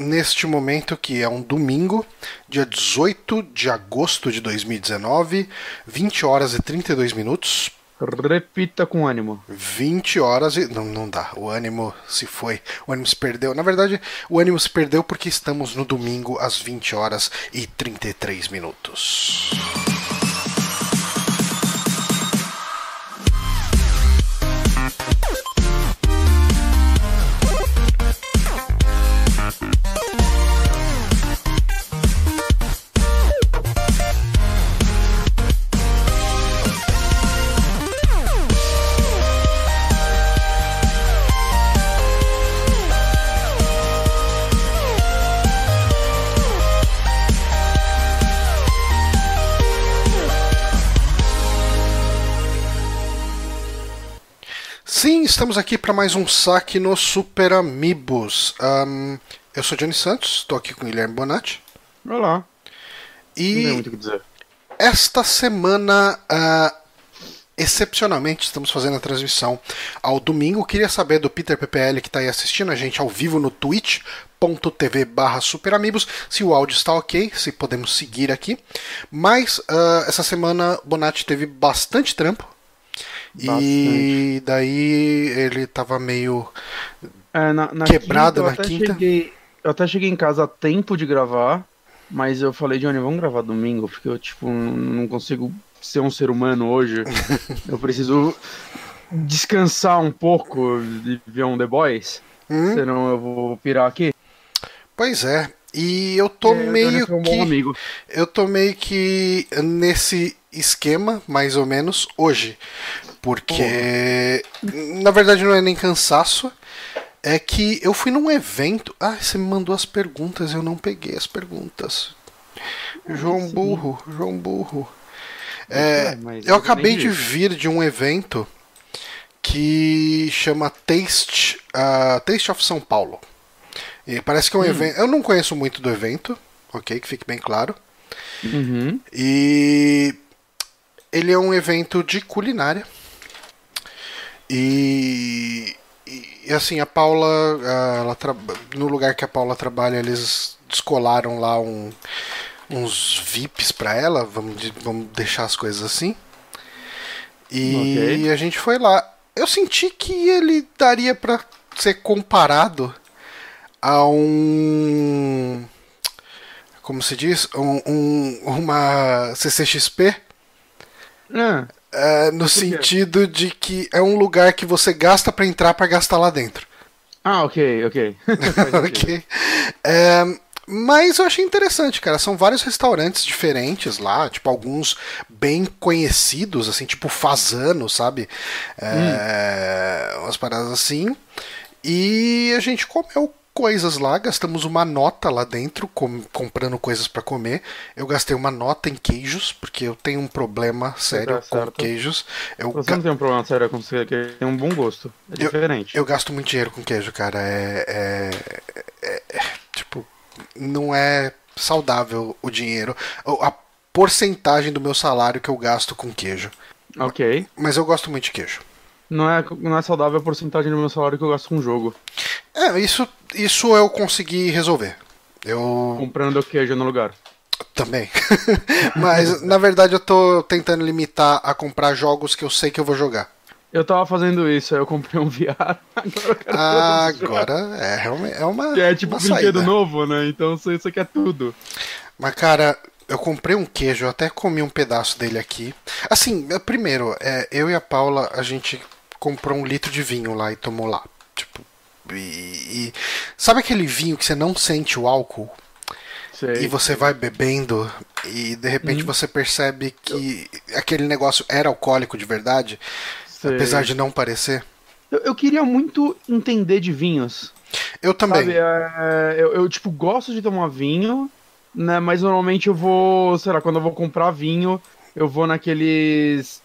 neste momento que é um domingo, dia 18 de agosto de 2019, 20 horas e 32 minutos. Repita com ânimo. 20 horas e. Não, não dá. O ânimo se foi. O ânimo se perdeu. Na verdade, o ânimo se perdeu porque estamos no domingo às 20 horas e 33 minutos. Estamos aqui para mais um saque no Super Amigos. Um, eu sou Johnny Santos, estou aqui com o Guilherme Bonatti. Olá. E Não tem muito o que dizer. esta semana, ah, excepcionalmente, estamos fazendo a transmissão ao domingo. Queria saber do Peter PPL que está aí assistindo a gente ao vivo no twitch.tv barra superamigos, se o áudio está ok, se podemos seguir aqui. Mas ah, essa semana Bonatti teve bastante trampo. E Bastante. daí ele tava meio É, na, na Quebrado quinta, na quinta? Cheguei, eu até cheguei em casa a tempo de gravar, mas eu falei, Johnny, vamos gravar domingo, porque eu, tipo, não consigo ser um ser humano hoje. eu preciso descansar um pouco de ver um The Boys, Hum, senão eu vou pirar aqui. Pois é. E eu tô É, meio que eu tô meio que nesse esquema, mais ou menos, hoje. Porque na verdade não é nem cansaço, é que eu fui num evento. Ah, você me mandou as perguntas, eu não peguei as perguntas. João sim. Burro, João Burro. É, eu acabei de vi. vir de um evento que chama Taste, ah, Taste of São Paulo. E parece que é um evento. Eu não conheço muito do evento, ok? Que fique bem claro. Uhum. E ele é um evento de culinária. E, e, assim, a Paula, ela no lugar que a Paula trabalha, eles descolaram lá um- uns VIPs pra ela, vamos, vamos deixar as coisas assim. E Ok. a gente foi lá. Eu senti que ele daria pra ser comparado a um. Como se diz? Um, um- uma CCXP. Ah, É, no sentido de que é um lugar que você gasta pra entrar pra gastar lá dentro. ah, ok, ok. Ok. É, mas eu achei interessante, cara. São vários restaurantes diferentes lá, tipo alguns bem conhecidos, assim, tipo Fazano, sabe? É, Umas paradas assim. E a gente comeu coisas lá, gastamos uma nota lá dentro, com- comprando coisas pra comer. Eu gastei uma nota em queijos, porque eu tenho um problema sério tá com queijos. Eu, Você ga- não tem um problema sério com você, que tem um bom gosto. É Eu- diferente. eu gasto muito dinheiro com queijo, cara. É, é- é- é- tipo, não é saudável o dinheiro. A porcentagem do meu salário que eu gasto com queijo. Ok. Mas eu gosto muito de queijo. Não é, não é saudável a porcentagem do meu salário que eu gasto com jogo. É, isso, isso eu consegui resolver. Eu Comprando queijo no lugar. também. Mas na verdade eu tô tentando limitar a comprar jogos que eu sei que eu vou jogar. Eu tava fazendo isso, aí eu comprei um VR. Agora eu quero Ah, agora é realmente é uma, Que é tipo uma um brinquedo novo, né? Então isso isso aqui é tudo. Mas, cara, eu comprei um queijo, eu até comi um pedaço dele aqui. Assim, primeiro, é, eu e a Paula, a gente comprou um litro de vinho lá e tomou lá. Tipo, e, e- sabe aquele vinho que você não sente o álcool? Sei. E você vai bebendo e de repente você percebe que aquele negócio era alcoólico de verdade, sei. apesar de não parecer? Eu, eu queria muito entender de vinhos. Eu também. Sabe, é, eu, eu, tipo, gosto de tomar vinho, né? Mas normalmente eu vou, sei lá, quando eu vou comprar vinho, eu vou naqueles.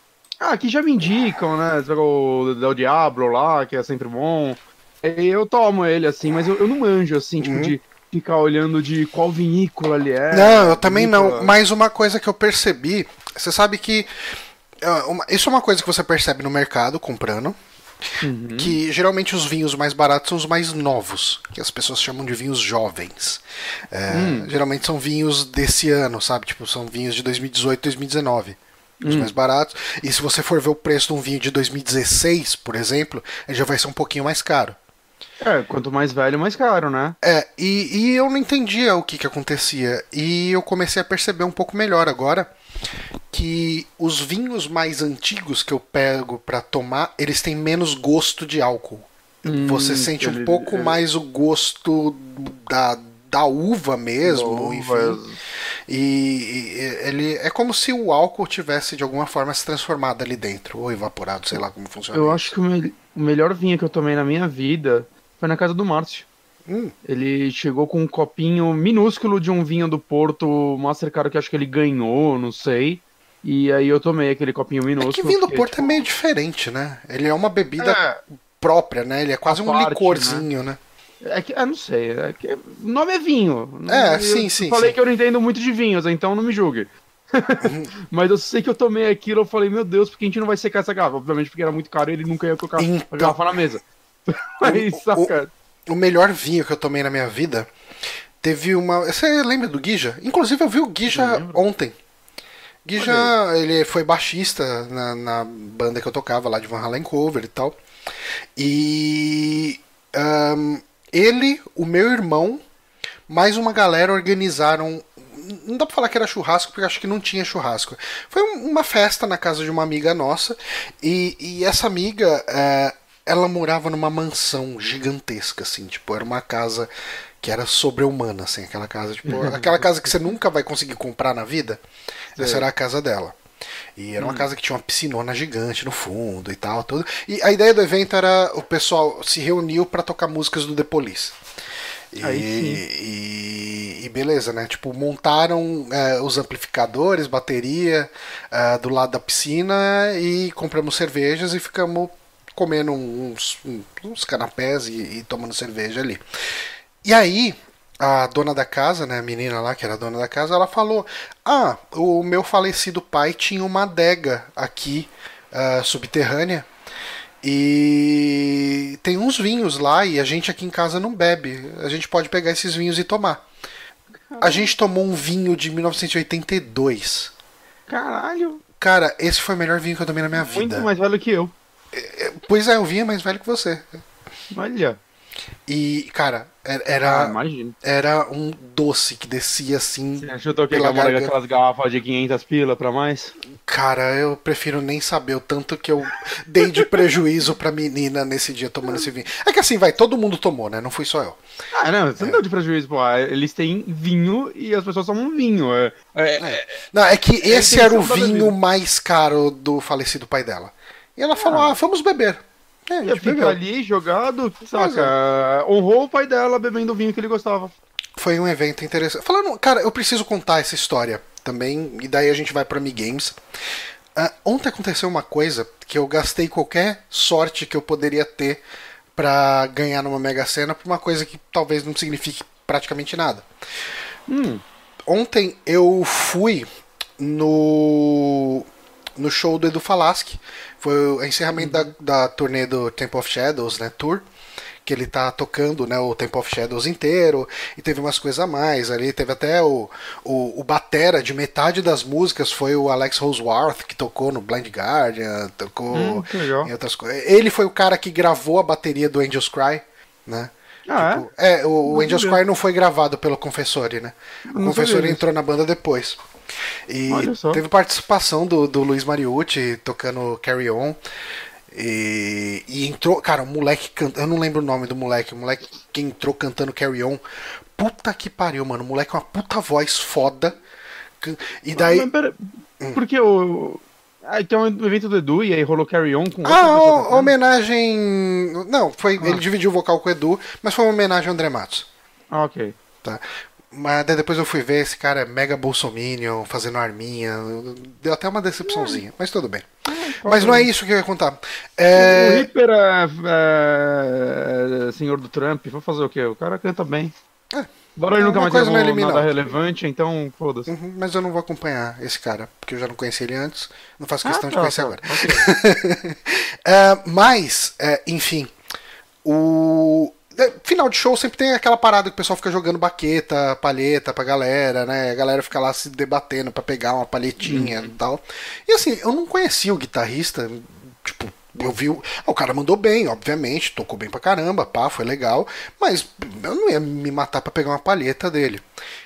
Ah, que já me indicam, né? O Del Diablo lá, que é sempre bom. E eu tomo ele, assim, mas eu, eu não manjo, assim, tipo, Uhum. de ficar olhando de qual vinícola ele é. Não, eu também não. vinícola- Mas uma coisa que eu percebi, você sabe que ah, isso é uma coisa que você percebe no mercado comprando. Uhum. Que geralmente os vinhos mais baratos são os mais novos, que as pessoas chamam de vinhos jovens. É, hum. Geralmente são vinhos desse ano, sabe? Tipo, são vinhos de 2018, 2019. Os hum. mais baratos. E se você for ver o preço de um vinho de 2016, por exemplo, ele já vai ser um pouquinho mais caro. É, quanto mais velho, mais caro, né? É, e, e eu não entendia o que, que acontecia. E eu comecei a perceber um pouco melhor agora que os vinhos mais antigos que eu pego para tomar, eles têm menos gosto de álcool. Hum, Você sente ele, um pouco ele... mais o gosto da, da uva mesmo, da uva. enfim. E, e, ele é como se o álcool tivesse de alguma forma se transformado ali dentro, ou evaporado, sei lá como funciona. Eu acho que o, me o melhor vinho que eu tomei na minha vida foi na casa do Márcio. Hum. Ele chegou com um copinho minúsculo de um vinho do Porto Mastercard que acho que ele ganhou, não sei. E aí eu tomei aquele copinho minúsculo. É que vinho do Porto tipo... é meio diferente, né? Ele é uma bebida é... própria, né? Ele é quase um parte, licorzinho, né? né? É que, eu não sei, é que, o nome é vinho. É, eu, sim, sim. Falei sim. que eu não entendo muito de vinhos, então não me julgue. Mas eu sei que eu tomei aquilo, eu falei, meu Deus, porque a gente não vai secar essa garrafa? Obviamente porque era muito caro e ele nunca ia colocar então, a garrafa na mesa. Mas, o, saca o melhor vinho que eu tomei na minha vida teve uma. Você lembra do Guija? Inclusive eu vi o Guija ontem. Guija, ele foi baixista na, na, banda que eu tocava lá de Van Halen Cover e tal. E um, ele, o meu irmão, mais uma galera organizaram. Não dá pra falar que era churrasco, porque acho que não tinha churrasco. Foi uma festa na casa de uma amiga nossa. E, e essa amiga. É, ela morava numa mansão gigantesca, assim, tipo, era uma casa que era sobre-humana, assim, aquela casa, tipo, aquela casa que você nunca vai conseguir comprar na vida, essa era a casa dela. E era uma hum. casa que tinha uma piscinona gigante no fundo e tal, tudo. E a ideia do evento era o pessoal se reuniu para tocar músicas do The Police. E, e, e, beleza, né? Tipo, montaram é, os amplificadores, bateria é, do lado da piscina e compramos cervejas e ficamos comendo uns, uns canapés e, e tomando cerveja ali. E aí, a dona da casa, né, a menina lá que era a dona da casa, ela falou: Ah, o meu falecido pai tinha uma adega aqui uh, subterrânea e tem uns vinhos lá e a gente aqui em casa não bebe. A gente pode pegar esses vinhos e tomar. A gente tomou um vinho de 1982. Caralho! Cara, esse foi o melhor vinho que eu tomei na minha Muito vida. Muito mais velho que eu. Pois é, eu vinha mais velho que você. Olha. E, cara, era, ah, era um doce que descia assim. Você achou que aquelas garrafas de 500 pila pra mais? Cara, eu prefiro nem saber o tanto que eu dei de prejuízo pra menina nesse dia tomando esse vinho. É que assim, vai, todo mundo tomou, né? Não fui só eu. Ah, não, você é. não deu de prejuízo, pô. Eles têm vinho e as pessoas tomam vinho. É, é, é. Não, é que esse era o vinho mais caro do falecido pai dela. E ela falou: ah, ah vamos beber. É, a fica ali jogado, saca? É. Honrou o pai dela bebendo o vinho que ele gostava. Foi um evento interessante. Falando, cara, eu preciso contar essa história também, e daí a gente vai para Mi Games. Uh, ontem aconteceu uma coisa que eu gastei qualquer sorte que eu poderia ter para ganhar numa Mega Sena por uma coisa que talvez não signifique praticamente nada. Hum. Ontem eu fui no no show do Edu Falaschi. Foi o encerramento uhum. da, da turnê do Temple of Shadows, né? Tour. Que ele tá tocando né, o Temple of Shadows inteiro. E teve umas coisas a mais ali. Teve até o, o, o Batera de metade das músicas foi o Alex Roseworth, que tocou no Blind Guardian, tocou hum, em outras coisas. Ele foi o cara que gravou a bateria do Angels Cry, né? Ah, tipo, é? é? o, o Angels Cry não foi gravado pelo Confessori, né? O Confessori entrou na banda depois. E teve participação do, do Luiz Mariucci tocando Carry On. E, e, entrou, cara, o moleque canta, eu não lembro o nome do moleque, o moleque que entrou cantando Carry On. Puta que pariu, mano. O moleque é uma puta voz foda. E daí. Mas, pera, hum. Porque o. Ah, então o evento do Edu e aí rolou Carry On com Ah, o, homenagem. Não, foi. Ah. Ele dividiu o vocal com o Edu, mas foi uma homenagem ao André Matos. Ah, ok. Tá. Mas depois eu fui ver esse cara é mega bolsominion, fazendo arminha. Deu até uma decepçãozinha, mas tudo bem. Mas não é isso que eu ia contar. É... O Ripper é, é, senhor do Trump, vou fazer o quê? O cara canta bem. É, Barulho nunca Uma mais coisa não nada relevante, então foda-se. Uhum, mas eu não vou acompanhar esse cara, porque eu já não conheci ele antes. Não faço Ah, questão de tá, conhecer tá, agora. ok. É, mas, é, enfim, o. é, Final de show sempre tem aquela parada que o pessoal fica jogando baqueta, palheta pra galera, né? A galera fica lá se debatendo pra pegar uma palhetinha e tal. E assim, eu não conhecia o guitarrista, tipo, eu vi. o- ah, o cara mandou bem, obviamente, tocou bem pra caramba, pá, foi legal, mas eu não ia me matar pra pegar uma palheta dele.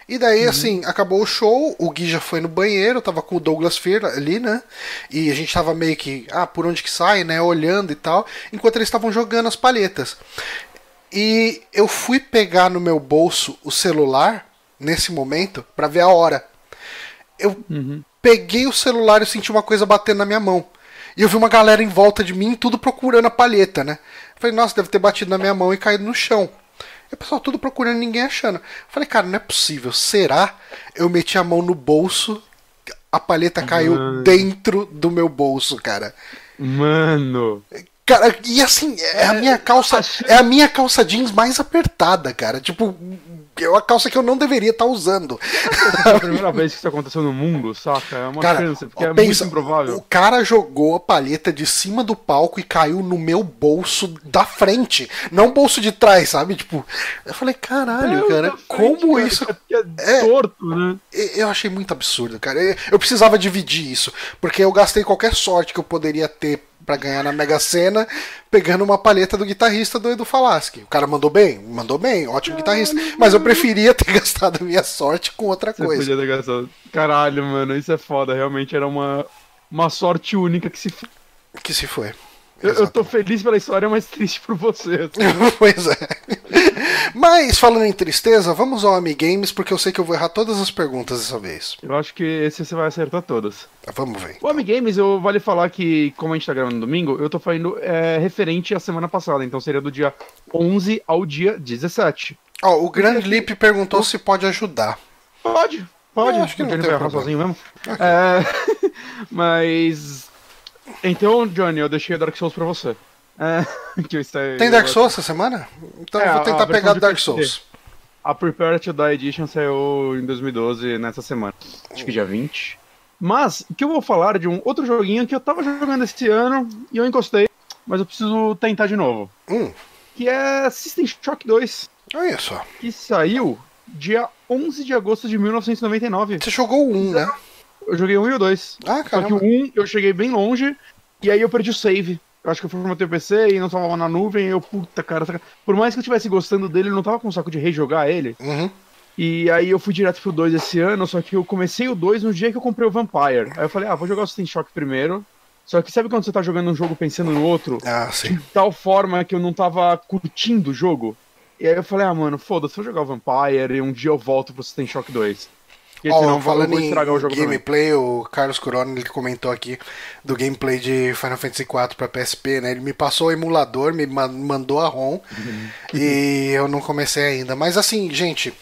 E daí, assim, acabou o show, o Gui já foi no banheiro, tava com o Douglas Fear ali, né? E a gente tava meio que, ah, por onde que sai, né? Olhando e tal, enquanto eles estavam jogando as palhetas. E eu fui pegar no meu bolso o celular nesse momento pra ver a hora. Eu peguei o celular e senti uma coisa batendo na minha mão. E eu vi uma galera em volta de mim, tudo procurando a palheta, né? Falei, nossa, deve ter batido na minha mão e caído no chão. E o pessoal tudo procurando, ninguém achando. Falei, cara, não é possível. Será? Eu meti a mão no bolso, a palheta caiu Mano. dentro do meu bolso, cara. Mano. Cara, e assim, é a minha calça. É a minha calça jeans mais apertada, cara. Tipo, é uma calça que eu não deveria estar usando. É a primeira vez que isso aconteceu no mundo, saca? É uma Cara, chance, porque é pensa, muito improvável. O cara jogou a palheta de cima do palco e caiu no meu bolso da frente. Não bolso de trás, sabe? Tipo, eu falei, caralho, É, cara, frente, como cara, isso. É, É. torto, né? Eu achei muito absurdo, cara. Eu precisava dividir isso, porque eu gastei qualquer sorte que eu poderia ter pra ganhar na Mega Sena pegando uma palheta do guitarrista do Edu Falaschi. O cara mandou bem? Mandou bem, ótimo guitarrista. Mas eu preferia ter gastado a minha sorte com outra Você coisa. podia ter gastado. Caralho, mano, isso é foda. Realmente era uma, uma sorte única que se. Que se foi. Eu, eu tô feliz pela história, mas triste por você. pois é. Mas, falando em tristeza, vamos ao Amigames, porque eu sei que eu vou errar todas as perguntas dessa vez. Eu acho que esse você vai acertar todas. Vamos ver. O Amigames, eu vale falar que, como a gente tá gravando no domingo, eu tô falando é, referente à semana passada, então seria do dia 11 ao dia 17. Ó, o Grand Leap perguntou se pode ajudar. Pode, pode. Eu acho que não Ele tem vai errar sozinho mesmo. É, mas. Então, Johnny, eu deixei o Dark Souls pra você. É, que Tem Dark Souls essa semana? Então É, eu vou tentar pegar Dark. Souls. A Prepare to Die Edition saiu em 2012, nessa semana. Acho que dia 20. Mas, o que eu vou falar de um outro joguinho que eu tava jogando esse ano e eu encostei, mas eu preciso tentar de novo. Hum, Que é System Shock 2, olha só. que saiu dia 11 de agosto de 1999. Você jogou um, né? Eu joguei 1 e o 2. Ah, Só que o 1 eu cheguei bem longe e aí eu perdi o save. Eu acho que eu fui pro meu PC e não tava na nuvem e eu, puta cara, por mais que eu estivesse gostando dele, eu não tava com saco de rejogar ele. Uhum. E aí eu fui direto pro 2 esse ano, só que eu comecei o 2 no dia que eu comprei o Vampire. Aí eu falei, ah, vou jogar o System Shock primeiro. Só que sabe quando você tá jogando um jogo pensando no outro? Ah, sim. De tal forma que eu não tava curtindo o jogo. E aí eu falei, ah, mano, foda-se, vou jogar o Vampire e um dia eu volto pro System Shock 2. Porque Ó, senão falando vou em estragar o jogo também. gameplay, o Carlos Corona ele comentou aqui do gameplay de Final Fantasy IV pra PSP, né? Ele me passou o emulador, me ma- mandou a ROM e eu não comecei ainda. Mas assim, gente,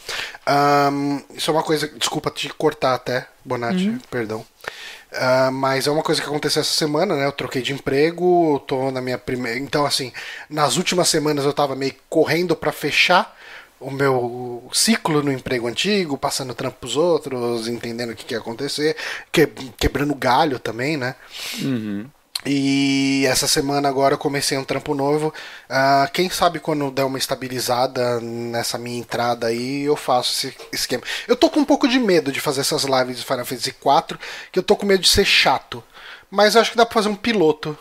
ahn, isso é uma coisa. Desculpa te cortar até, Bonatti, perdão. Ah, mas é uma coisa que aconteceu essa semana, né? Eu troquei de emprego, tô na minha primeira. Então, assim, nas últimas semanas eu tava meio correndo pra fechar o meu ciclo no emprego antigo, passando trampo pros outros, entendendo o que, que ia acontecer, que- quebrando galho também, né? Uhum. E essa semana agora eu comecei um trampo novo. Ah, quem sabe quando der uma estabilizada nessa minha entrada aí, eu faço esse esquema. Eu tô com um pouco de medo de fazer essas lives de Final Fantasy IV, que eu tô com medo de ser chato. Mas eu acho que dá pra fazer um piloto.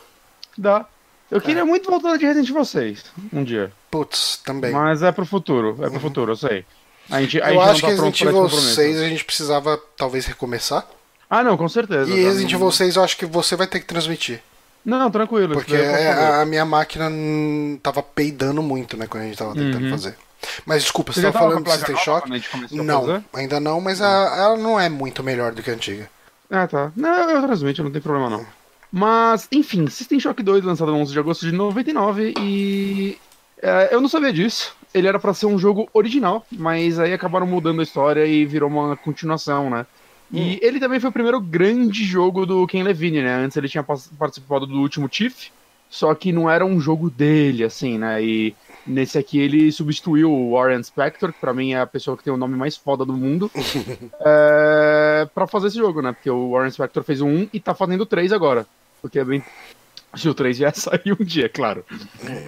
Dá. Eu queria muito voltar de Resident Evil 6 um dia. Putz, também. Mas é pro futuro, é pro futuro, eu sei. A gente, a eu gente acho não que tá pronto Resident Evil compromisso. 6 a gente precisava talvez recomeçar. Ah, não, com certeza. E? Resident Evil 6 eu acho que você vai ter que transmitir. Não, tranquilo. Porque é, a minha máquina tava peidando muito, né, quando a gente tava tentando Uhum. fazer. Mas desculpa, você Você tava falando placa System Shock? Não, ainda não, mas a- ela não é muito melhor do que a antiga. Ah, tá. Não, eu transmito, não tem problema não. Mas, enfim, System Shock 2, lançado no 11 de agosto de 99, e. é, eu não sabia disso. Ele era pra ser um jogo original, mas aí acabaram mudando a história e virou uma continuação, né? E ele também foi o primeiro grande jogo do Ken Levine, né? Antes ele tinha participado do último Tiff, só que não era um jogo dele, assim, né? E Nesse aqui ele substituiu o Warren Spector, que pra mim é a pessoa que tem o nome mais foda do mundo, é, pra fazer esse jogo, né? Porque o Warren Spector fez 1 e tá fazendo 3 agora. Porque é bem. Se o 3 vier sair um dia, claro.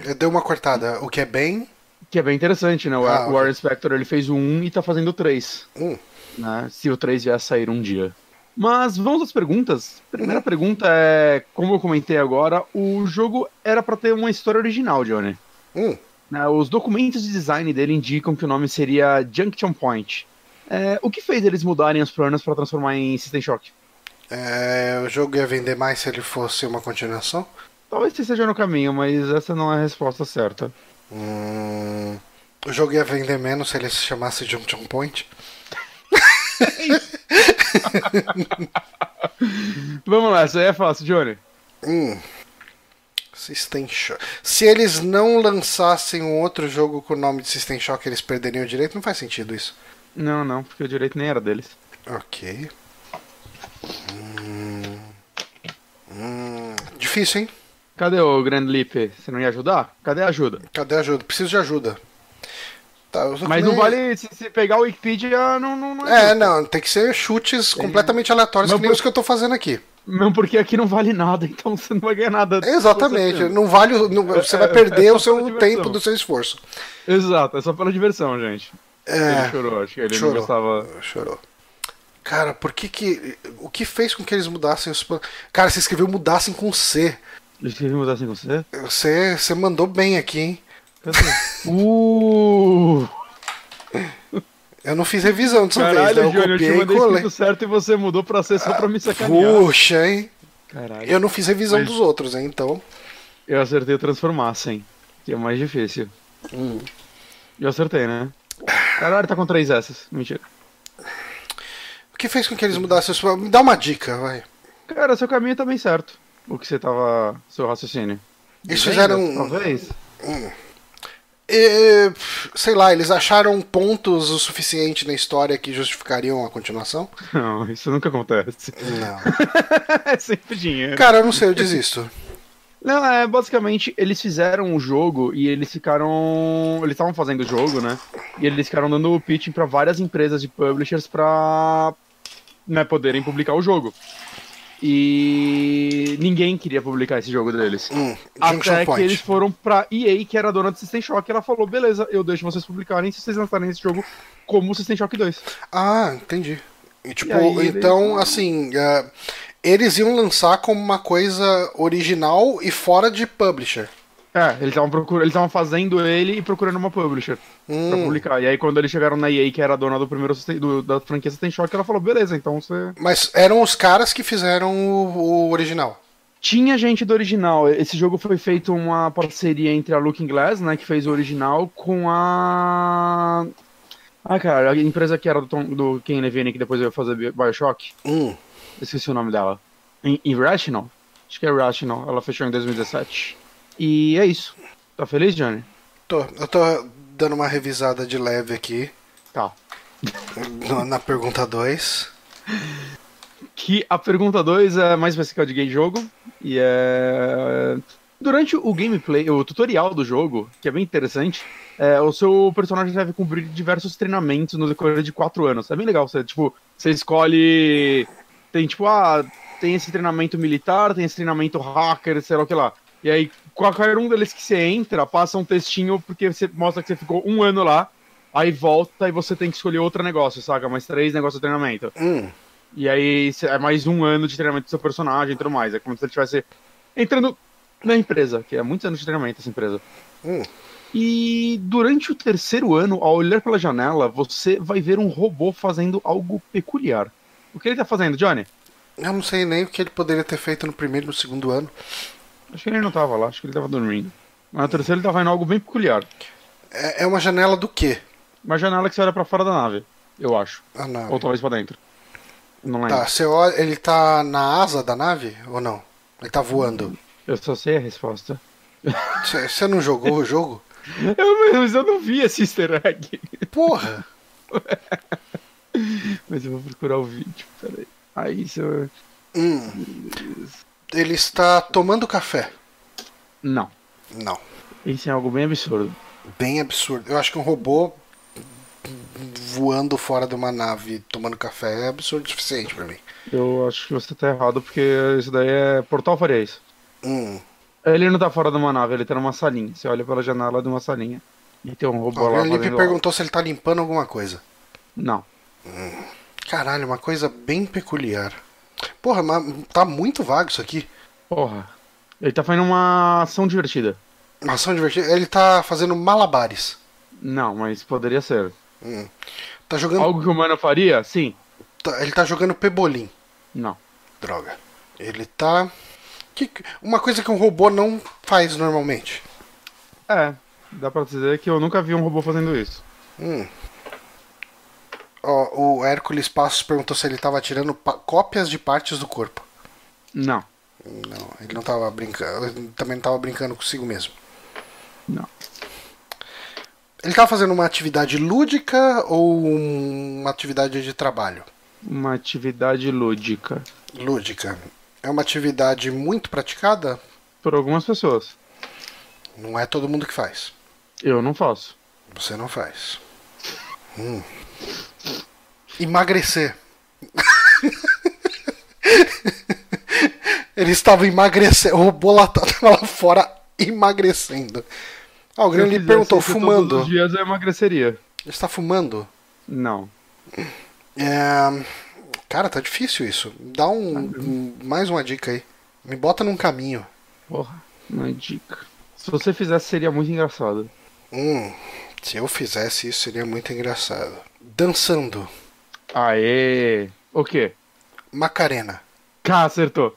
Eu dei uma cortada. O que é bem. Que é bem interessante, né? O Ah, o Warren Spector ele fez o 1 e tá fazendo o 3. Hum. Né? Se o 3 vier sair um dia. Mas vamos às perguntas. Primeira pergunta é, como eu comentei agora, o jogo era pra ter uma história original, Johnny. Hum. Né, Os documentos de design dele indicam que o nome seria Junction Point. É, o que fez eles mudarem os planos para transformar em System Shock? É, o jogo ia vender mais se ele fosse uma continuação? Talvez esteja no caminho, mas essa não é a resposta certa. Hum, o jogo ia vender menos se ele se chamasse Junction Point? Vamos lá, essa aí é fácil, Johnny. Hum. System Shock. Se eles não lançassem um outro jogo com o nome de System Shock, eles perderiam o direito? Não faz sentido isso. Não, não, porque o direito nem era deles. Ok. Hum. Hum. Difícil, hein? Cadê o Grand Leap? Você não ia ajudar? Cadê a ajuda? Cadê a ajuda? Preciso de ajuda. Tá, Mas não nem- vale, se, se pegar o Wikipedia, não, não, não é. É, não, tem que ser chutes completamente aleatórios, Mas que nem por- os que eu tô fazendo aqui. Não, porque aqui não vale nada, então você não vai ganhar nada. Exatamente. Você- Não vale. não- você vai é- perder é o seu tempo do seu esforço. Exato, é só pela diversão, gente. Ele É. chorou, acho que ele Chorou. não gostava. Chorou. Cara, por que que. O que fez com que eles mudassem os. Cara, você escreveu mudassem com C. Ele escreveu mudar assim com você? Você, você mandou bem aqui, hein? Cadê? uh! Eu não fiz revisão dessa vez, Caralho, né? Eu Johnny, eu te copiei e colei. certo e você mudou pra ser só pra me sacanear. Puxa, hein? Caralho. Eu não fiz revisão Mas- dos outros, hein? Então. Eu acertei o transformar, sim. Que é mais difícil. Hum. Eu acertei, né? Caralho, tá com três essas. Mentira. O que fez com que eles mudassem os. Me dá uma dica, vai. Cara, seu caminho tá bem certo. O que você tava. Seu raciocínio. Eles Vendas, fizeram. Talvez. É, sei lá, eles acharam pontos o suficiente na história que justificariam a continuação? Não, isso nunca acontece. Não. é sempre dinheiro. Cara, eu não sei, eu desisto. Não, é basicamente eles fizeram o jogo e eles ficaram. Eles estavam fazendo o jogo, né? E eles ficaram dando o pitching pra várias empresas de publishers pra né, poderem publicar o jogo. E ninguém queria publicar esse jogo deles. Hum, Até Junction que Point. eles foram pra EA, que era a dona do System Shock, e ela falou: beleza, eu deixo vocês publicarem se vocês lançarem esse jogo como System Shock 2. Ah, entendi. E, tipo, E aí então, assim, é, eles iam lançar como uma coisa original e fora de publisher. É, eles estavam procurando, eles estavam fazendo ele e procurando uma publisher pra Hum, publicar. E aí quando eles chegaram na EA, que era a dona do primeiro do- da franquia System Shock, ela falou: beleza, então você. mas eram os caras que fizeram o, o original. Tinha gente do original. Esse jogo foi feito uma parceria entre a Looking Glass, né, que fez o original, com a. Ah, cara, a empresa que era do, Tom, do Ken Levine, que depois veio fazer Bi- Bioshock. Hum, Esqueci o nome dela. Irrational? Acho que é Irrational. Ela fechou em 2017. E é isso. Tá feliz, Johnny? tô, eu tô dando uma revisada de leve aqui Tá. na pergunta 2. Que a pergunta 2 é mais específica de game jogo. E é. Durante o gameplay, o tutorial do jogo, que é bem interessante, é, o seu personagem deve cumprir diversos treinamentos no decorrer de 4 anos. É bem legal. Você, tipo, você escolhe. Tem tipo, ah, tem esse treinamento militar, tem esse treinamento hacker, sei lá o que lá. E aí, qualquer um deles que você entra, passa um textinho porque você mostra que você ficou um ano lá, aí volta e você tem que escolher outro negócio, saca? Mais três negócios de treinamento. Hum, E aí é mais um ano de treinamento do seu personagem e tudo mais. É como se ele estivesse entrando na empresa, que é muitos anos de treinamento essa empresa. hum. E durante o terceiro ano, ao olhar pela janela, você vai ver um robô fazendo algo peculiar. O que ele tá fazendo, Johnny? Eu não sei nem o que ele poderia ter feito no primeiro e no segundo ano. Acho que ele não tava lá, acho que ele tava dormindo. Mas no terceiro ele tava fazendo algo bem peculiar. É, é uma janela do quê? Uma janela que você olha pra fora da nave, eu acho. A nave. Ou talvez pra dentro. Não lembro. Tá, você olha, ele tá na asa da nave ou não? Ele tá voando. Eu só sei a resposta. Você não jogou o jogo? Eu, mas eu não vi esse easter egg. Porra! Mas eu vou procurar o vídeo, peraí. Aí, se eu... Hum. Ele está tomando café. Não. Não. Isso é algo bem absurdo. Bem absurdo. Eu acho que um robô voando fora de uma nave tomando café é absurdo o suficiente pra mim. Eu acho que você tá errado, porque isso daí é. Portal faria isso. Hum. Ele não tá fora de uma nave, ele tá numa salinha. Você olha pela janela de uma salinha e tem um robô lá Alguém me fazendo perguntou se ele tá limpando alguma coisa. algo. Não. Caralho, uma coisa bem peculiar. Porra, mas tá muito vago isso aqui. Porra. Ele tá fazendo uma ação divertida. Uma ação divertida. Ele tá fazendo malabares. Não, mas poderia ser. Tá jogando. Algo que o humano faria? Sim. tá- ele tá jogando pebolim. Não. Droga. Ele tá. que- uma coisa que um robô não faz normalmente. É. Dá pra dizer que eu nunca vi um robô fazendo isso. Ó, o Hércules Passos perguntou se ele tava tirando cópias de partes do corpo. Não. Não, ele não tava brincando. Ele também não tava brincando consigo mesmo. Não. Ele tava fazendo uma atividade lúdica ou uma atividade de trabalho? Uma atividade lúdica. Lúdica. É uma atividade muito praticada? Por algumas pessoas. Não é todo mundo que faz. Eu não faço. Você não faz. Hum. Emagrecer. Ele estava emagrecendo. O robô lá tava lá fora emagrecendo. Ah, o Grêmio fizesse perguntou, fumando. Todos os dias eu emagreceria. Ele está fumando? Não. É... Cara, tá difícil isso. Dá um, um- mais uma dica aí. Me bota num caminho. Porra. Uma dica. Se você fizesse, seria muito engraçado. Hum, se eu fizesse isso seria muito engraçado. Dançando. Aê! O quê? Macarena. Cá, acertou.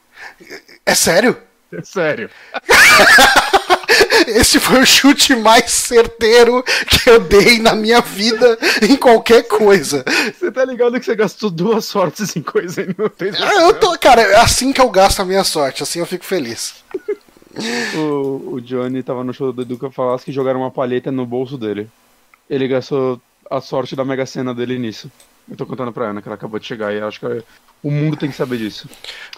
É sério? É sério. Esse foi o chute mais certeiro que eu dei na minha vida em qualquer coisa. Você tá ligado que você gastou duas sortes em coisa inúteis? Ah, Eu tô, cara, é assim que eu gasto a minha sorte, assim eu fico feliz. O, o Johnny tava no show do Educa Falaschi que jogaram uma palheta no bolso dele. Ele gastou a sorte da Mega Sena dele nisso. Eu tô contando pra Ana que ela acabou de chegar e acho que o mundo tem que saber disso.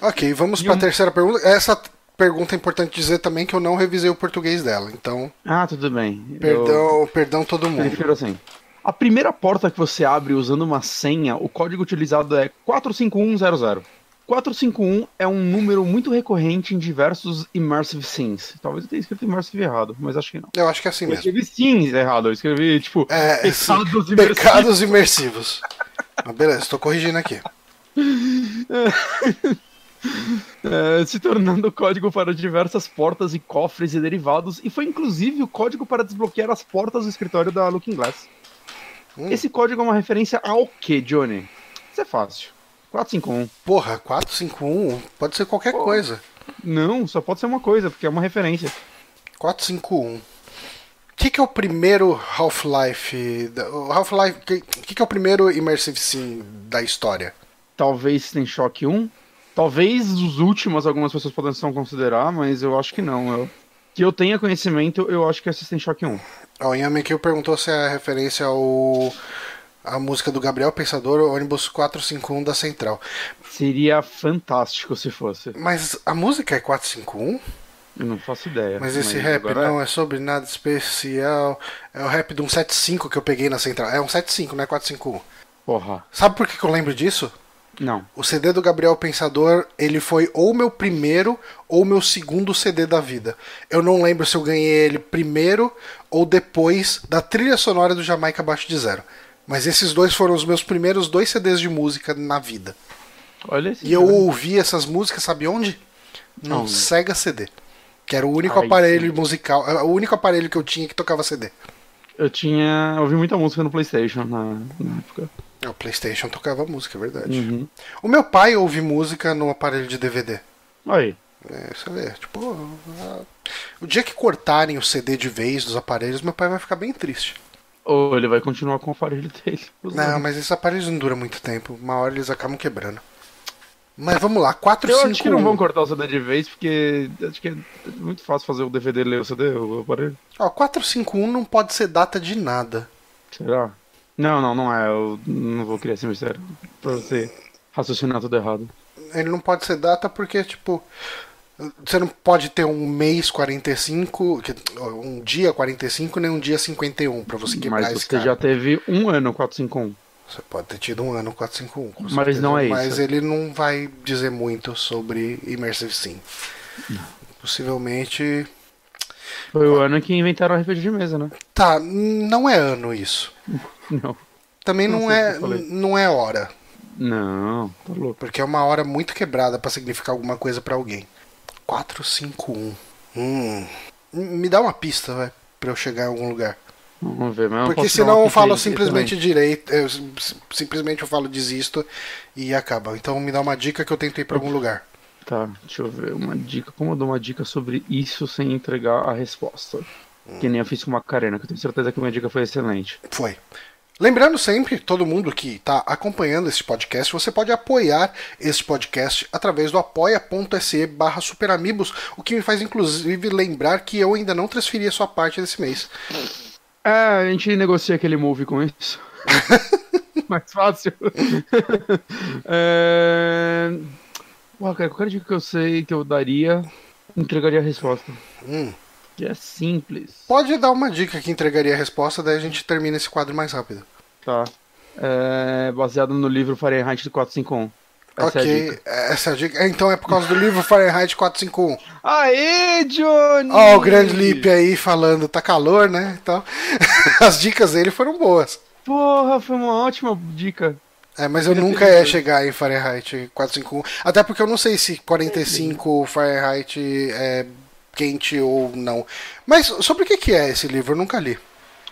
Ok, vamos E pra um- terceira pergunta. Essa pergunta é importante dizer também que eu não revisei o português dela, então Ah, tudo bem. Eu perdão, perdão todo mundo. prefiro assim. A primeira porta que você abre usando uma senha, o código utilizado é 45100. 451 é um número muito recorrente em diversos immersive scenes. Talvez eu tenha escrito immersive errado, mas acho que não. Eu acho que é assim Eu mesmo. escrevi scenes errado, eu escrevi, tipo, É, pecados sim, imersivos. pecados imersivos. Mas beleza, tô corrigindo aqui. É, se tornando código para diversas portas e cofres e derivados, e foi inclusive o código para desbloquear as portas do escritório da Looking Glass. Hum. Esse código é uma referência ao que, Johnny? Isso é fácil. 451. Porra, 451 pode ser qualquer coisa. Não, só pode ser uma coisa, porque é uma referência. 451. O que, que é o primeiro Half-Life? Half-Life. O que, que, que é o primeiro Immersive Sim da história? Talvez System Shock 1. Talvez os últimos algumas pessoas possam considerar, mas eu acho que não. Eu- que eu tenha conhecimento, eu acho que é System Shock 1. Ó, o Yamekil perguntou se é referência ao. A música do Gabriel Pensador, ônibus 451 da Central. Seria fantástico se fosse. Mas a música é 451? Eu não faço ideia. Mas esse rap agora não é sobre nada especial. É o rap de um 75 que eu peguei na Central. É um 75, não é 451. Porra. Sabe por que, que eu lembro disso? Não. O CD do Gabriel Pensador, ele foi ou meu primeiro ou meu segundo CD da vida. Eu não lembro se eu ganhei ele primeiro ou depois da trilha sonora do Jamaica Abaixo de Zero. Mas esses dois foram os meus primeiros dois CDs de música na vida. Olha esse. E eu cara. ouvi essas músicas, sabe onde? No Onde? Sega CD. Que era o único Ai, aparelho musical, é, o único aparelho que eu tinha que tocava CD. Eu tinha. Eu ouvi muita música no PlayStation na, na época. O PlayStation tocava música, é verdade. Uhum. O meu pai ouve música no aparelho de DVD. Aí. É, você vê, tipo, ah, o dia que cortarem o CD de vez dos aparelhos, meu pai vai ficar bem triste. Ou ele vai continuar com o aparelho dele. Não, mas esses aparelhos não duram muito tempo. Uma hora eles acabam quebrando. Mas vamos lá, 4, Eu 5, acho que não vão cortar o CD de vez, porque acho que é muito fácil fazer o DVD ler o CD, o aparelho. Ó, 451 não pode ser data de nada. Será? Não, não, não é. Eu não vou criar esse mistério. Pra você raciocinar tudo errado. Ele não pode ser data porque, tipo, Você não pode ter um mês 45, que- um dia 45, nem um dia 51 pra você quebrar Mas esse você cara. já teve um ano 451. Você pode ter tido um ano 451. com Mas certeza, não é isso. Mas ele não vai dizer muito sobre Immersive Sim. Possivelmente. Foi o ano que inventaram a RPG de mesa, né? Tá, não é ano isso. Não. Também Não não, o é, não é hora. Não, tá louco. Porque é uma hora muito quebrada pra significar alguma coisa pra alguém. 451. Hum. Me dá uma pista, vai, pra eu chegar em algum lugar. Vamos ver, mas Porque senão eu falo simplesmente direito. eu sim- simplesmente eu falo desisto e acaba. Então me dá uma dica que eu tentei pra algum lugar. Tá, deixa eu ver uma dica. Como eu dou uma dica sobre isso sem entregar a resposta? Que nem eu fiz com uma Macarena, que eu tenho certeza que minha dica foi excelente. Foi. Lembrando sempre, todo mundo que está acompanhando esse podcast, você pode apoiar esse podcast através do apoia.se barra superamigos, o que me faz inclusive lembrar que eu ainda não transferi a sua parte desse mês. É, a gente negocia aquele move com isso. Mais fácil. é... Cara, qualquer dica que eu sei que eu daria, entregaria a resposta. Hum. Que é simples. Pode dar uma dica que entregaria a resposta, daí a gente termina esse quadro mais rápido. Tá. É... Baseado no livro Fahrenheit 451. Essa é ok, dica. essa é a dica. Então é por causa do livro Fahrenheit 451. Aê, Johnny! Ó, o grande Lipe aí falando, tá calor, né? Então, as dicas dele foram boas. Porra, foi uma ótima dica. É, mas eu nunca ia chegar em Fahrenheit 451. Até porque eu não sei se 45 Fahrenheit é quente ou não. Mas sobre o que é esse livro? Eu nunca li.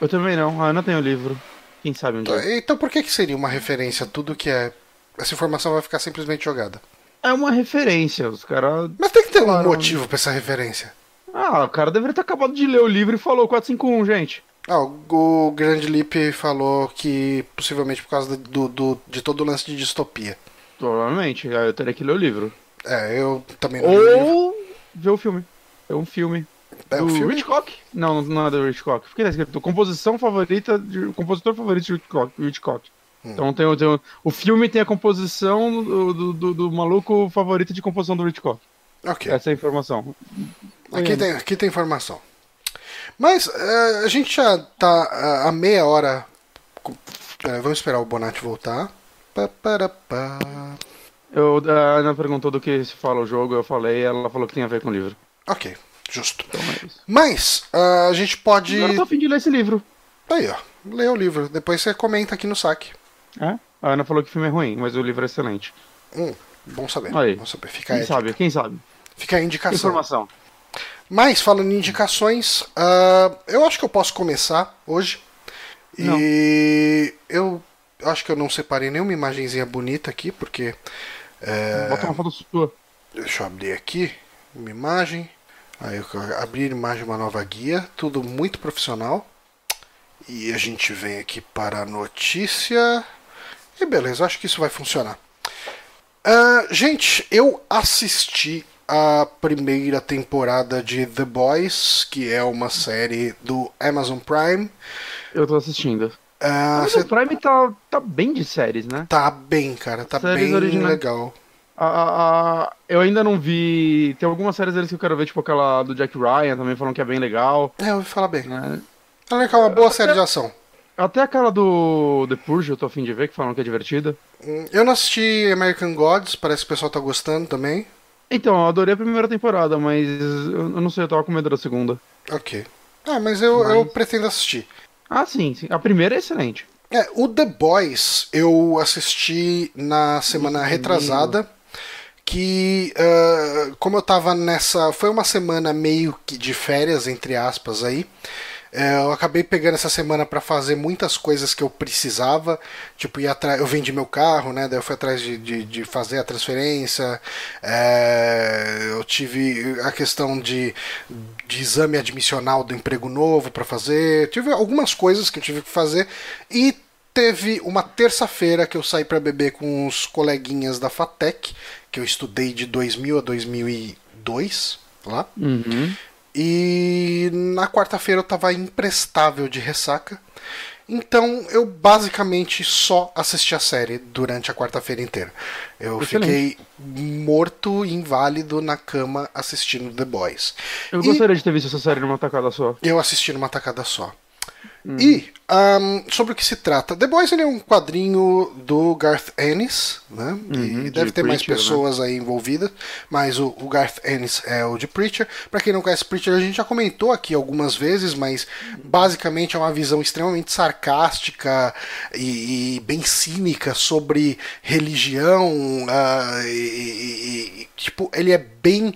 Eu também não, a Ana tem o livro. Quem sabe um dia. Então por que que seria uma referência a tudo que é... Essa informação vai ficar simplesmente jogada. É uma referência, os caras. Mas tem que ter um Claro. motivo pra essa referência. Ah, o cara deveria ter acabado de ler o livro e falou 451, gente. Ah, o, Grande Lipe falou que possivelmente por causa do, do- de todo o lance de distopia. Provavelmente, eu teria que ler o livro. É, eu também não li o livro. Ou ver o filme. É um filme. É do um filme? Hitchcock? Não, não é do Hitchcock. Por que tá escrito? Composição favorita de. Compositor favorito de Hitchcock. Hitchcock. Hum. Então tem, o- tem o, filme tem a composição do, do, do- do maluco favorito de composição do Hitchcock. Ok. Essa é a informação. Aqui tem, aqui tem informação. Mas é, a gente já tá é, a meia hora. Pera, vamos esperar o Bonatti voltar. Pá, para, pá. Eu, a Ana perguntou do que se fala o jogo, eu falei, ela falou que tem a ver com o livro. Ok, justo. Então é. Mas é, a gente pode. Agora eu tô a fim de ler esse livro. Aí, ó. Lê o livro. Depois você comenta aqui no saque. É? A Ana falou que o filme é ruim, mas o livro é excelente. Hum, bom saber. Aí. Bom saber. Fica Quem sabe? Quem sabe? fica a indicação. Informação. Mas, falando em indicações, ah, eu acho que eu posso começar hoje. Não. E eu acho que eu não separei nenhuma imagenzinha bonita aqui, porque. é, Bota uma foto sua. deixa eu abrir aqui uma imagem. Aí eu abrir imagem uma nova guia, tudo muito profissional. E a gente vem aqui para a notícia. E beleza, acho que isso vai funcionar. Ah, gente, eu assisti a primeira temporada de The Boys, que é uma série do Amazon Prime. Eu tô assistindo. Ah, Mas cê Prime tá, tá bem de séries, né? tá bem, cara, tá Séries bem originais. legal. A, a- eu ainda não vi. Tem algumas séries deles que eu quero ver, tipo aquela do Jack Ryan, também falam que é bem legal. É, eu ouvi falar bem. Né? Ela é uma boa série de ação. Até aquela do The Purge eu tô afim de ver, que falam que é divertida. Hum, Eu não assisti American Gods, parece que o pessoal tá gostando também. Então, eu adorei a primeira temporada, mas eu eu não sei, eu tava com medo da segunda. Ok. Ah, mas eu, Mas- eu pretendo assistir. Ah, sim, sim. A primeira é excelente. É, o The Boys eu assisti na semana retrasada. Que, ah, como eu tava nessa. Foi uma semana meio que de férias, entre aspas, aí. é, eu acabei pegando essa semana para fazer muitas coisas que eu precisava. Tipo, ir atrás. Eu vendi meu carro, né? Daí eu fui atrás de, de, de fazer a transferência. é, eu tive a questão de, de exame admissional do emprego novo para fazer. Tive algumas coisas que eu tive que fazer. E teve uma terça-feira que eu saí para beber com os coleguinhas da FATEC, que eu estudei de 2000 a 2002 lá. Uhum. E na quarta-feira eu tava imprestável de ressaca. Então eu basicamente só assisti a série durante a quarta-feira inteira. Eu Excelente. fiquei morto, inválido na cama assistindo The Boys. Eu E- gostaria de ter visto essa série numa tacada só. Eu assisti numa tacada só. Hum. E ahm, sobre o que se trata? The Boys ele é um quadrinho do Garth Ennis, né? e Uhum, deve de ter mais Preacher, né? pessoas aí envolvidas, mas o, o Garth Ennis é o de Preacher. Pra quem não conhece Preacher, a gente já comentou aqui algumas vezes, mas basicamente é uma visão extremamente sarcástica e, e bem cínica sobre religião. ah, e- e- e- tipo, ele é bem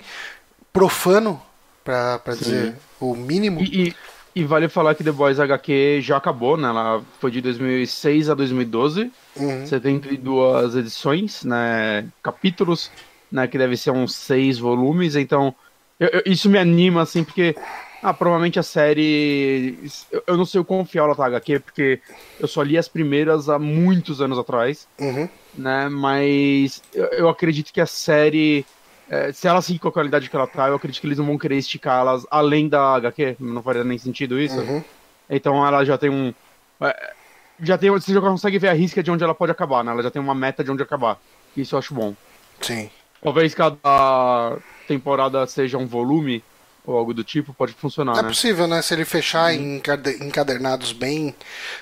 profano, pra dizer o mínimo. E, e- vale falar que The Boys HQ já acabou, né? Ela foi de 2006 a 2012. Uhum. 72 edições, né? Capítulos, né? Que deve ser uns seis volumes. Então, eu- eu- isso me anima, assim, porque. Ah, provavelmente a série. Eu, eu não sei o quão fiel ela tá HQ, porque eu só li as primeiras há muitos anos atrás, Uhum. né? Mas eu acredito que a série. Eh, se ela seguir com a qualidade que ela tá, eu acredito que eles não vão querer esticar elas além da HQ. Não faria nem sentido isso. Uhum. Então ela já tem um. é, Já tem, você já consegue ver a risca de onde ela pode acabar, né? Ela já tem uma meta de onde acabar. Isso eu acho bom. Sim. Talvez cada temporada seja um volume ou algo do tipo, pode funcionar, É né? possível, né? Se ele fechar em encade- encadernados bem.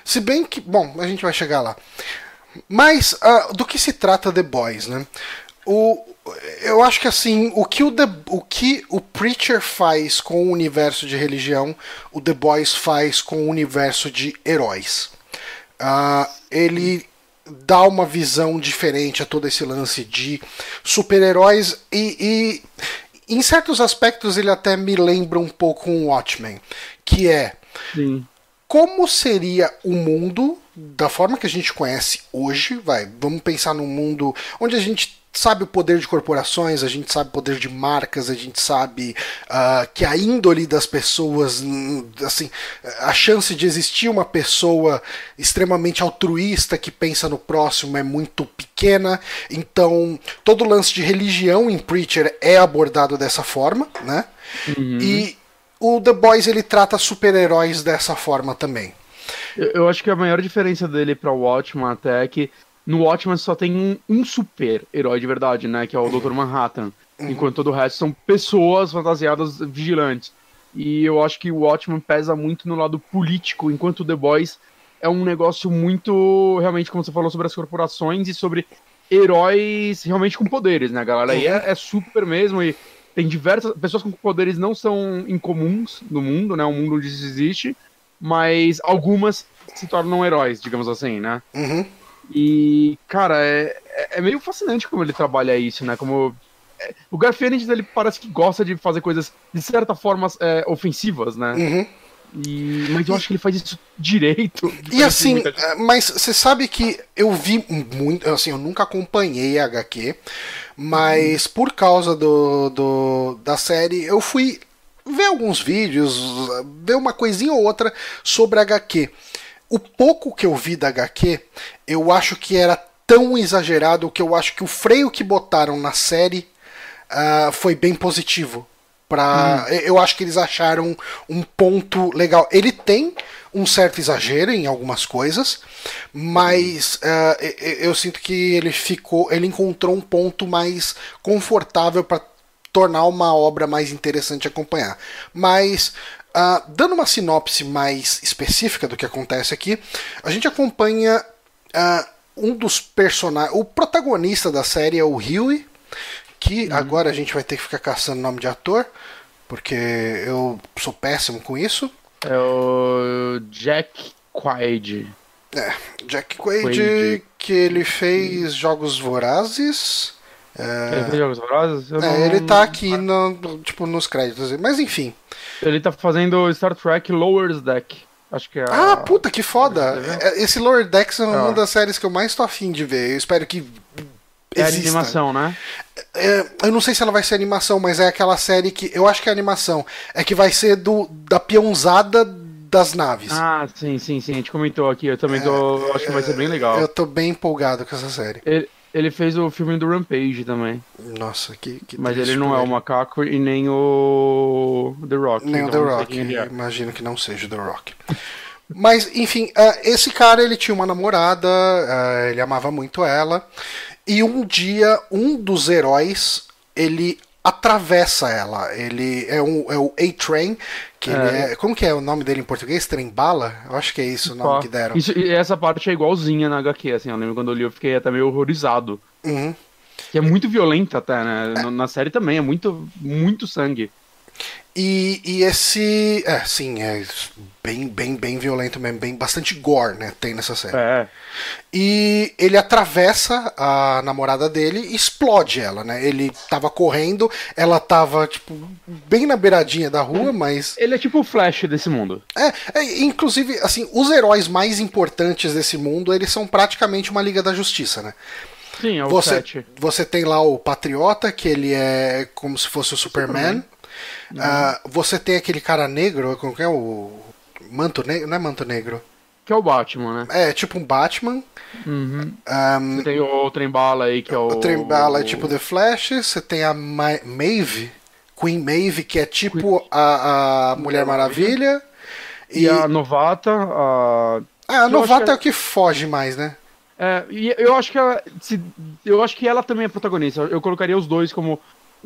Se bem que. Bom, a gente vai chegar lá. Mas ah, do que se trata The Boys, né? O, eu acho que assim, o que o, The, o que o Preacher faz com o universo de religião, o The Boys faz com o universo de heróis. Ah, ele dá uma visão diferente a todo esse lance de super-heróis e, e em certos aspectos ele até me lembra um pouco um Watchmen, que é Sim. como seria o mundo da forma que a gente conhece hoje, vai, vamos pensar num mundo onde a gente sabe o poder de corporações, a gente sabe o poder de marcas, a gente sabe ah, que a índole das pessoas, assim, a chance de existir uma pessoa extremamente altruísta que pensa no próximo é muito pequena, então todo o lance de religião em Preacher é abordado dessa forma, né? E o The Boys ele trata super-heróis dessa forma também. Eu, eu acho que a maior diferença dele pra Watchman até é que no Watchman só tem um, um super-herói de verdade, né? Que é o Dr. Manhattan. Enquanto todo o resto são pessoas fantasiadas vigilantes. E eu acho que o Watchman pesa muito no lado político, enquanto o The Boys é um negócio muito, realmente, como você falou, sobre as corporações e sobre heróis realmente com poderes, né, galera? Aí é, é super mesmo e tem diversas pessoas com poderes não são incomuns no mundo, né? Um mundo onde isso existe, mas algumas se tornam heróis, digamos assim, né? Uhum. E, cara, é, é- é meio fascinante como ele trabalha isso, né? Como. é, o Garfield, ele parece que gosta de fazer coisas, de certa forma, é, ofensivas, né? Uhum. E, mas eu acho que ele faz isso direito. E assim, muita eh, mas você sabe que eu vi muito, assim, eu nunca acompanhei a HQ, mas por causa do, do da série eu fui ver alguns vídeos, ver uma coisinha ou outra sobre a HQ. O pouco que eu vi da HQ, eu acho que era tão exagerado que eu acho que o freio que botaram na série ah, foi bem positivo. Pra, Eu acho que eles acharam um ponto legal. Ele tem um certo exagero em algumas coisas, mas ah, e- e- eu sinto que ele ficou, ele encontrou um ponto mais confortável para tornar uma obra mais interessante de acompanhar. Mas ah, dando uma sinopse mais específica do que acontece aqui, a gente acompanha ah, um dos personagens, o protagonista da série é o Huey, que agora a gente vai ter que ficar caçando nome de ator, porque eu sou péssimo com isso. É o Jack Quaid. É, Jack Quaid, Quaid. que ele fez Jogos Vorazes. Ele fez Jogos Vorazes? É, não- ele tá aqui no, tipo, nos créditos. Mas enfim. Ele tá fazendo Star Trek Lower's Deck. Acho que é. Ah, a- puta, que foda! É, Esse Lower Decks é uma Ah. das séries que eu mais tô afim de ver. Eu espero que. É exista. animação, né? É, eu não sei se ela vai ser animação, mas é aquela série que. Eu acho que é animação. É que vai ser do da peãozada das naves. Ah, sim, sim, sim. A gente comentou aqui. Eu também tô. eu acho que vai ser bem legal. Eu tô bem empolgado com essa série. Ele, ele fez o filme do Rampage também. Nossa, que. que Mas ele não é o macaco e nem o The Rock. Nem o então The não sei Rock. é. Imagino que não seja o The Rock. Mas, enfim, uh, esse cara ele tinha uma namorada, uh, ele amava muito ela. E um dia, um dos heróis, ele atravessa ela. Ele é, um, é o A-Train, que é. é. Como que é o nome dele em português? Trem bala? Eu acho que é isso o nome que deram. Isso, e essa parte é igualzinha na HQ, assim, eu lembro quando eu li, eu fiquei até meio horrorizado. Uhum. Que é muito violenta até, né? É. Na série também, é muito, muito sangue. E, e esse. É, sim, é bem, bem, bem violento mesmo, bem, bastante gore, né? Tem nessa série. É. E ele atravessa a namorada dele e explode ela, né? Ele tava correndo, ela tava, tipo, bem na beiradinha da rua, mas. Ele é tipo o Flash desse mundo. É, é, inclusive, assim, os heróis mais importantes desse mundo, eles são praticamente uma Liga da Justiça, né? Sim, é o você, você tem lá o Patriota, que ele é como se fosse o Superman. Superman. Uh, você tem aquele cara negro, como que é o. Manto negro? Não é manto negro. Que é o Batman, né? É, tipo um Batman. Uhum. Um, você tem o, o Trembala aí, que é o. O Trembala é tipo The Flash. Você tem a Ma Maeve, Queen Maeve, que é tipo Queen... a, a Mulher Maravilha. E, e a Novata. A, ah, a Novata que... é o que foge mais, né? É, e eu acho que ela, se, eu acho que ela também é protagonista. Eu colocaria os dois como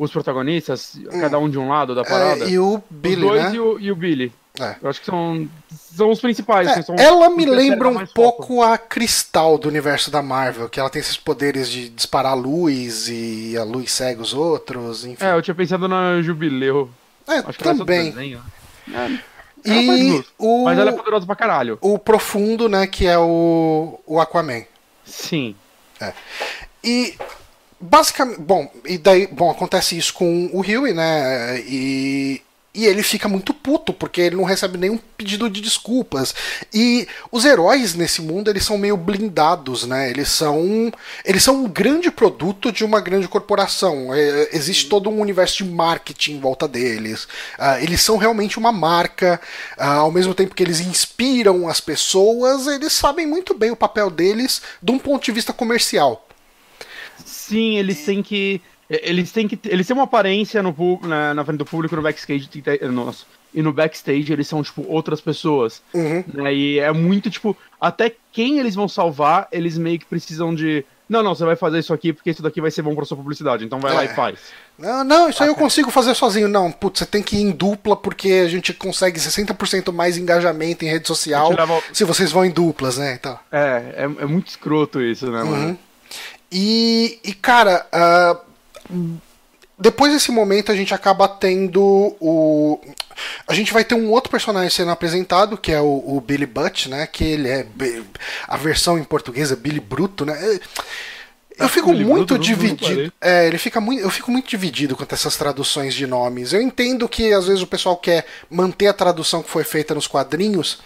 os protagonistas, hum. cada um de um lado da é, parada. É, e o Billy, os dois né? e, o, e o Billy. É. Eu acho que são, são os principais. É, assim, são ela me lembra um pouco a Cristal do universo da Marvel, que ela tem esses poderes de disparar luz e a luz cega os outros, enfim. É, eu tinha pensado na Jubileu. É, acho que também. É, e o... Mas ela é poderosa pra caralho. O Profundo, né, que é o, o Aquaman. Sim. É. E basicamente, bom, e daí, bom, acontece isso com o Huey, né? E e ele fica muito puto, porque ele não recebe nenhum pedido de desculpas. E os heróis nesse mundo, eles são meio blindados, né? Eles são eles são um grande produto de uma grande corporação. É, existe todo um universo de marketing em volta deles. Uh, eles são realmente uma marca. Uh, ao mesmo tempo que eles inspiram as pessoas, eles sabem muito bem o papel deles de um ponto de vista comercial. Sim, eles têm que. Eles têm que. Eles têm uma aparência no, na, na frente do público no backstage. Nossa, e no backstage eles são, tipo, outras pessoas. Uhum. Né, e é muito, tipo, até quem eles vão salvar, eles meio que precisam de. Não, não, você vai fazer isso aqui porque isso daqui vai ser bom pra sua publicidade, então vai é. lá e faz. Não, não, isso aí eu consigo fazer sozinho. Não, putz, você tem que ir em dupla porque a gente consegue 60% mais engajamento em rede social leva... se vocês vão em duplas, né? Então. É, é, é muito escroto isso, né, mano? Uhum. E, e cara, uh, depois desse momento a gente acaba tendo o. A gente vai ter um outro personagem sendo apresentado, que é o, o Billy Butt, né? Que ele é. A versão em português é Billy Bruto, né? Eu fico Billy muito Bruto, dividido. É, ele fica muito, eu fico muito dividido quanto a essas traduções de nomes. Eu entendo que às vezes o pessoal quer manter a tradução que foi feita nos quadrinhos,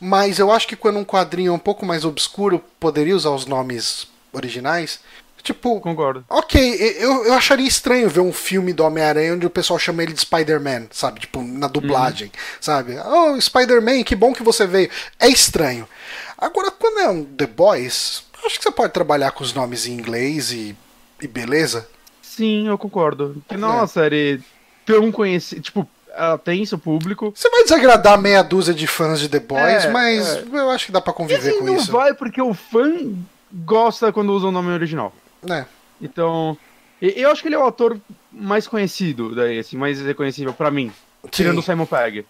mas eu acho que quando um quadrinho é um pouco mais obscuro, poderia usar os nomes originais. Tipo, concordo. Ok, eu, eu acharia estranho ver um filme do Homem-Aranha onde o pessoal chama ele de Spider-Man, sabe? Tipo, na dublagem, uhum. sabe? Oh, Spider-Man, que bom que você veio. É estranho. Agora, quando é um The Boys, acho que você pode trabalhar com os nomes em inglês e, e beleza. Sim, eu concordo. Que não é uma série tão conhecida. Tipo, ela tem seu público. Você vai desagradar meia dúzia de fãs de The Boys, é, mas é. eu acho que dá para conviver assim, com não isso. Não vai porque o fã gosta quando usa o nome original. É. Então, eu acho que ele é o ator mais conhecido daí, assim, mais reconhecível para mim, tirando o Simon Pegg.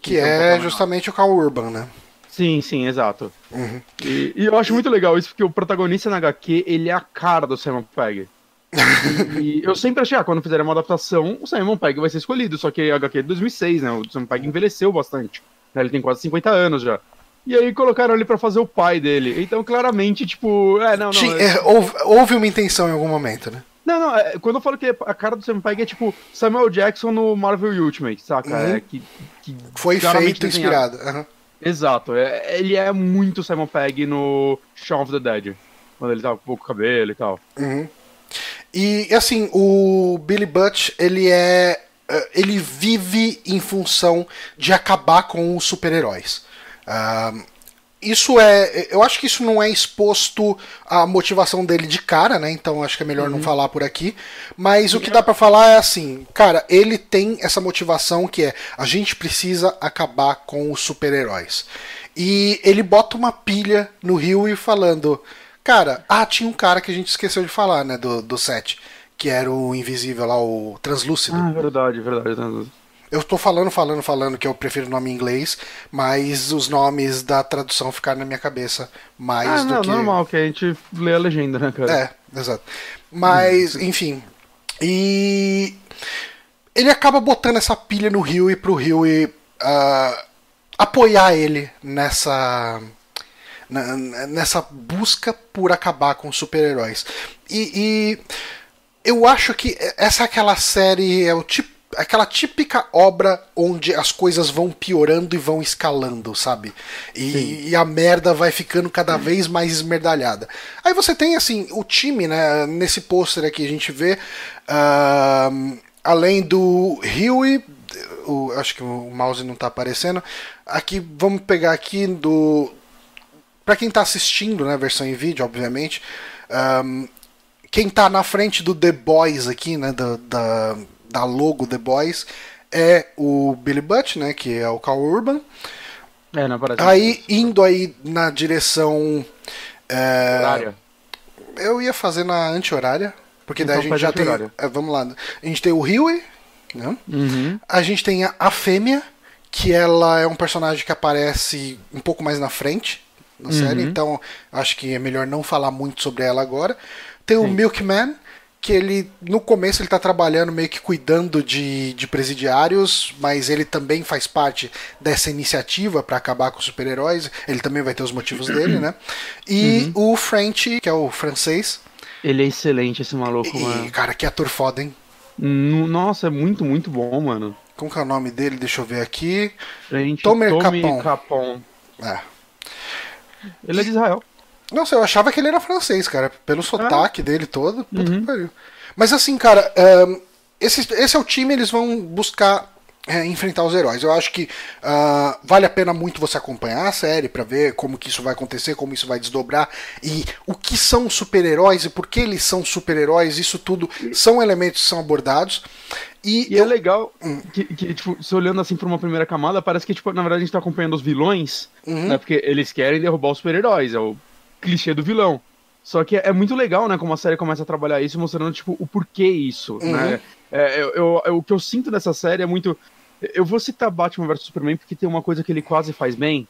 Que é justamente o Cal Urban, né? Sim, sim, exato. Uhum. E, e, eu acho muito legal isso, porque o protagonista na HQ, ele é a cara do Simon Pegg. e, e eu sempre achei, ah, quando fizerem uma adaptação, o Simon Pegg vai ser escolhido, só que a HQ é de 2006, né? O Simon Pegg envelheceu bastante. Né? Ele tem quase 50 anos já. E aí colocaram ele para fazer o pai dele. Então, claramente, tipo, é, não, não. Tinha, é... houve, houve, uma intenção em algum momento, né? Não, não, é, quando eu falo que a cara do Sam Pegg é tipo Samuel Jackson no Marvel Ultimate, saca? Uhum. É, que, que Foi feito inspirado. Uhum. Exato, é, ele é muito Simon Pegg no Shaun of the Dead. Quando ele tá com pouco cabelo e tal. Uhum. E assim, o Billy Butch, ele é. Eh, ele vive em função de acabar com os super-heróis. Uh, isso é. Eu acho que isso não é exposto à motivação dele de cara, né? Então acho que é melhor uhum. não falar por aqui. Mas o que dá para falar é assim, cara, ele tem essa motivação que é a gente precisa acabar com os super-heróis. E ele bota uma pilha no rio e falando. Cara, ah, tinha um cara que a gente esqueceu de falar, né, do, do set. Que era o invisível lá, o translúcido. Ah, verdade, verdade. Eu tô falando, falando, falando que eu prefiro o nome em inglês, mas os nomes da tradução ficaram na minha cabeça mais ah, do não, que. normal, que a gente lê a legenda, né, cara? É, exato. Mas, enfim. E. Ele acaba botando essa pilha no Rio e pro Rio e. Uh, apoiar ele nessa nessa busca por acabar com super-heróis. E, e, eu acho que essa é aquela série, é o tipo, aquela típica obra onde as coisas vão piorando e vão escalando, sabe? E, e, a merda vai ficando cada vez mais esmerdalhada. Aí você tem, assim, o time, né? Nesse pôster aqui a gente vê. Uh, além do Huey, o, acho que o mouse não está aparecendo. Aqui, vamos pegar aqui do. Para quem está assistindo, né, versão em vídeo, obviamente. Um, quem está na frente do The Boys aqui, né, da, da, da, logo The Boys, é o Billy Butt, né, que é o Carl Urban. É, não aparece. Aí, indo aí na direção. É, Horária. Eu ia fazer na anti-horária, porque daí Então a gente faz já tem. é, vamos lá. A gente tem o Huey, né? Uhum. A gente tem a, a fêmea, que ela é um personagem que aparece um pouco mais na frente na Uhum. série, então acho que é melhor não falar muito sobre ela agora. Tem o Sim. Milkman, que ele no começo ele tá trabalhando meio que cuidando de, de presidiários, mas ele também faz parte dessa iniciativa para acabar com os super-heróis. Ele também vai ter os motivos dele, né? E Uhum. o French, que é o francês. Ele é excelente, esse maluco, E, mano. cara, que ator foda, hein? Nossa, é muito, muito bom, mano. Como que é o nome dele? Deixa eu ver aqui. Gente, Tomer Capon. Capon. É. Ele é de Israel. Nossa, eu achava que ele era francês, cara. Pelo sotaque dele todo. Puta Uhum. que pariu. Mas assim, cara, ahn, esse, esse é o time, eles vão buscar é, enfrentar os heróis. Eu acho que ah, vale a pena muito você acompanhar a série pra ver como que isso vai acontecer, como isso vai desdobrar e o que são super-heróis e por que eles são super-heróis. Isso tudo são elementos que são abordados. E, E é eu- legal que, que, tipo, se olhando assim por uma primeira camada, parece que, tipo, na verdade a gente tá acompanhando os vilões, né? Porque eles querem derrubar os super-heróis, é o clichê do vilão. Só que é, muito legal, né, como a série começa a trabalhar isso, mostrando, tipo, o porquê isso, né? É, eu, eu- eu- o que eu sinto dessa série é muito... Eu vou citar Batman vs Superman porque tem uma coisa que ele quase faz bem,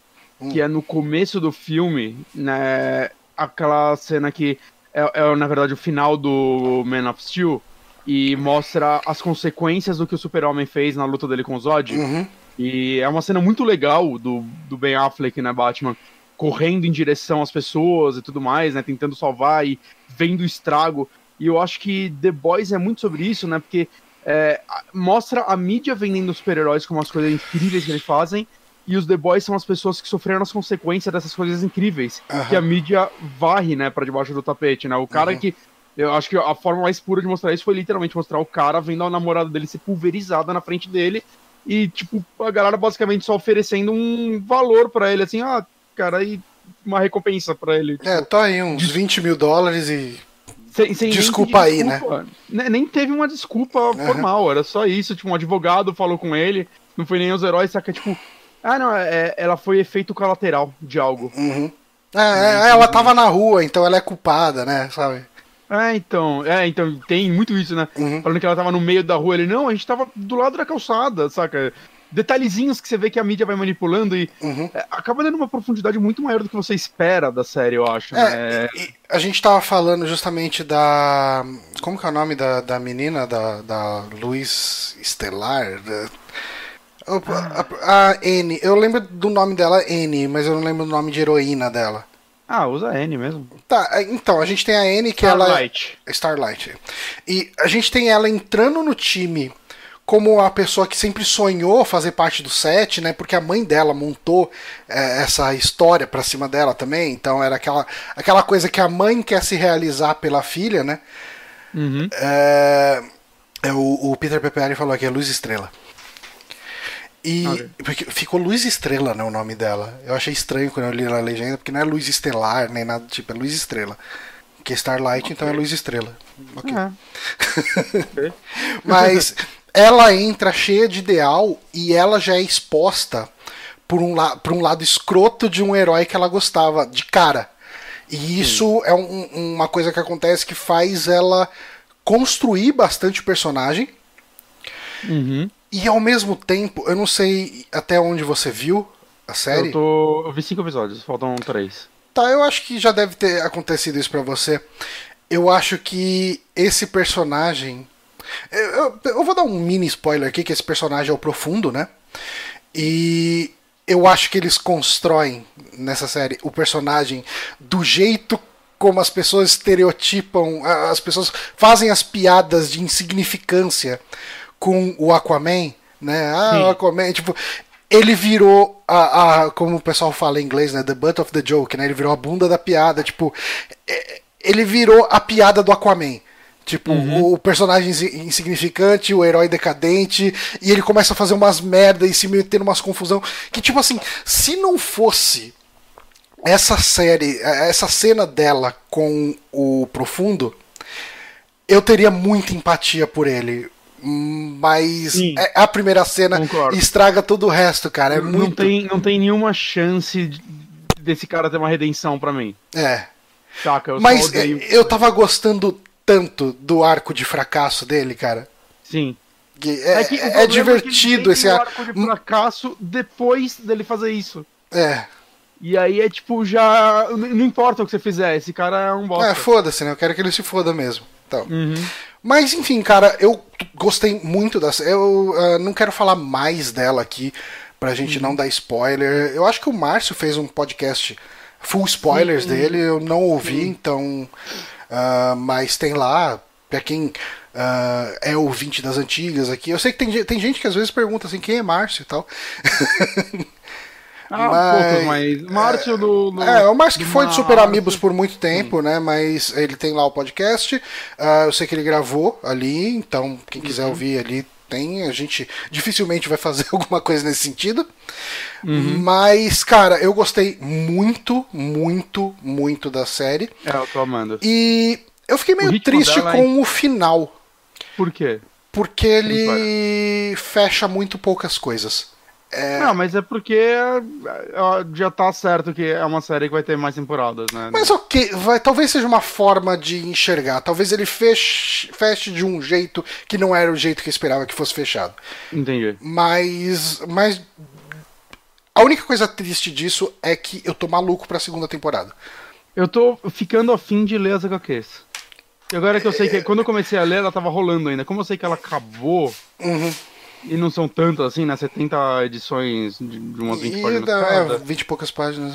que é no começo do filme, né, aquela cena que é, é, na verdade, o final do Man of Steel, e mostra as consequências do que o Super-Homem fez na luta dele com o Zod. Uhum. E é uma cena muito legal do, do Ben Affleck, né, Batman, correndo em direção às pessoas e tudo mais, né, tentando salvar e vendo o estrago. E eu acho que The Boys é muito sobre isso, né, porque é, mostra a mídia vendendo super-heróis como as coisas incríveis que eles fazem, e os The Boys são as pessoas que sofreram as consequências dessas coisas incríveis, Aham. que a mídia varre, né, pra debaixo do tapete, né, o cara Uhum. que... Eu acho que a forma mais pura de mostrar isso foi literalmente mostrar o cara vendo a namorada dele ser pulverizada na frente dele e, tipo, a galera basicamente só oferecendo um valor pra ele, assim, ah, cara, aí uma recompensa pra ele. tipo, É, tá aí uns 20 mil dólares e. sem- sem desculpa aí, né? desculpa. Ne- Nem teve uma desculpa formal, era só isso, tipo, um advogado falou com ele, não foi nem os heróis, saca, tipo, ah, não, é, ela foi efeito colateral de algo. Uhum. É, é, ela tava na rua, então ela é culpada, né? Sabe? É, então, é, então, tem muito isso, né? Uhum. Falando que ela tava no meio da rua, ele, não, a gente tava do lado da calçada, saca? Detalhezinhos que você vê que a mídia vai manipulando e Uhum. é, acaba dando uma profundidade muito maior do que você espera da série, eu acho. né? É, e- e a gente tava falando justamente da. Como que é o nome da, da menina? Da, da Luz Estelar? Da- Opa, a, a N. Eu lembro do nome dela, N, mas eu não lembro do nome de heroína dela. Ah, usa N mesmo. Tá, é, então, a gente tem a N que ela. Starlight. Starlight. E a gente tem ela entrando no time como a pessoa que sempre sonhou fazer parte do set, né? Porque a mãe dela montou é, essa história pra cima dela também. Então era aquela, aquela coisa que a mãe quer se realizar pela filha, né? Uhum. É, é, o, o Peter Pepeari falou aqui, é Luz Estrela. E Ok. porque ficou Luz Estrela, né, o nome dela. Eu achei estranho quando eu li na legenda, porque não é Luz Estelar, nem nada do tipo, é Luz Estrela. Que é Starlight, então é Luz Estrela. Ok. É. Mas ela entra cheia de ideal e ela já é exposta por um, la por um lado escroto de um herói que ela gostava, de cara. E isso Sim. é um, uma coisa que acontece que faz ela construir bastante o personagem. Uhum. E ao mesmo tempo, eu não sei até onde você viu a série. Eu, tô... eu vi cinco episódios, faltam três. Tá, eu acho que já deve ter acontecido isso para você. Eu acho que esse personagem. Eu, eu, vou dar um mini spoiler aqui, que esse personagem é o profundo, né? E eu acho que eles constroem nessa série o personagem do jeito como as pessoas estereotipam, as pessoas fazem as piadas de insignificância com o Aquaman, né? Ah, Sim. o Aquaman, tipo, ele virou a, a, como o pessoal fala em inglês, né? The butt of the joke, né? Ele virou a bunda da piada, tipo, é, ele virou a piada do Aquaman. Tipo, uhum. o personagem insignificante, o herói decadente, e ele começa a fazer umas merda e se meter umas confusão. Que, tipo assim, se não fosse essa série, essa cena dela com o Profundo, eu teria muita empatia por ele. Mas Sim. É, a primeira cena Concordo. estraga todo o resto, cara. É não, muito... tem, não tem nenhuma chance desse cara ter uma redenção para mim. É. Saca, eu Mas eu tava gostando tanto do arco de fracasso dele, cara. Sim. É, é, que é divertido é esse arco de fracasso depois dele fazer isso. É. E aí é tipo, já. Não importa o que você fizer, esse cara é um bosta. É, foda-se, né? Eu quero que ele se foda mesmo. Então. Uhum. Mas enfim, cara, eu gostei muito dessa. Eu uh, não quero falar mais dela aqui pra gente uhum. não dar spoiler. Eu acho que o Márcio fez um podcast full spoilers dele, eu não ouvi, então. Uh, mas tem lá, pra quem uh, é ouvinte das antigas aqui. Eu sei que tem, tem gente que às vezes pergunta assim, quem é Márcio e tal. Ah, mas, mas Márcio do, do, É, o Márcio que foi de Super Amigos por muito tempo, Sim. né? Mas ele tem lá o podcast. Uh, eu sei que ele gravou ali, então quem quiser uhum. ouvir ali tem. A gente dificilmente vai fazer alguma coisa nesse sentido. Uhum. Mas, cara, eu gostei muito, muito, muito da série. É, eu tô amando. E eu fiquei meio triste com é... o final. Por quê? Porque ele fecha muito poucas coisas. É... Não, mas é porque é, já tá certo que é uma série que vai ter mais temporadas, né? Mas ok, vai, talvez seja uma forma de enxergar. Talvez ele feche, feche de um jeito que não era o jeito que eu esperava que fosse fechado. Entendi. Mas, mas a única coisa triste disso é que eu tô maluco pra segunda temporada. Eu tô ficando afim de ler as HQs. E agora que eu sei que quando eu comecei a ler, ela tava rolando ainda. Como eu sei que ela acabou. Uhum e não são tantas assim, né? 70 edições de, de umas 20 e páginas. Dá, cada. É, 20 e poucas páginas.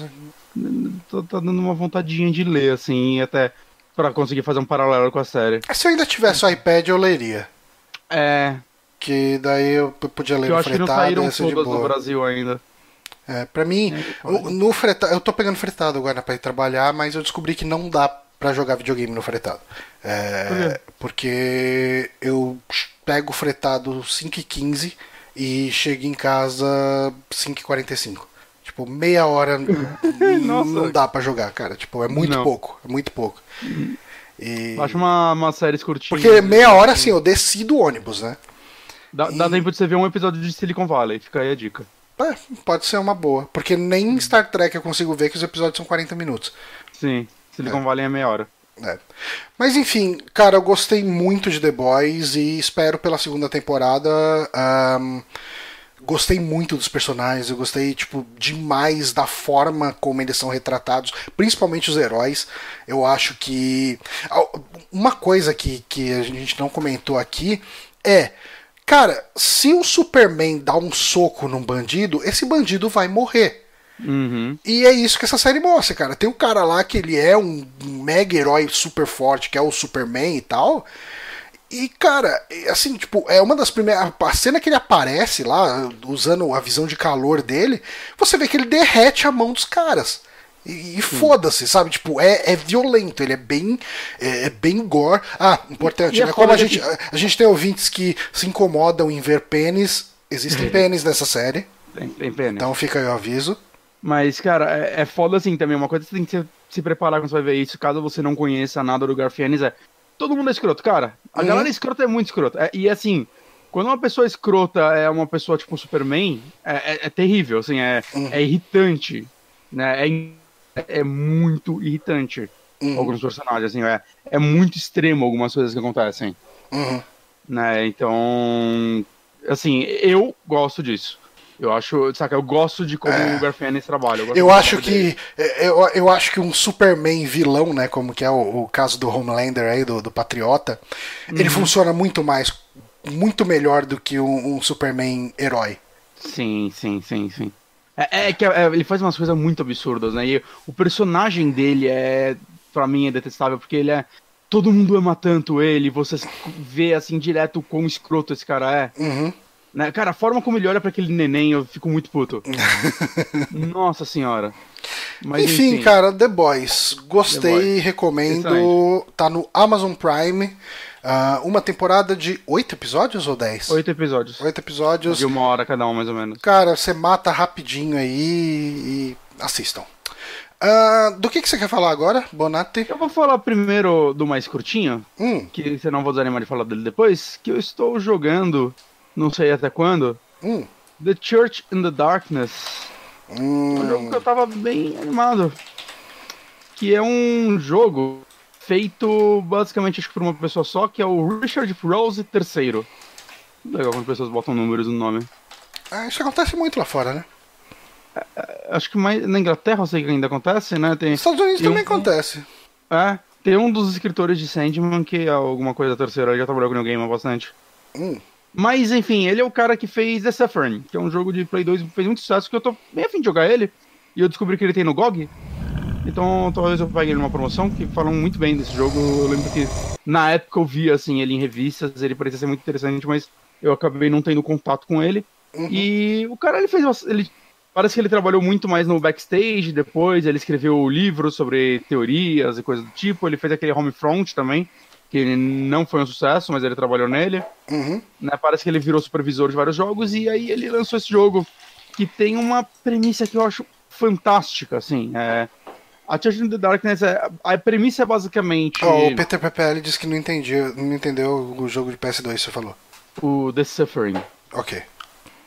Tá, tá dando uma vontadinha de ler, assim, até para conseguir fazer um paralelo com a série. É, se eu ainda tivesse o iPad, eu leria. É. Que daí eu podia ler eu no acho fretado. Que não saíram todas no Brasil ainda. É, pra mim, é, no fretado, eu tô pegando fretado agora pra ir trabalhar, mas eu descobri que não dá para jogar videogame no fretado. É, Por porque eu pego fretado 5h15 e chego em casa 5h45. Tipo, meia hora não dá para jogar, cara. Tipo, é muito não. pouco. É muito pouco. E... Acho uma, uma série curtinha. Porque meia hora, assim, eu desci do ônibus, né? Dá, e... dá tempo de você ver um episódio de Silicon Valley, fica aí a dica. É, pode ser uma boa. Porque nem Star Trek eu consigo ver que os episódios são 40 minutos. Sim, Silicon é. Valley é meia hora. É. Mas enfim, cara, eu gostei muito de The Boys e espero pela segunda temporada. Um, gostei muito dos personagens, eu gostei tipo demais da forma como eles são retratados, principalmente os heróis. Eu acho que uma coisa que, que a gente não comentou aqui é Cara, se o Superman dá um soco num bandido, esse bandido vai morrer. Uhum. E é isso que essa série mostra, cara. Tem um cara lá que ele é um mega herói super forte, que é o Superman e tal. E, cara, assim, tipo, é uma das primeiras. A cena que ele aparece lá, usando a visão de calor dele, você vê que ele derrete a mão dos caras. E, e foda-se, sabe? Tipo, é, é violento, ele é bem, é, é bem gore. Ah, importante, né? Como a gente, a, a gente tem ouvintes que se incomodam em ver pênis, existem pênis nessa série. Tem, tem pênis. Então fica aí o aviso. Mas, cara, é, é foda assim também. Uma coisa que você tem que se, se, preparar quando você vai ver isso, caso você não conheça nada do Garfienes, é. Todo mundo é escroto, cara. A uhum. galera escrota é muito escroto. É, e assim, Quando uma pessoa escrota é uma pessoa tipo Superman, é, é, é terrível, assim, é, Uhum. é irritante, né? É, é muito irritante Uhum. alguns personagens, assim, é, é muito extremo algumas coisas que acontecem, Uhum. né? Então, assim, eu gosto disso. Eu acho, saca, eu gosto de como o Garfiennes trabalha. É. Eu do acho que. Eu, eu acho que um Superman vilão, né? Como que é o, o caso do Homelander aí, do, do Patriota, Uhum. ele funciona muito mais, muito melhor do que um, um Superman herói. Sim, sim, sim, sim. É, é que é, ele faz umas coisas muito absurdas, né? E o personagem dele é, pra mim, é detestável, porque ele é. Todo mundo ama tanto ele, você vê assim direto o quão escroto esse cara é. Uhum. Né? Cara, a forma como ele olha pra aquele neném, eu fico muito puto. Nossa senhora. Mas, enfim, cara, The Boys. Gostei, The Boys. recomendo. Excelente. Tá no Amazon Prime. Ah, uma temporada de oito episódios ou dez? Oito episódios. Oito episódios. De uma hora cada um, mais ou menos. Cara, você mata rapidinho aí e assistam. Ah, do que, que você quer falar agora, Bonatti? Eu vou falar primeiro do mais curtinho, Hum, que você não vou desanimar de falar dele depois, que eu estou jogando, não sei até quando, hum, The Church in the Darkness. Um jogo hum. que eu tava bem animado. Que é um jogo feito basicamente acho que por uma pessoa só, que é o Richard Rose III. Legal quando pessoas botam números no nome. Ah, isso acontece muito lá fora, né? Acho que mais na Inglaterra eu sei que ainda acontece, né? Tem, Nos Estados Unidos E um- também acontece. é, tem um dos escritores de Sandman que é alguma coisa terceira, ele já trabalhou com New Game há bastante. Hum, Mas enfim, ele é o cara que fez The Suffering, que é um jogo de Play 2 que fez muito sucesso, que eu tô bem afim de jogar ele. E eu descobri que ele tem no GOG. Então talvez eu pegue ele numa promoção, que falam muito bem desse jogo. Eu lembro que na época eu vi assim, ele em revistas, ele parecia ser muito interessante, mas eu acabei não tendo contato com ele. Uhum. E o cara ele fez. Ele, parece que ele trabalhou muito mais no backstage depois, ele escreveu livros sobre teorias e coisas do tipo. Ele fez aquele Homefront também, que ele não foi um sucesso, mas ele trabalhou nele uhum. né? Parece que ele virou supervisor de vários jogos e aí ele lançou esse jogo que tem uma premissa que eu acho fantástica, assim. É... A Church in the Darkness, é... a premissa é basicamente Ó, o Peter PPL disse que não não entendeu o jogo de PS2 que você falou. o The Suffering. Ok.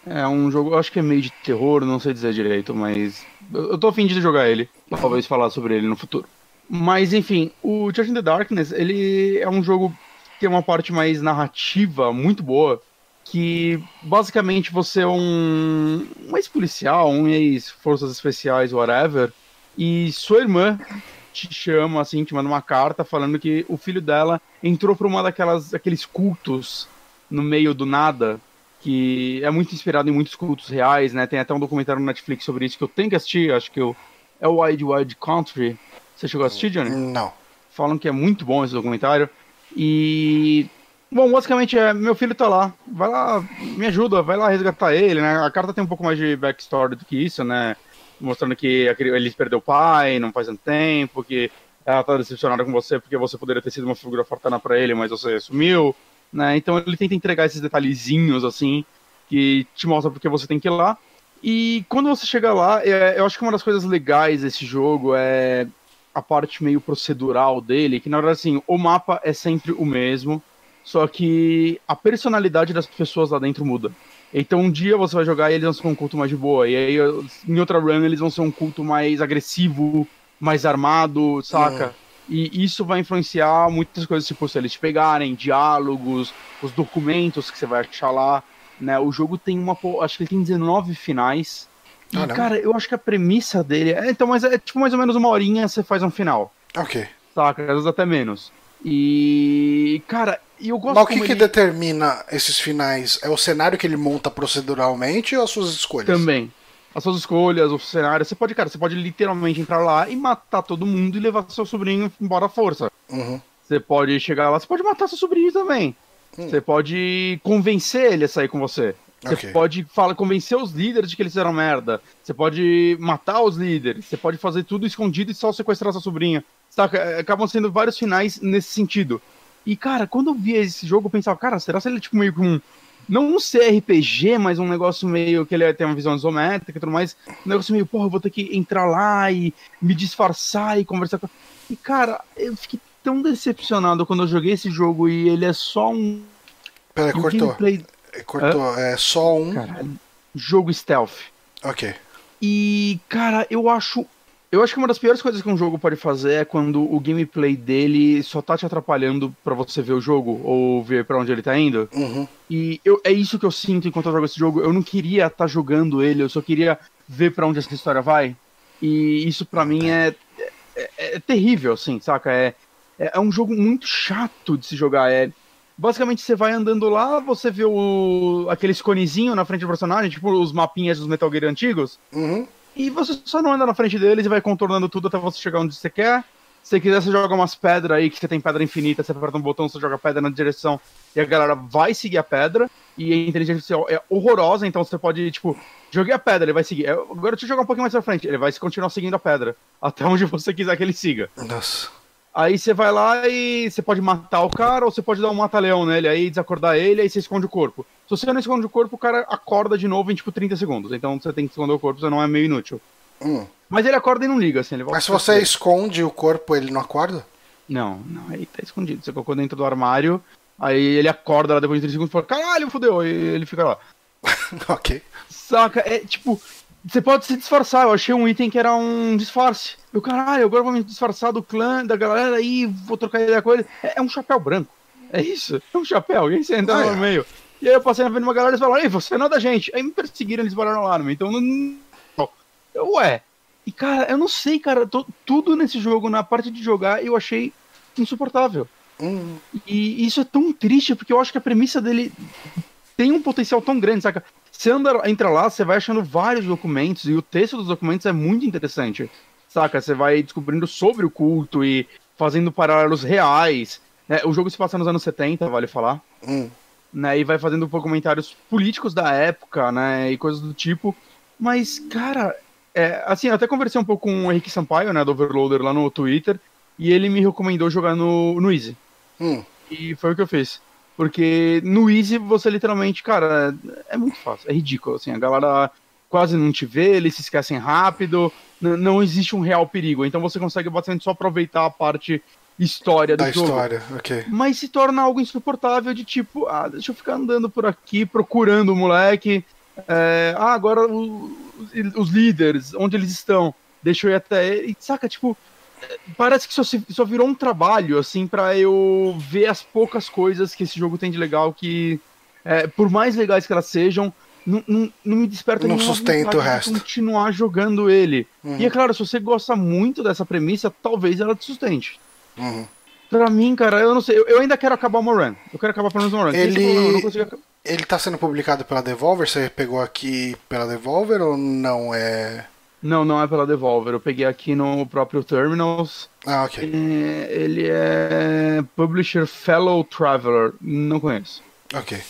É um jogo, eu acho que é meio de terror, não sei dizer direito, mas eu eu tô afim de jogar ele, talvez falar sobre ele no futuro. Mas enfim, o Church in the Darkness, ele é um jogo que tem uma parte mais narrativa muito boa, que basicamente você é um, um ex-policial, um ex-forças especiais, whatever, e sua irmã te chama, assim, te manda uma carta falando que o filho dela entrou pra uma daquelas, aqueles cultos no meio do nada, que é muito inspirado em muitos cultos reais, né? Tem até um documentário no Netflix sobre isso que eu tenho que assistir, acho que eu, é o Wild Wild Country. Você chegou a assistir, Johnny? Não. Falam que é muito bom esse documentário. E. Bom, basicamente é, meu filho tá lá, vai lá, me ajuda, vai lá resgatar ele, né? A carta tem um pouco mais de backstory do que isso, né? Mostrando que ele perdeu o pai, não faz tanto tempo, que ela tá decepcionada com você porque você poderia ter sido uma figura fortana pra ele, mas você sumiu, né? Então ele tenta entregar esses detalhezinhos, assim, que te mostra porque você tem que ir lá. E quando você chega lá, é, eu acho que uma das coisas legais desse jogo é a parte meio procedural dele, que na verdade assim, o mapa é sempre o mesmo, só que a personalidade das pessoas lá dentro muda. Então um dia você vai jogar e eles vão ser um culto mais de boa, e aí em outra run eles vão ser um culto mais agressivo, mais armado, saca? E isso vai influenciar muitas coisas, tipo, se eles te pegarem, diálogos, os documentos que você vai achar lá, né? O jogo tem uma, acho que ele tem 19 finais. Caramba. cara, eu acho que a premissa dele é, então, mas é tipo mais ou menos uma horinha você faz um final, Ok. saca? Às vezes até menos. E, cara, eu gosto Mas o que, que ele- determina esses finais? É o cenário que ele monta proceduralmente ou as suas escolhas? Também. As suas escolhas, o cenário. Você pode, cara, você pode literalmente entrar lá e matar todo mundo e levar seu sobrinho embora à força. Uhum. Você pode chegar lá, você pode matar seu sobrinho também. Você pode convencer ele a sair com você. Você Ok. pode fala, convencer os líderes de que eles fizeram merda. Você pode matar os líderes. Você pode fazer tudo escondido e só sequestrar sua sobrinha. Saca? É, Acabam sendo vários finais nesse sentido. E, cara, quando eu via esse jogo, eu pensava, cara, será que ele é tipo meio que um. Não um CRPG, mas um negócio meio que ele tem uma visão isométrica e tudo mais. Um negócio meio, porra, eu vou ter que entrar lá e me disfarçar e conversar com. E, cara, eu fiquei tão decepcionado quando eu joguei esse jogo e ele é só um Peraí, o cortou. gameplay- Cortou, é só um. Caralho. Jogo stealth. Ok. E, cara, eu acho. Eu acho que uma das piores coisas que um jogo pode fazer é quando o gameplay dele só tá te atrapalhando para você ver o jogo ou ver para onde ele tá indo. Uhum. E eu, é isso que eu sinto enquanto eu jogo esse jogo. Eu não queria estar tá jogando ele, eu só queria ver para onde essa história vai. E isso para mim é, é, é, terrível, assim, saca? É, é, é um jogo muito chato de se jogar. É, basicamente você vai andando lá, você vê o, aquele conezinho na frente do personagem, tipo os mapinhas dos Metal Gear antigos. Uhum. E você só não anda na frente deles e vai contornando tudo até você chegar onde você quer. Se você quiser, você joga umas pedras aí, que você tem pedra infinita, você aperta um botão, você joga pedra na direção e a galera vai seguir a pedra. E a inteligência artificial é horrorosa, então você pode, tipo, joguei a pedra, ele vai seguir. Agora deixa eu jogar um pouquinho mais pra frente, ele vai continuar seguindo a pedra. Até onde você quiser que ele siga. Nossa. Aí você vai lá e você pode matar o cara ou você pode dar um mata-leão nele, aí desacordar ele, aí você esconde o corpo. Se você não esconde o corpo, o cara acorda de novo em tipo 30 segundos. Então você tem que esconder o corpo, senão é meio inútil. Hum. Mas ele acorda e não liga, assim. Mas se você esconde o corpo, ele não acorda? Não, não, aí tá escondido. Você colocou dentro do armário, aí ele acorda lá depois de 30 segundos e fala, caralho, fodeu, e ele fica lá. ok. Saca? É tipo, você pode se disfarçar. Eu achei um item que era um disfarce. Eu, caralho, agora vou me disfarçar do clã, da galera aí, vou trocar ideia com ele. É, é um chapéu branco. É isso? É um chapéu. E aí você entra ah, no é. meio. E aí eu passei na frente de uma galera e falaram, ei, você não é da gente. Aí me perseguiram, eles pararam lá no Então, não... eu, ué. E, cara, eu não sei, cara, tô, tudo nesse jogo, na parte de jogar, eu achei insuportável. Hum. E isso é tão triste, porque eu acho que a premissa dele tem um potencial tão grande, saca? Você anda, entra lá, você vai achando vários documentos, e o texto dos documentos é muito interessante, saca? Você vai descobrindo sobre o culto e fazendo paralelos reais. Né? O jogo se passa nos anos 70, vale falar. Hum. Né? E vai fazendo comentários políticos da época, né? E coisas do tipo. Mas, cara, é, assim, eu até conversei um pouco com o Henrique Sampaio, né, do Overloader, lá no Twitter, e ele me recomendou jogar no, no Easy. Hum. E foi o que eu fiz. Porque no Easy você literalmente, cara, é muito fácil, é ridículo, assim, a galera quase não te vê, eles se esquecem rápido, não existe um real perigo, então você consegue bastante só aproveitar a parte história do da jogo. história, ok. Mas se torna algo insuportável de tipo, ah, deixa eu ficar andando por aqui, procurando o moleque, é, ah, agora o, os líderes, onde eles estão, deixa eu ir até ele, saca, tipo, parece que só, só virou um trabalho, assim, para eu ver as poucas coisas que esse jogo tem de legal que, é, por mais legais que elas sejam, não, não, não me desperta não sustenta o resto. continuar jogando ele. Uhum. E é claro, se você gosta muito dessa premissa, talvez ela te sustente. Uhum. Pra mim, cara, eu não sei. Eu, eu ainda quero acabar o Moran. Eu quero acabar pelo menos o Moran. Ele... Consigo... Ele tá sendo publicado pela Devolver? Você pegou aqui pela Devolver ou não é. Não, não é pela Devolver. Eu peguei aqui no próprio Terminals. Ah, ok. ele é Publisher Fellow Traveler. Não conheço. Ok.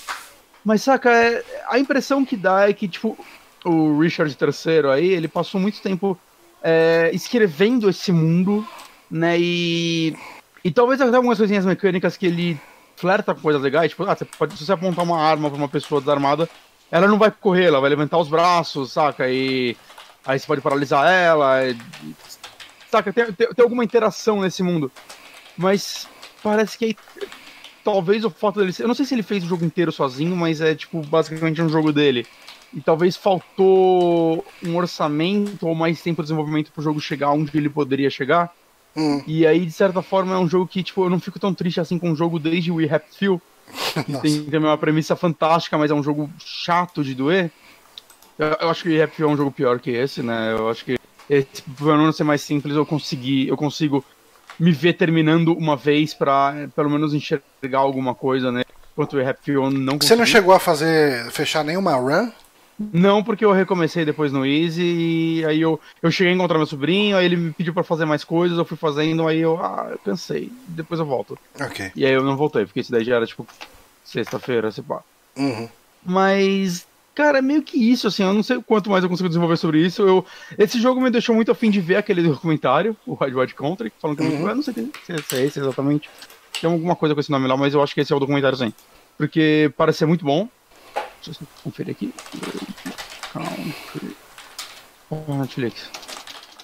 Mas saca, é, a impressão que dá é que, tipo, o Richard III aí, ele passou muito tempo é, escrevendo esse mundo, né? E. E talvez até algumas coisinhas mecânicas que ele flerta com coisas legais. Tipo, ah, você pode, se você apontar uma arma pra uma pessoa desarmada, ela não vai correr, ela vai levantar os braços, saca? E aí você pode paralisar ela. E, saca? Tem, tem, tem, alguma interação nesse mundo. Mas parece que aí. Talvez o fato dele. Eu não sei se ele fez o jogo inteiro sozinho, mas é tipo basicamente um jogo dele. E talvez faltou um orçamento ou mais tempo de desenvolvimento pro jogo chegar onde ele poderia chegar. Hum. E aí, de certa forma, é um jogo que, tipo, eu não fico tão triste assim com o jogo desde o We Happy Feel. tem também uma premissa fantástica, mas é um jogo chato de doer. Eu, eu acho que Feel é um jogo pior que esse, né? Eu acho que esse, por não ser mais simples, eu consegui, eu consigo me ver terminando uma vez pra pelo menos enxergar alguma coisa, né? Enquanto o Feel não consegui. Você não chegou a fazer, fechar nenhuma run? Não, porque eu recomecei depois no Easy e aí eu, eu cheguei a encontrar meu sobrinho, aí ele me pediu para fazer mais coisas, eu fui fazendo, aí eu, ah, eu cansei, depois eu volto. Ok. E aí eu não voltei, porque isso daí já era tipo sexta-feira, se pá. Uhum. Mas, cara, é meio que isso, assim, eu não sei o quanto mais eu consigo desenvolver sobre isso. Eu, esse jogo me deixou muito afim de ver aquele documentário, o Red White Country, falando que uhum. eu não sei se é esse exatamente. Tem alguma coisa com esse nome lá, mas eu acho que esse é o documentário sim. Porque parece ser muito bom. Deixa eu conferir aqui. Country. Oh, Netflix.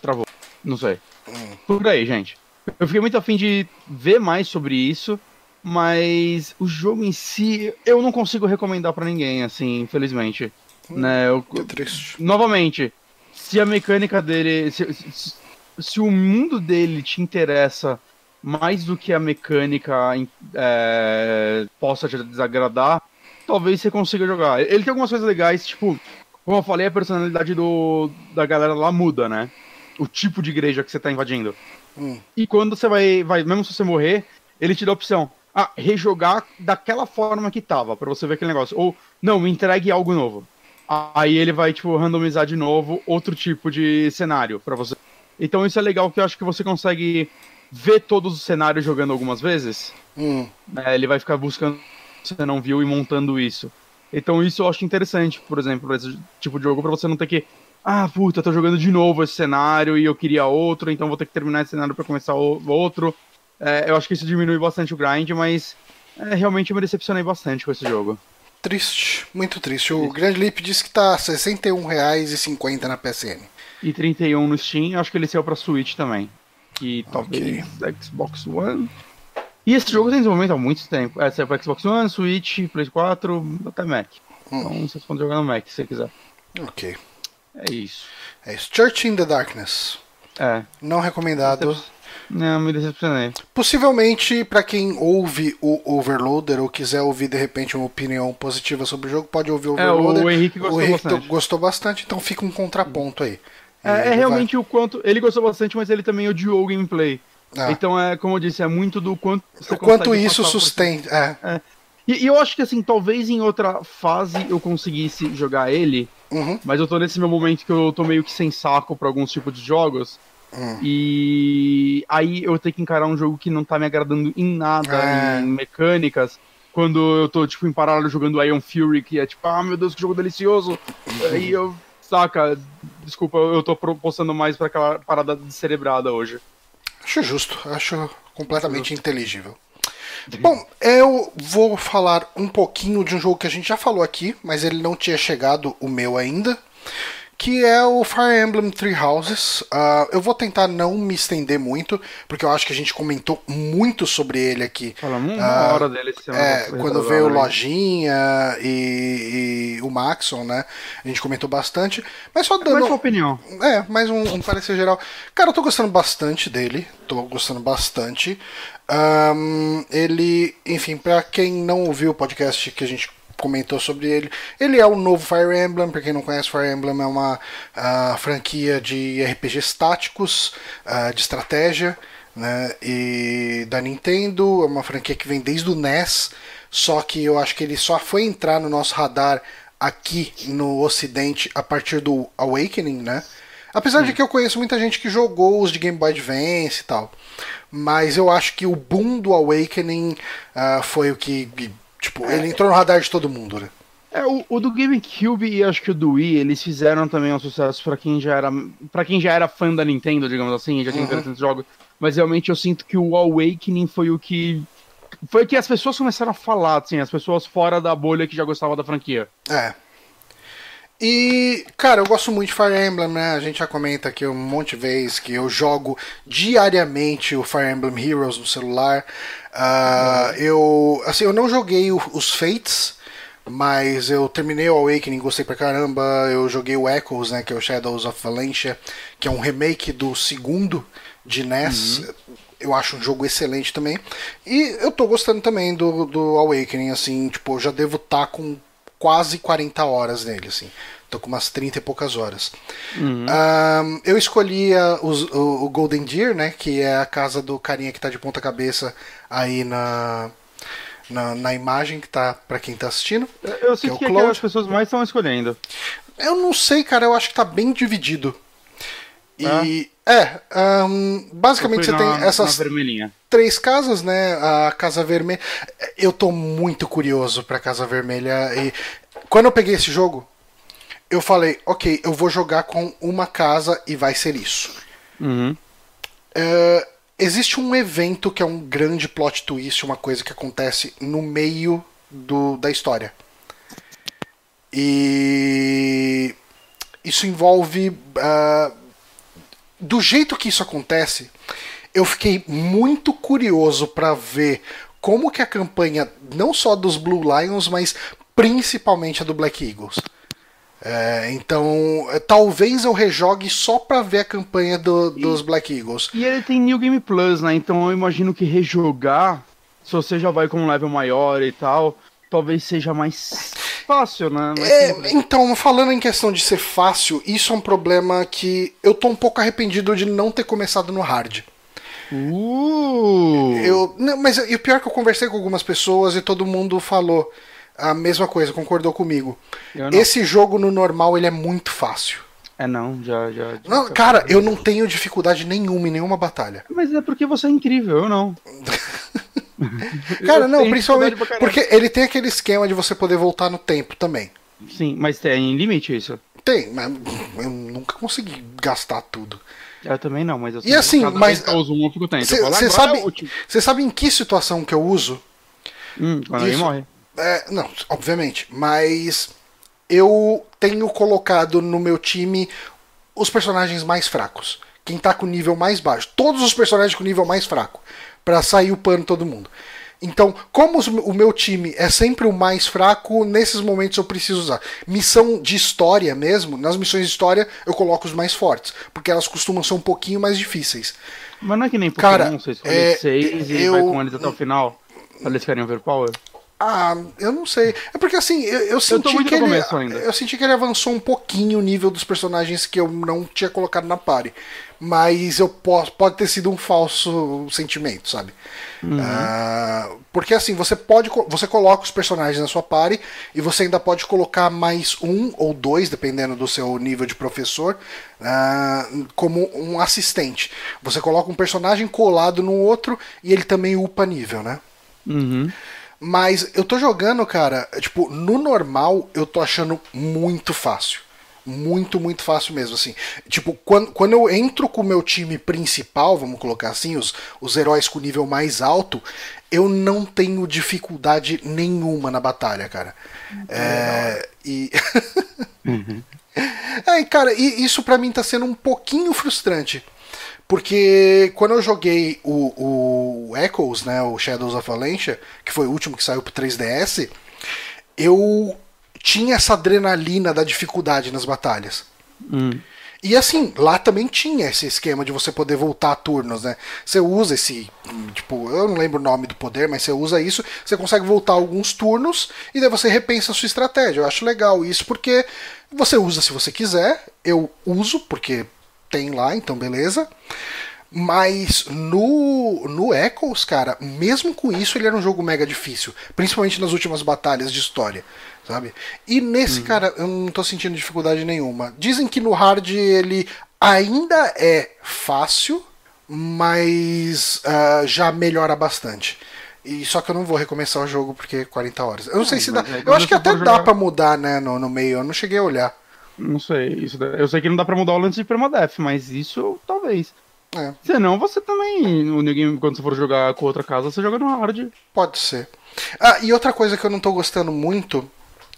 Travou. Não sei. Hum. Por aí, gente. Eu fiquei muito afim de ver mais sobre isso. Mas o jogo em si, eu não consigo recomendar para ninguém, assim, infelizmente. Hum, né? Eu, é triste. Novamente, se a mecânica dele. Se, se, se, o mundo dele te interessa mais do que a mecânica é, possa te desagradar, talvez você consiga jogar. Ele tem algumas coisas legais, tipo, como eu falei, a personalidade do, da galera lá muda, né? O tipo de igreja que você tá invadindo. Hum. E quando você vai, vai, mesmo se você morrer, ele te dá a opção ah, rejogar daquela forma que tava, para você ver aquele negócio. Ou, não, me entregue algo novo. Aí ele vai, tipo, randomizar de novo outro tipo de cenário para você. Então isso é legal que eu acho que você consegue ver todos os cenários jogando algumas vezes. Hum. É, ele vai ficar buscando você não viu e montando isso. Então isso eu acho interessante, por exemplo, pra esse tipo de jogo, pra você não ter que. Ah, puta, tô jogando de novo esse cenário e eu queria outro, então vou ter que terminar esse cenário para começar outro. É, eu acho que isso diminui bastante o grind, mas é, realmente eu me decepcionei bastante com esse jogo. Triste, muito triste. O Grande Leap disse que tá R$ 61,50 na PSN. E 31 no Steam, acho que ele saiu pra Switch também. E talvez okay. Xbox One. E esse jogo tem desenvolvimento há muito tempo. É, saiu pra Xbox One, Switch, Play 4, até Mac. Hum. Então vocês podem jogar no Mac se você quiser. Ok. É isso. É isso. Church in the Darkness. É. Não recomendado. Não, me decepcionei. Possivelmente, para quem ouve o Overloader ou quiser ouvir de repente uma opinião positiva sobre o jogo, pode ouvir o Overloader. É, o Henrique gostou o Henrique bastante. gostou bastante, então fica um contraponto aí. É, é realmente vai... o quanto. Ele gostou bastante, mas ele também odiou o gameplay. Ah. Então é, como eu disse, é muito do quanto O quanto isso sustenta. É. é. E, e, eu acho que assim, talvez em outra fase eu conseguisse jogar ele. Uhum. Mas eu tô nesse meu momento que eu tô meio que sem saco pra alguns tipos de jogos. Hum. E aí eu tenho que encarar um jogo que não tá me agradando em nada, é. em mecânicas. Quando eu tô, tipo, em paralelo jogando Iron Fury, que é tipo, ah, meu Deus, que jogo delicioso. aí eu, saca, desculpa, eu tô postando mais pra aquela parada descerebrada hoje. Acho justo, acho completamente justo. inteligível. Bom, eu vou falar um pouquinho de um jogo que a gente já falou aqui, mas ele não tinha chegado o meu ainda que é o Fire Emblem Three Houses. Uh, eu vou tentar não me estender muito, porque eu acho que a gente comentou muito sobre ele aqui. Falamos uma uh, hora dele É, quando veio o Lojinha e, e, o Maxon, né? A gente comentou bastante. Mas só dando. Mais sua opinião. É, mais um, um parecer geral. Cara, eu tô gostando bastante dele. Tô gostando bastante. Um, ele, enfim, para quem não ouviu o podcast que a gente comentou sobre ele. Ele é o novo Fire Emblem, para quem não conhece, Fire Emblem é uma uh, franquia de RPGs táticos, uh, de estratégia, né, e da Nintendo, é uma franquia que vem desde o NES, só que eu acho que ele só foi entrar no nosso radar aqui no ocidente a partir do Awakening, né? Apesar de que eu conheço muita gente que jogou os de Game Boy Advance e tal. Mas eu acho que o boom do Awakening uh, foi o que Tipo, é. ele entrou no radar de todo mundo, né? É, o, o, do GameCube e acho que o do Wii, eles fizeram também um sucesso para quem já era para quem já era fã da Nintendo, digamos assim, já tinha uhum. tantos jogos. Mas realmente eu sinto que o Awakening foi o que foi o que as pessoas começaram a falar, assim, as pessoas fora da bolha que já gostavam da franquia. É. E, cara, eu gosto muito de Fire Emblem, né? A gente já comenta aqui um monte de vezes que eu jogo diariamente o Fire Emblem Heroes no celular. Uh, eu, assim, eu não joguei o, os Fates, mas eu terminei o Awakening, gostei pra caramba. Eu joguei o Echoes, né? Que é o Shadows of Valencia, que é um remake do segundo de NES. Uhum. Eu acho um jogo excelente também. E eu tô gostando também do, do Awakening, assim, tipo, eu já devo estar tá com quase 40 horas nele, assim. Tô com umas 30 e poucas horas. Uhum. Um, eu escolhi a, o, o, Golden Deer, né? Que é a casa do carinha que tá de ponta cabeça aí na, na, na imagem que tá para quem tá assistindo. Eu sinto que, é que, é que as pessoas mais estão escolhendo. Eu não sei, cara. Eu acho que tá bem dividido. E é, é um, basicamente você na, tem essas três casas, né? A Casa Vermelha. Eu tô muito curioso pra Casa Vermelha. E quando eu peguei esse jogo, eu falei, ok, eu vou jogar com uma casa e vai ser isso. Uhum. Uh, existe um evento que é um grande plot twist, uma coisa que acontece no meio do, da história. E isso envolve. Uh, do jeito que isso acontece, eu fiquei muito curioso para ver como que a campanha, não só dos Blue Lions, mas principalmente a do Black Eagles. É, então, é, talvez eu rejogue só pra ver a campanha do, dos Black Eagles. E ele tem New Game Plus, né? Então eu imagino que rejogar, se você já vai com um level maior e tal, talvez seja mais fácil, né? É, então, falando em questão de ser fácil, isso é um problema que eu tô um pouco arrependido de não ter começado no hard. Uh. Eu, não, mas e o pior é que eu conversei com algumas pessoas e todo mundo falou a mesma coisa, concordou comigo. Esse jogo no normal ele é muito fácil. É não, já, já. já não, cara, eu não tenho dificuldade nenhuma em nenhuma batalha. Mas é porque você é incrível, eu não. cara, eu não, principalmente porque ele tem aquele esquema de você poder voltar no tempo também. Sim, mas tem limite isso. Tem, mas eu nunca consegui gastar tudo. Eu também não, mas eu E assim, mas Você sabe, você sabe em que situação que eu uso? Hum, quando Isso, morre. É, não, obviamente. Mas eu tenho colocado no meu time os personagens mais fracos. Quem tá com nível mais baixo. Todos os personagens com nível mais fraco. para sair o pano todo mundo. Então, como o meu time é sempre o mais fraco, nesses momentos eu preciso usar. Missão de história mesmo, nas missões de história eu coloco os mais fortes, porque elas costumam ser um pouquinho mais difíceis. Mas não é que nem Pokémon, Cara, você escolhe é, seis e eu, vai com eles até o final, pra eles ficarem overpower? Ah, eu não sei. É porque assim, eu, eu senti eu que ele. Eu senti que ele avançou um pouquinho o nível dos personagens que eu não tinha colocado na party. Mas eu posso, pode ter sido um falso sentimento, sabe? Uhum. Uh, porque assim, você pode. Você coloca os personagens na sua party e você ainda pode colocar mais um ou dois, dependendo do seu nível de professor, uh, como um assistente. Você coloca um personagem colado no outro e ele também upa nível, né? Uhum. Mas eu tô jogando, cara, tipo, no normal eu tô achando muito fácil. Muito, muito fácil mesmo, assim. Tipo, quando, quando eu entro com o meu time principal, vamos colocar assim, os, os heróis com nível mais alto, eu não tenho dificuldade nenhuma na batalha, cara. É, e. uhum. é, cara, e isso para mim tá sendo um pouquinho frustrante. Porque quando eu joguei o, o Echoes, né, o Shadows of Valencia, que foi o último que saiu pro 3DS, eu tinha essa adrenalina da dificuldade nas batalhas. Hum. E assim, lá também tinha esse esquema de você poder voltar a turnos, né? Você usa esse, tipo, eu não lembro o nome do poder, mas você usa isso, você consegue voltar alguns turnos e daí você repensa a sua estratégia. Eu acho legal isso porque você usa se você quiser, eu uso porque tem lá, então beleza. Mas no, no Echoes, cara, mesmo com isso, ele era um jogo mega difícil. Principalmente nas últimas batalhas de história, sabe? E nesse, uhum. cara, eu não tô sentindo dificuldade nenhuma. Dizem que no hard ele ainda é fácil, mas uh, já melhora bastante. E só que eu não vou recomeçar o jogo porque 40 horas. Eu não sei se dá. É eu acho que até dá para mudar, né, no, no meio. Eu não cheguei a olhar. Não sei. Isso, eu sei que não dá pra mudar o lance de permadeath, mas isso talvez. É. Senão você também, no New Game, quando você for jogar com outra casa, você joga no hard. Pode ser. Ah, e outra coisa que eu não tô gostando muito,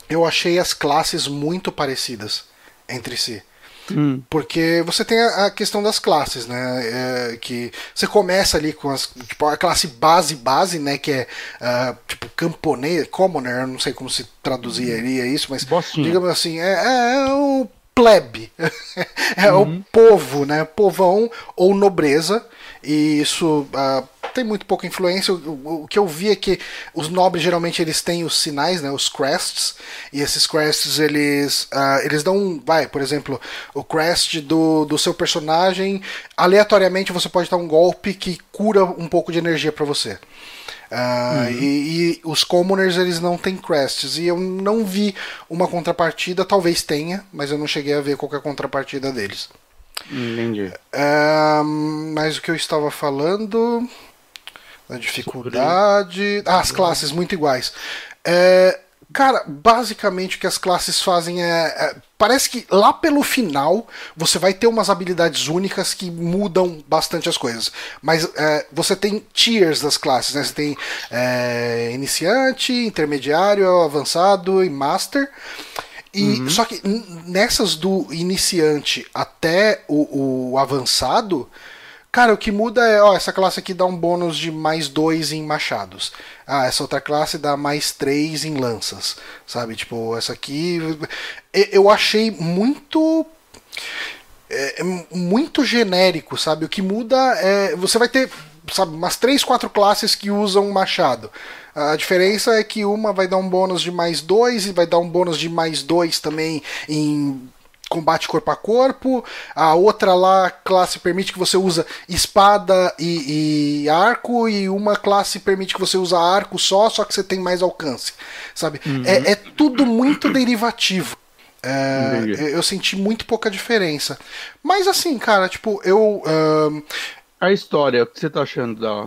eu achei as classes muito parecidas entre si. Hum. Porque você tem a, questão das classes, né? É, que você começa ali com as, tipo, a classe base base, né? Que é uh, tipo camponês, commoner, não sei como se traduziria isso, mas Bostinha. digamos assim, é, é, é o plebe, é uhum. o povo, né? Povão ou nobreza. E isso uh, tem muito pouca influência. O, o, que eu vi é que os nobres geralmente eles têm os sinais, né, os crests, e esses crests eles, uh, eles dão, vai, por exemplo, o crest do, do seu personagem, aleatoriamente você pode dar um golpe que cura um pouco de energia para você. Uh, uhum. e, e, os commoners eles não têm crests e eu não vi uma contrapartida, talvez tenha, mas eu não cheguei a ver qualquer contrapartida deles. Entendi. Uh, mas o que eu estava falando a dificuldade. Ah, as classes muito iguais. É, cara, basicamente o que as classes fazem é, é, Parece que lá pelo final você vai ter umas habilidades únicas que mudam bastante as coisas. Mas é, você tem tiers das classes, né? Você tem é, iniciante, intermediário, avançado e master. E, uhum. Só que nessas do iniciante até o, o avançado Cara, o que muda é, ó, essa classe aqui dá um bônus de mais 2 em machados. Ah, essa outra classe dá mais 3 em lanças. Sabe? Tipo, essa aqui. Eu achei muito. É, muito genérico, sabe? O que muda é. Você vai ter, sabe, umas 3, 4 classes que usam machado. A diferença é que uma vai dar um bônus de mais 2 e vai dar um bônus de mais 2 também em combate corpo a corpo, a outra lá classe permite que você usa espada e, e, arco, e uma classe permite que você usa arco só, só que você tem mais alcance, sabe? Uhum. É, é, tudo muito derivativo. É, eu senti muito pouca diferença. Mas assim, cara, tipo, eu. Uh... A história, o que você tá achando da.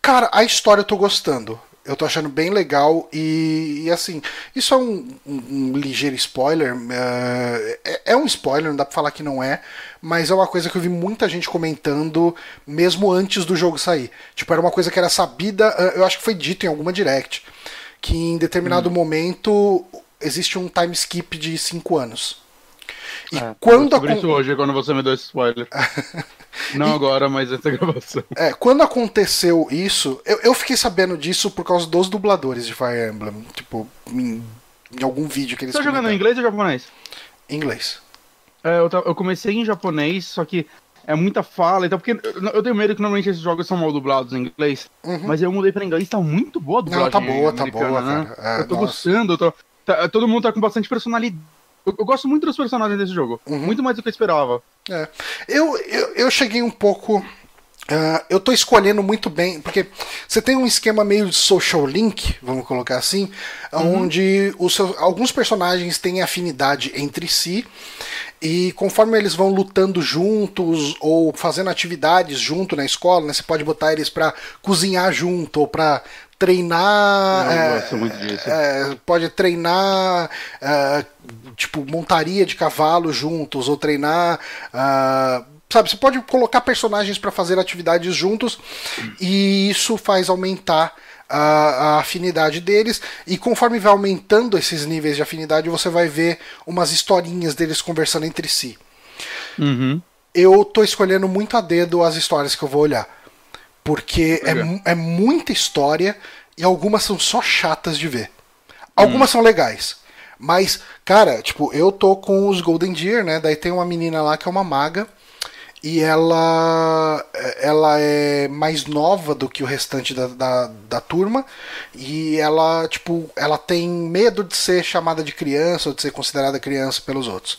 Cara, a história eu tô gostando. Eu tô achando bem legal e, e assim, isso é um, um, um ligeiro spoiler. Uh, é, é, um spoiler, não dá pra falar que não é, mas é uma coisa que eu vi muita gente comentando mesmo antes do jogo sair. Tipo, era uma coisa que era sabida, uh, eu acho que foi dito em alguma direct, que em determinado hum. momento existe um time skip de 5 anos. E é, quando eu isso hoje, quando você me deu esse spoiler. Não agora, mas essa gravação. É, quando aconteceu isso, eu, eu fiquei sabendo disso por causa dos dubladores de Fire Emblem. Tipo, em, em algum vídeo que eles. Você tá jogando em inglês ou japonês? Inglês. É, eu, eu comecei em japonês, só que é muita fala, então, porque eu tenho medo que normalmente esses jogos são mal dublados em inglês, uhum. mas eu mudei pra inglês, tá muito boa a dublagem. Não, tá boa, tá boa, né? É, eu tô nossa. gostando, eu tô, tá, todo mundo tá com bastante personalidade eu, eu, gosto muito dos personagens desse jogo. Uhum. Muito mais do que eu esperava. É. Eu, eu, eu cheguei um pouco. Uh, eu tô escolhendo muito bem, porque você tem um esquema meio de social link, vamos colocar assim, uhum. onde os seus, alguns personagens têm afinidade entre si, e conforme eles vão lutando juntos ou fazendo atividades junto na escola, né, você pode botar eles para cozinhar junto ou para treinar. Eu é, gosto muito disso. É, pode treinar, é, tipo, montaria de cavalo juntos, ou treinar. Uh, sabe, você pode colocar personagens para fazer atividades juntos, e isso faz aumentar. A, a, afinidade deles, e conforme vai aumentando esses níveis de afinidade, você vai ver umas historinhas deles conversando entre si. Uhum. Eu tô escolhendo muito a dedo as histórias que eu vou olhar. Porque é, é muita história e algumas são só chatas de ver. Algumas hum. são legais. Mas, cara, tipo, eu tô com os Golden Deer, né? Daí tem uma menina lá que é uma maga. E ela ela é mais nova do que o restante da, da, da, turma. E ela, tipo, ela tem medo de ser chamada de criança ou de ser considerada criança pelos outros.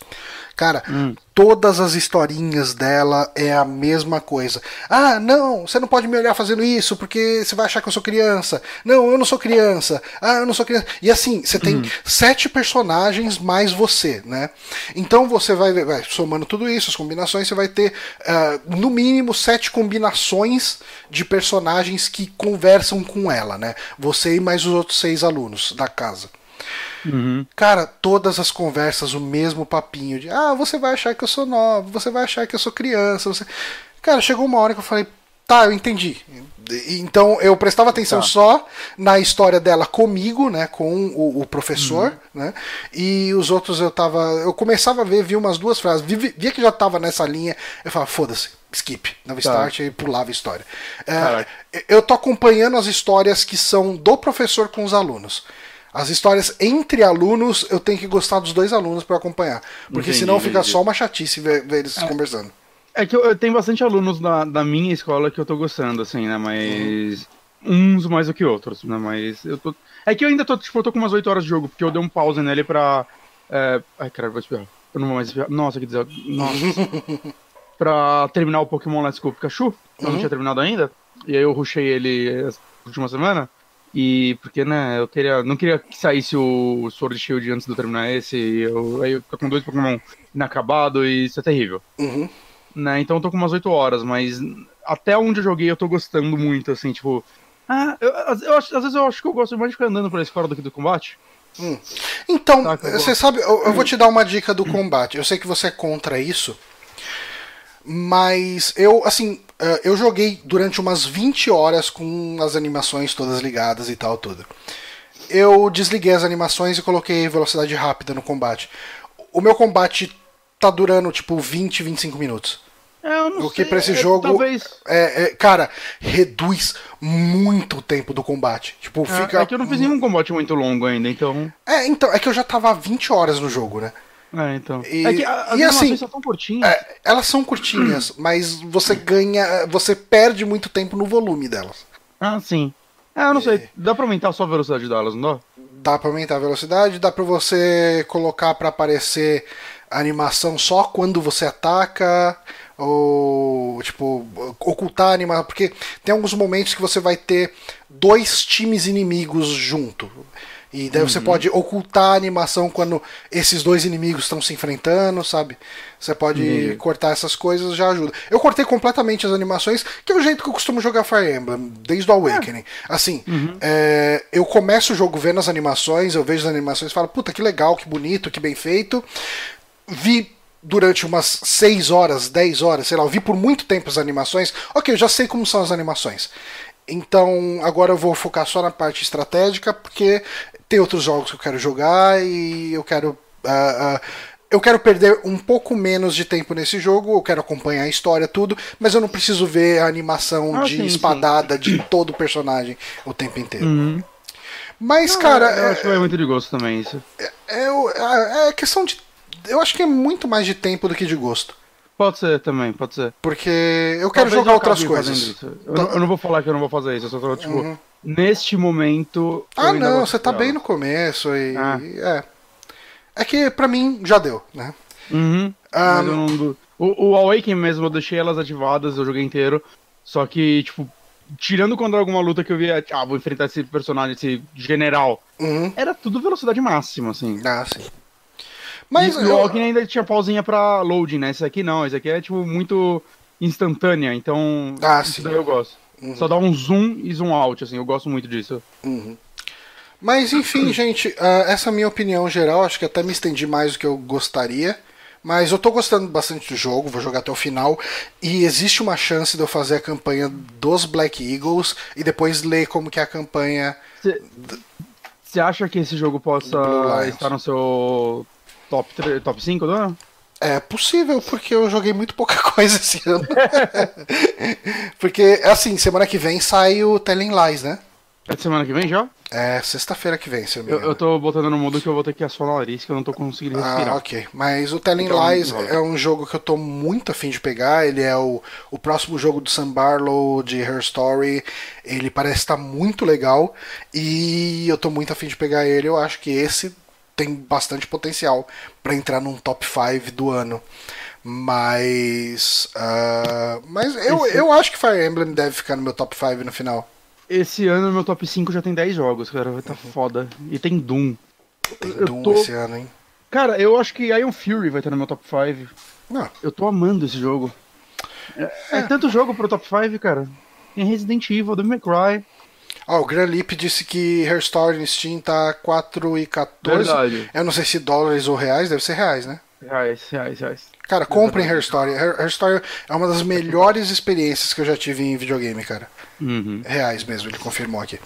Cara, hum. todas as historinhas dela é a mesma coisa. Ah, não, você não pode me olhar fazendo isso porque você vai achar que eu sou criança. Não, eu não sou criança. Ah, eu não sou criança. E assim, você tem hum. sete personagens mais você, né? Então você vai, vai, somando tudo isso, as combinações, você vai ter uh, no mínimo sete combinações de personagens que conversam com ela, né? Você e mais os outros seis alunos da casa. Uhum. Cara, todas as conversas, o mesmo papinho de ah, você vai achar que eu sou nova, você vai achar que eu sou criança. Você... Cara, chegou uma hora que eu falei, tá, eu entendi. Então eu prestava atenção tá. só na história dela comigo, né, com o, o professor, uhum. né, e os outros eu tava, eu começava a ver, vi umas duas frases, vi, via que já tava nessa linha, eu falava, foda-se, skip, dava tá. start e pulava a história. É, eu tô acompanhando as histórias que são do professor com os alunos. As histórias entre alunos, eu tenho que gostar dos dois alunos para acompanhar. Porque entendi, senão fica entendi. só uma chatice ver, ver eles é. conversando. É que eu, eu, tenho bastante alunos da, da minha escola que eu tô gostando, assim, né? Mas. Uhum. Uns mais do que outros, né? Mas eu tô. É que eu ainda tô, tipo, eu tô com umas 8 horas de jogo, porque eu dei um pause nele pra. É... Ai, cara, vou espirrar. Eu não vou mais espirrar. Nossa, que dizer. Nossa. pra terminar o Pokémon Let's Go Pikachu. Eu não uhum. tinha terminado ainda. E aí eu rushei ele essa última semana. E porque, né, eu queria. Não queria que saísse o Sword Shield antes de eu terminar esse. E eu, aí eu fico com dois Pokémon inacabados e isso é terrível. Uhum. Né, então eu tô com umas 8 horas, mas até onde eu joguei eu tô gostando muito, assim, tipo. Ah, eu, eu, às vezes eu acho que eu gosto mais de ficar andando pela escola do que do combate. Hum. Então, você sabe, eu, eu, vou te dar uma dica do combate. Eu sei que você é contra isso, mas eu, assim, eu joguei durante umas 20 horas com as animações todas ligadas e tal, tudo. Eu desliguei as animações e coloquei velocidade rápida no combate. O meu combate tá durando tipo 20, 25 minutos. É, eu não O que sei, pra esse é, jogo. Talvez. É, é, cara, reduz muito o tempo do combate. Tipo, É, fica. é que eu não fiz nenhum combate muito longo ainda, então. É, então, é que eu já tava há 20 horas no jogo, né? É, então. E- é que as e assim, animações são tão curtinhas. É, elas são curtinhas, mas você ganha. Você perde muito tempo no volume delas. Ah, sim. É, eu não sei. Dá pra aumentar só a velocidade delas, não dá? Dá pra aumentar a velocidade, dá pra você colocar pra aparecer a animação só quando você ataca, ou tipo, ocultar a animação, porque tem alguns momentos que você vai ter dois times inimigos junto. E daí você pode ocultar a animação quando esses dois inimigos estão se enfrentando, sabe? Você pode Entendi. cortar essas coisas, já ajuda. Eu cortei completamente as animações, que é o jeito que eu costumo jogar Fire Emblem, desde o Awakening. Assim, é, eu começo o jogo vendo as animações, eu vejo as animações e falo, puta, que legal, que bonito, que bem feito. Vi durante umas 6 horas, 10 horas, sei lá, eu vi por muito tempo as animações. Ok, eu já sei como são as animações. Então, agora eu vou focar só na parte estratégica, porque tem outros jogos que eu quero jogar e eu quero. ah, ah, eu quero perder um pouco menos de tempo nesse jogo, eu quero acompanhar a história, tudo, mas eu não preciso ver a animação Ah, de sim, sim. espadada de todo o personagem o tempo inteiro. Uhum. Mas, cara, eu é- acho que vai muito de gosto também isso. é, o- é- é questão de. Eu acho que é muito mais de tempo do que de gosto. Pode ser também, pode ser. Porque eu quero Talvez jogar eu outras coisas. Eu, não- eu não vou falar que eu não vou fazer isso, eu só tô, tipo, Uhum. neste momento. Ah, não, você tá bem no começo e. Ah. É. É que pra mim já deu, né? Uhum. Ah, eu não. O, o Awaken mesmo, eu deixei elas ativadas, eu joguei inteiro. Só que, tipo, tirando quando alguma luta que eu via, ah, vou enfrentar esse personagem, esse general, Uhum. era tudo velocidade máxima, assim. Ah, sim. Mas e o eu- ainda tinha pausinha pra loading, né? Esse aqui não, esse aqui é, tipo, muito instantânea, então. Ah, isso sim. daí eu gosto. Uhum. Só dá um zoom e zoom out, assim, eu gosto muito disso. Uhum. Mas enfim, gente, ah, essa é a minha opinião geral. Acho que até me estendi mais do que eu gostaria. Mas eu tô gostando bastante do jogo, vou jogar até o final. E existe uma chance de eu fazer a campanha dos Black Eagles e depois ler como que é a campanha. Você acha que esse jogo possa estar no seu top, 3, top 5 do ano? É possível, porque eu joguei muito pouca coisa esse ano. porque, assim, semana que vem sai o Telling Lies, né? É de semana que vem já? É sexta-feira que vem, se eu me Eu, engano. eu tô botando no mudo que eu vou ter que assolar o nariz, que eu não tô conseguindo respirar. Ah, ok. Mas o Telling Então, Lies é um jogo que eu tô muito afim de pegar. Ele é o, o próximo jogo do Sam Barlow de Her Story. Ele parece estar muito legal. E eu tô muito afim de pegar ele. Eu acho que esse tem bastante potencial para entrar num top 5 do ano. Mas. ah, mas eu, eu acho que Fire Emblem deve ficar no meu top 5 no final. Esse ano meu top 5 já tem 10 jogos, cara, vai tá foda. E tem Doom. Tem Eu Doom tô- esse ano, hein? Cara, eu acho que Iron Fury vai estar no meu top 5. Não. Eu tô amando esse jogo. É, é tanto jogo pro top 5, cara. Tem Resident Evil, Devil May Cry. Ó, o Gran Lip disse que Her Story no Steam tá 4,14. Verdade. Eu não sei se dólares ou reais, deve ser reais, né? Reais, reais, reais. Cara, comprem Her Story. Her, Her Story é uma das melhores experiências que eu já tive em videogame, cara. Uhum. Reais mesmo, ele confirmou aqui.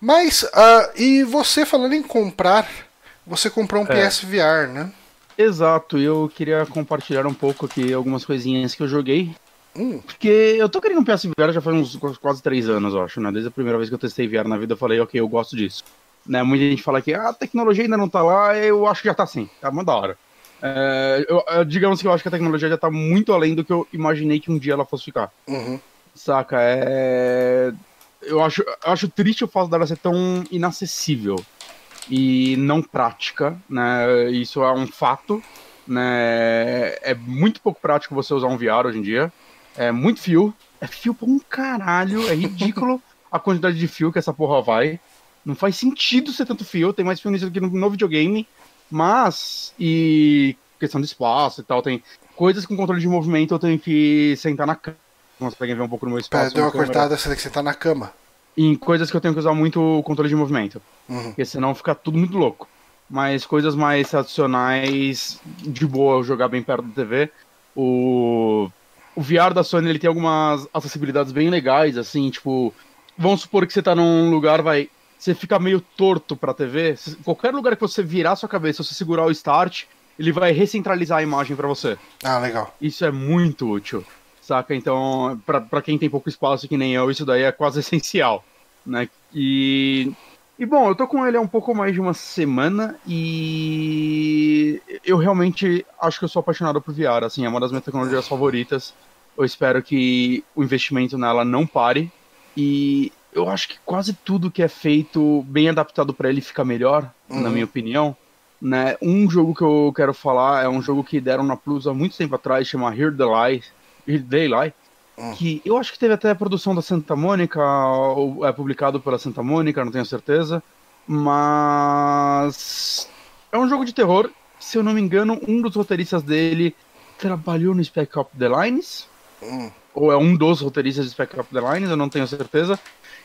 Mas, ah, e você falando em comprar, você comprou um É. PSVR, né? Exato, e eu queria compartilhar um pouco aqui algumas coisinhas que eu joguei. Hum, Porque eu tô querendo um PSVR já faz uns qu- quase três anos, eu acho, né? Desde a primeira vez que eu testei VR na vida, eu falei, ok, eu gosto disso. Né? Muita gente fala que ah, a tecnologia ainda não tá lá, eu acho que já tá sim, tá muito da hora. É, eu- digamos que eu acho que a tecnologia já tá muito além do que eu imaginei que um dia ela fosse ficar. uhum. Saca? É. Eu acho, eu acho triste o fato dela ser tão inacessível e não prática, né? Isso é um fato, né? É muito pouco prático você usar um VR hoje em dia. É muito fio. É fio pra um caralho. É ridículo a quantidade de fio que essa porra vai. Não faz sentido ser tanto fio. Tem mais fio nisso do que no, no videogame. Mas. E. Questão de espaço e tal. Tem coisas com controle de movimento. Eu tenho que sentar na cama. Vocês conseguem ver um pouco no meu Pera, espaço. deu na uma câmera. cortada, você tem que sentar na cama. Em coisas que eu tenho que usar muito o controle de movimento. Uhum. Porque senão fica tudo muito louco. Mas coisas mais tradicionais, de boa, jogar bem perto da TV. O, o VR da Sony ele tem algumas acessibilidades bem legais, assim, tipo. Vamos supor que você tá num lugar, vai. Você fica meio torto pra TV. Qualquer lugar que você virar sua cabeça, você segurar o start, ele vai recentralizar a imagem para você. Ah, legal. Isso é muito útil, saca? Então, para quem tem pouco espaço que nem eu, isso daí é quase essencial, né? E e bom, eu tô com ele há um pouco mais de uma semana e eu realmente acho que eu sou apaixonado por VR, assim, é uma das minhas tecnologias favoritas. Eu espero que o investimento nela não pare e eu acho que quase tudo que é feito bem adaptado para ele fica melhor, uhum. na minha opinião. Né? Um jogo que eu quero falar é um jogo que deram na Plus há muito tempo atrás, chama Here the Lie, Here the Lie uhum. que eu acho que teve até a produção da Santa Mônica, ou é publicado pela Santa Mônica, não tenho certeza, mas é um jogo de terror. Se eu não me engano, um dos roteiristas dele trabalhou no Spec Up The Lines, uhum. ou é um dos roteiristas de Spec Up The Lines, eu não tenho certeza.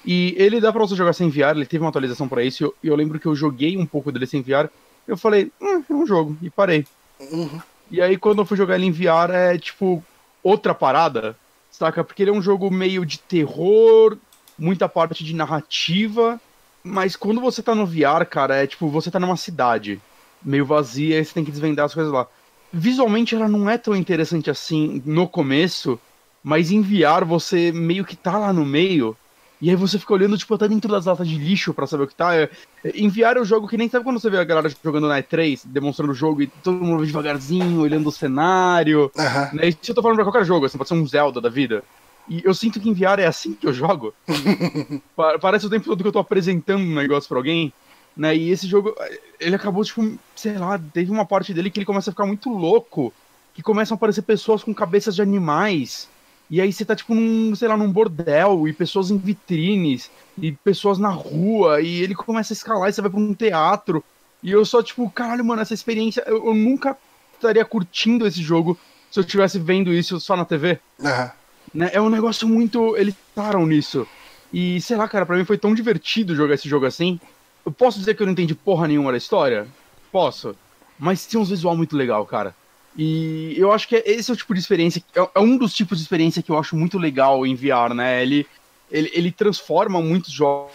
E ele dá pra você jogar sem VR, ele teve uma atualização para isso, e eu, eu, lembro que eu joguei um pouco dele sem VR, eu falei, hum, é um jogo, e parei. Uhum. E aí quando eu fui jogar ele em VR, é tipo outra parada, saca? Porque ele é um jogo meio de terror, muita parte de narrativa, mas quando você tá no VR, cara, é tipo, você tá numa cidade meio vazia e você tem que desvendar as coisas lá. Visualmente ela não é tão interessante assim no começo, mas em VR você meio que tá lá no meio e aí você fica olhando, tipo, até dentro das latas de lixo para saber o que tá. É, enviar o jogo que nem sabe quando você vê a galera jogando na E3, demonstrando o jogo e todo mundo devagarzinho, olhando o cenário. Uhum. Né? Isso eu tô falando pra qualquer jogo, assim, pode ser um Zelda da vida. E eu sinto que enviar é assim que eu jogo. Parece o tempo todo que eu tô apresentando um negócio pra alguém. Né? E esse jogo, ele acabou, tipo, sei lá, teve uma parte dele que ele começa a ficar muito louco. Que começam a aparecer pessoas com cabeças de animais e aí você tá, tipo, num, sei lá, num bordel, e pessoas em vitrines, e pessoas na rua, e ele começa a escalar e você vai pra um teatro. E eu só, tipo, caralho, mano, essa experiência, eu, eu nunca estaria curtindo esse jogo se eu estivesse vendo isso só na TV. Uhum. Né? É um negócio muito. Eles param nisso. E sei lá, cara, pra mim foi tão divertido jogar esse jogo assim. Eu posso dizer que eu não entendi porra nenhuma da história? Posso. Mas tem uns visual muito legal, cara. E eu acho que esse é o tipo de experiência, é, é um dos tipos de experiência que eu acho muito legal em VR, né? Ele, ele, ele transforma muitos jogos,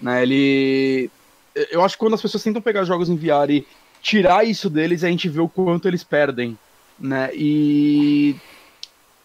né? Ele. Eu acho que quando as pessoas tentam pegar jogos em VR e tirar isso deles, a gente vê o quanto eles perdem, né? E.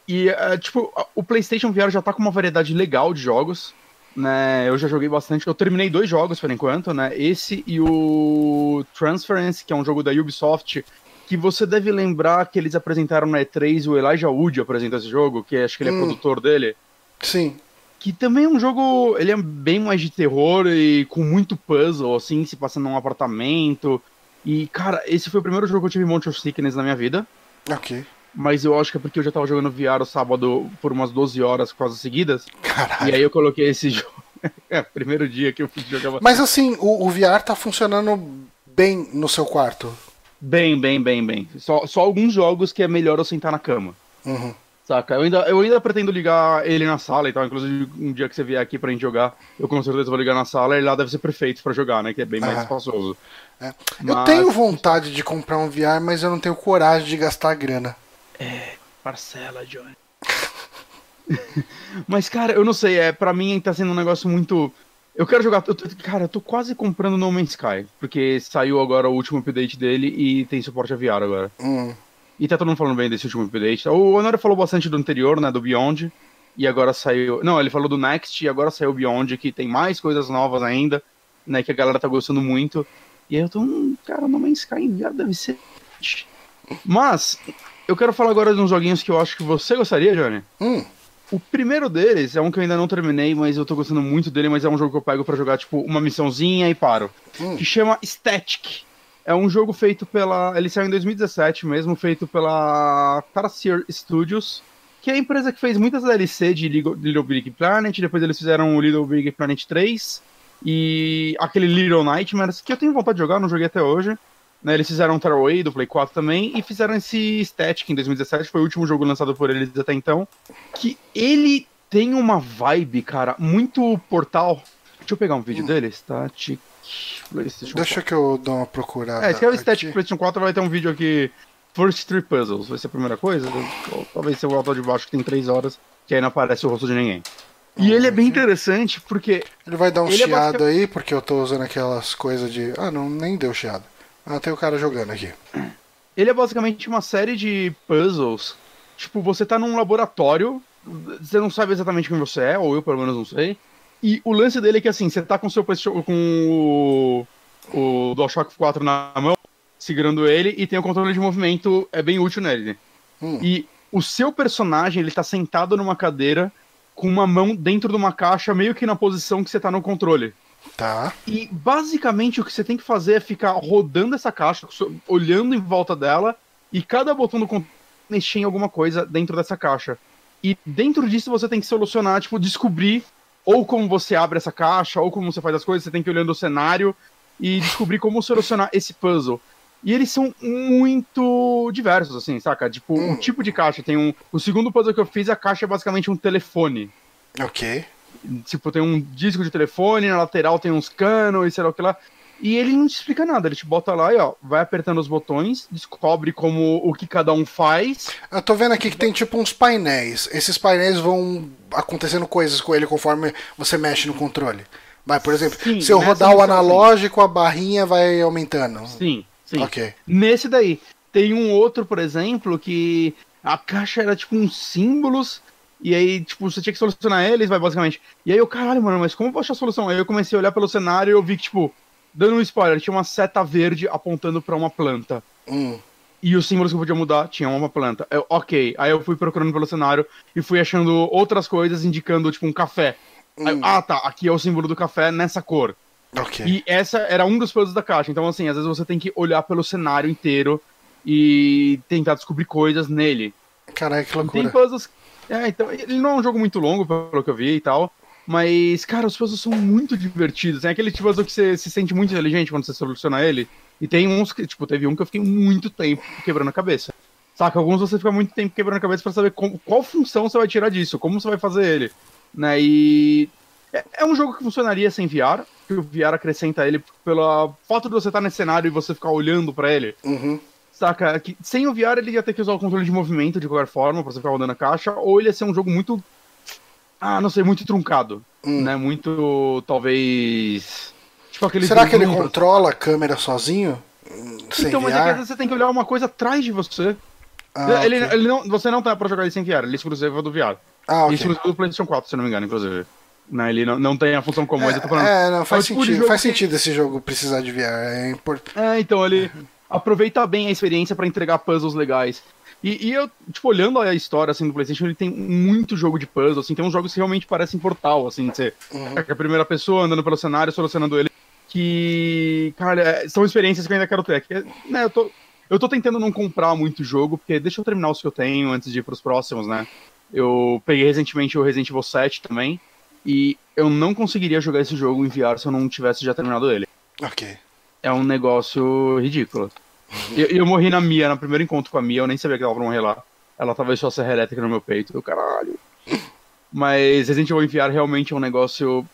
E, é, tipo, o PlayStation VR já tá com uma variedade legal de jogos, né? Eu já joguei bastante. Eu terminei dois jogos por enquanto, né? Esse e o Transference, que é um jogo da Ubisoft que você deve lembrar que eles apresentaram na E3, o Elijah Wood apresenta esse jogo, que acho que ele é hum. produtor dele. Sim. Que também é um jogo, ele é bem mais de terror e com muito puzzle, assim, se passa num apartamento. E, cara, esse foi o primeiro jogo que eu tive Motion Sickness na minha vida. Ok. Mas eu acho que é porque eu já tava jogando VR o sábado por umas 12 horas quase seguidas. Caralho. E aí eu coloquei esse jogo. é, primeiro dia que eu fui jogar. Mas assim, o, o VR tá funcionando bem no seu quarto. Bem, bem, bem, bem. Só, só alguns jogos que é melhor eu sentar na cama. Uhum. Saca? Eu ainda, eu ainda pretendo ligar ele na sala e tal. Inclusive, um dia que você vier aqui pra gente jogar, eu com certeza vou ligar na sala e lá deve ser perfeito pra jogar, né? Que é bem mais espaçoso. É. Mas... Eu tenho vontade de comprar um VR, mas eu não tenho coragem de gastar grana. É, parcela, Johnny. mas, cara, eu não sei, é, pra mim tá sendo um negócio muito eu quero jogar. Eu, cara, eu tô quase comprando No Man's Sky. Porque saiu agora o último update dele e tem suporte a VR agora. Hum. E tá todo mundo falando bem desse último update. O Honório falou bastante do anterior, né? Do Beyond. E agora saiu. Não, ele falou do Next e agora saiu o Beyond, que tem mais coisas novas ainda, né? Que a galera tá gostando muito. E aí eu tô. Hum, cara, No Man's Sky em VR deve ser. Mas, eu quero falar agora de uns joguinhos que eu acho que você gostaria, Johnny. Hum. O primeiro deles é um que eu ainda não terminei, mas eu tô gostando muito dele, mas é um jogo que eu pego para jogar, tipo, uma missãozinha e paro. Hum. Que chama Static. É um jogo feito pela. Ele saiu em 2017 mesmo, feito pela Tarsier Studios, que é a empresa que fez muitas DLC de Little Big Planet, depois eles fizeram o Little Big Planet 3 e aquele Little Nightmares, que eu tenho vontade de jogar, não joguei até hoje. Né, eles fizeram Tearaway do Play 4 também e fizeram esse Static em 2017, foi o último jogo lançado por eles até então. Que ele tem uma vibe, cara, muito portal. Deixa eu pegar um vídeo hum. dele. Static PlayStation Deixa 4. que eu dou uma procurada. É, se é o Static. PlayStation 4, vai ter um vídeo aqui. First Three Puzzles, vai ser a primeira coisa. Talvez seja o alto de baixo que tem 3 horas, que aí não aparece o rosto de ninguém. E ele é bem interessante porque. Ele vai dar um é chiado é aí, porque eu tô usando aquelas coisas de. Ah, não, nem deu chiado. Ah, tem o cara jogando aqui. Ele é basicamente uma série de puzzles. Tipo, você tá num laboratório, você não sabe exatamente quem você é, ou eu pelo menos não sei. E o lance dele é que assim, você tá com o seu com o, o DualShock 4 na mão, segurando ele, e tem o controle de movimento, é bem útil nele. Hum. E o seu personagem, ele tá sentado numa cadeira, com uma mão dentro de uma caixa, meio que na posição que você tá no controle. Tá. E basicamente o que você tem que fazer é ficar rodando essa caixa, olhando em volta dela, e cada botão do controle mexer em alguma coisa dentro dessa caixa. E dentro disso você tem que solucionar, tipo, descobrir ou como você abre essa caixa, ou como você faz as coisas, você tem que ir olhando o cenário e descobrir como solucionar esse puzzle. E eles são muito diversos, assim, saca? Tipo, Hum. o tipo de caixa tem um. O segundo puzzle que eu fiz, a caixa é basicamente um telefone. Ok. Tipo, tem um disco de telefone, na lateral tem uns canos e sei lá o que lá. E ele não te explica nada, ele te bota lá e ó, vai apertando os botões, descobre como o que cada um faz. Eu tô vendo aqui que tem tipo uns painéis. Esses painéis vão acontecendo coisas com ele conforme você mexe no controle. Vai, por exemplo, Sim, se eu rodar o analógico, a barrinha vai aumentando. Sim, sim. Ok. Nesse daí, tem um outro, por exemplo, que a caixa era tipo uns símbolos. E aí, tipo, você tinha que solucionar eles, vai, basicamente. E aí eu, caralho, mano, mas como eu vou achar a solução? Aí eu comecei a olhar pelo cenário e eu vi que, tipo, dando um spoiler, tinha uma seta verde apontando pra uma planta. Hum. E os símbolos que eu podia mudar tinham uma planta. Eu, ok. Aí eu fui procurando pelo cenário e fui achando outras coisas indicando, tipo, um café. Aí Hum. ah, tá. Aqui é o símbolo do café nessa cor. Ok. E essa era um dos puzzles da caixa. Então, assim, às vezes você tem que olhar pelo cenário inteiro e tentar descobrir coisas nele. Caralho, que Tem loucura. puzzles. É, então, ele não é um jogo muito longo, pelo que eu vi e tal. Mas, cara, os puzzles são muito divertidos. Tem aquele tipo puzzle que você se sente muito inteligente quando você soluciona ele. E tem uns que, tipo, teve um que eu fiquei muito tempo quebrando a cabeça. Saca? Alguns você fica muito tempo quebrando a cabeça pra saber como- qual função você vai tirar disso, como você vai fazer ele. Né? E. É, é um jogo que funcionaria sem VR, que o VR acrescenta ele pelo fato de você estar nesse cenário e você ficar olhando pra ele. Uhum. Saca? Que sem o VR ele ia ter que usar o controle de movimento de qualquer forma pra você ficar rodando a caixa, ou ele ia ser um jogo muito. Ah, não sei, muito truncado. Hum. Né? Muito. Talvez. Tipo aquele. Será que ele pra- controla a câmera sozinho? Hum, Sem Então, mas é que às VR? vezes você tem que olhar uma coisa atrás de você. Ah, ele, ok. ele não, você não tá pra jogar ele sem VR, ele é exclusivo do VR. Ah, Ele é ok. exclusivo do PlayStation 4, se não me engano, inclusive. Né, ele não, não tem a função comum, mas eu tô falando. É, não, faz É tipo sentido. Faz que- sentido esse jogo precisar de VR. É importante. É, então ele aproveita bem a experiência pra entregar puzzles legais. E, e eu, tipo, olhando a história assim do PlayStation, ele tem muito jogo de puzzle, assim, tem uns jogos que realmente parecem portal, assim, de você Uhum. é a primeira pessoa andando pelo cenário, solucionando ele. Que, cara, é, são experiências que eu ainda quero ter. Que, né, eu tô, eu tô tentando não comprar muito jogo, porque deixa eu terminar os que eu tenho antes de ir pros próximos, né? Eu peguei recentemente o Resident Evil 7 também, e eu não conseguiria jogar esse jogo em VR se eu não tivesse já terminado ele. Ok. É um negócio ridículo. Eu, eu morri na Mia, no primeiro encontro com a Mia, eu nem sabia que ela ia morrer lá. Ela tava só serra elétrica no meu peito, caralho. Mas Resident Evil VR realmente é um negócio.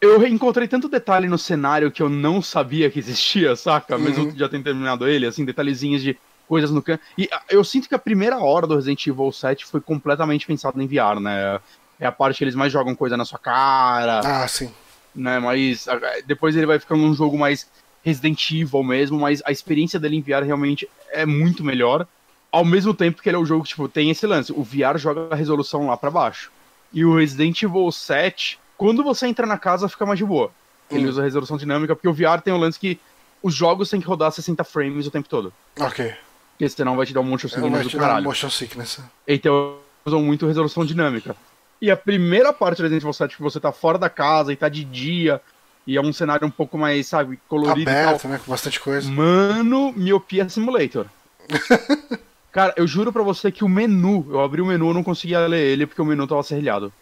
Eu encontrei tanto detalhe no cenário que eu não sabia que existia, saca? Mesmo Uhum. já tendo terminado ele, assim, detalhezinhos de coisas no canto. E ah, eu sinto que a primeira hora do Resident Evil 7 foi completamente pensada em VR, né? É a parte que eles mais jogam coisa na sua cara Ah, sim. né? Mas ah, depois ele vai ficando um jogo mais Resident Evil mesmo, mas a experiência dele em VR realmente é muito melhor. Ao mesmo tempo que ele é um jogo que, tipo, tem esse lance. O VR joga a resolução lá pra baixo. E o Resident Evil 7, quando você entra na casa, fica mais de boa. Ele Hum. usa a resolução dinâmica, porque o VR tem o lance que os jogos têm que rodar 60 frames o tempo todo. Ok. Porque senão vai te dar um monte de Eu vou segundos do te dar caralho. motion sickness. Então usam muito resolução dinâmica. E a primeira parte do Resident Evil 7, que você tá fora da casa e tá de dia, e é um cenário um pouco mais, sabe, colorido. Aberto, né? Com bastante coisa. Mano, Miopia Simulator. Cara, eu juro pra você que o menu, eu abri o menu e não conseguia ler ele porque o menu tava serrilhado.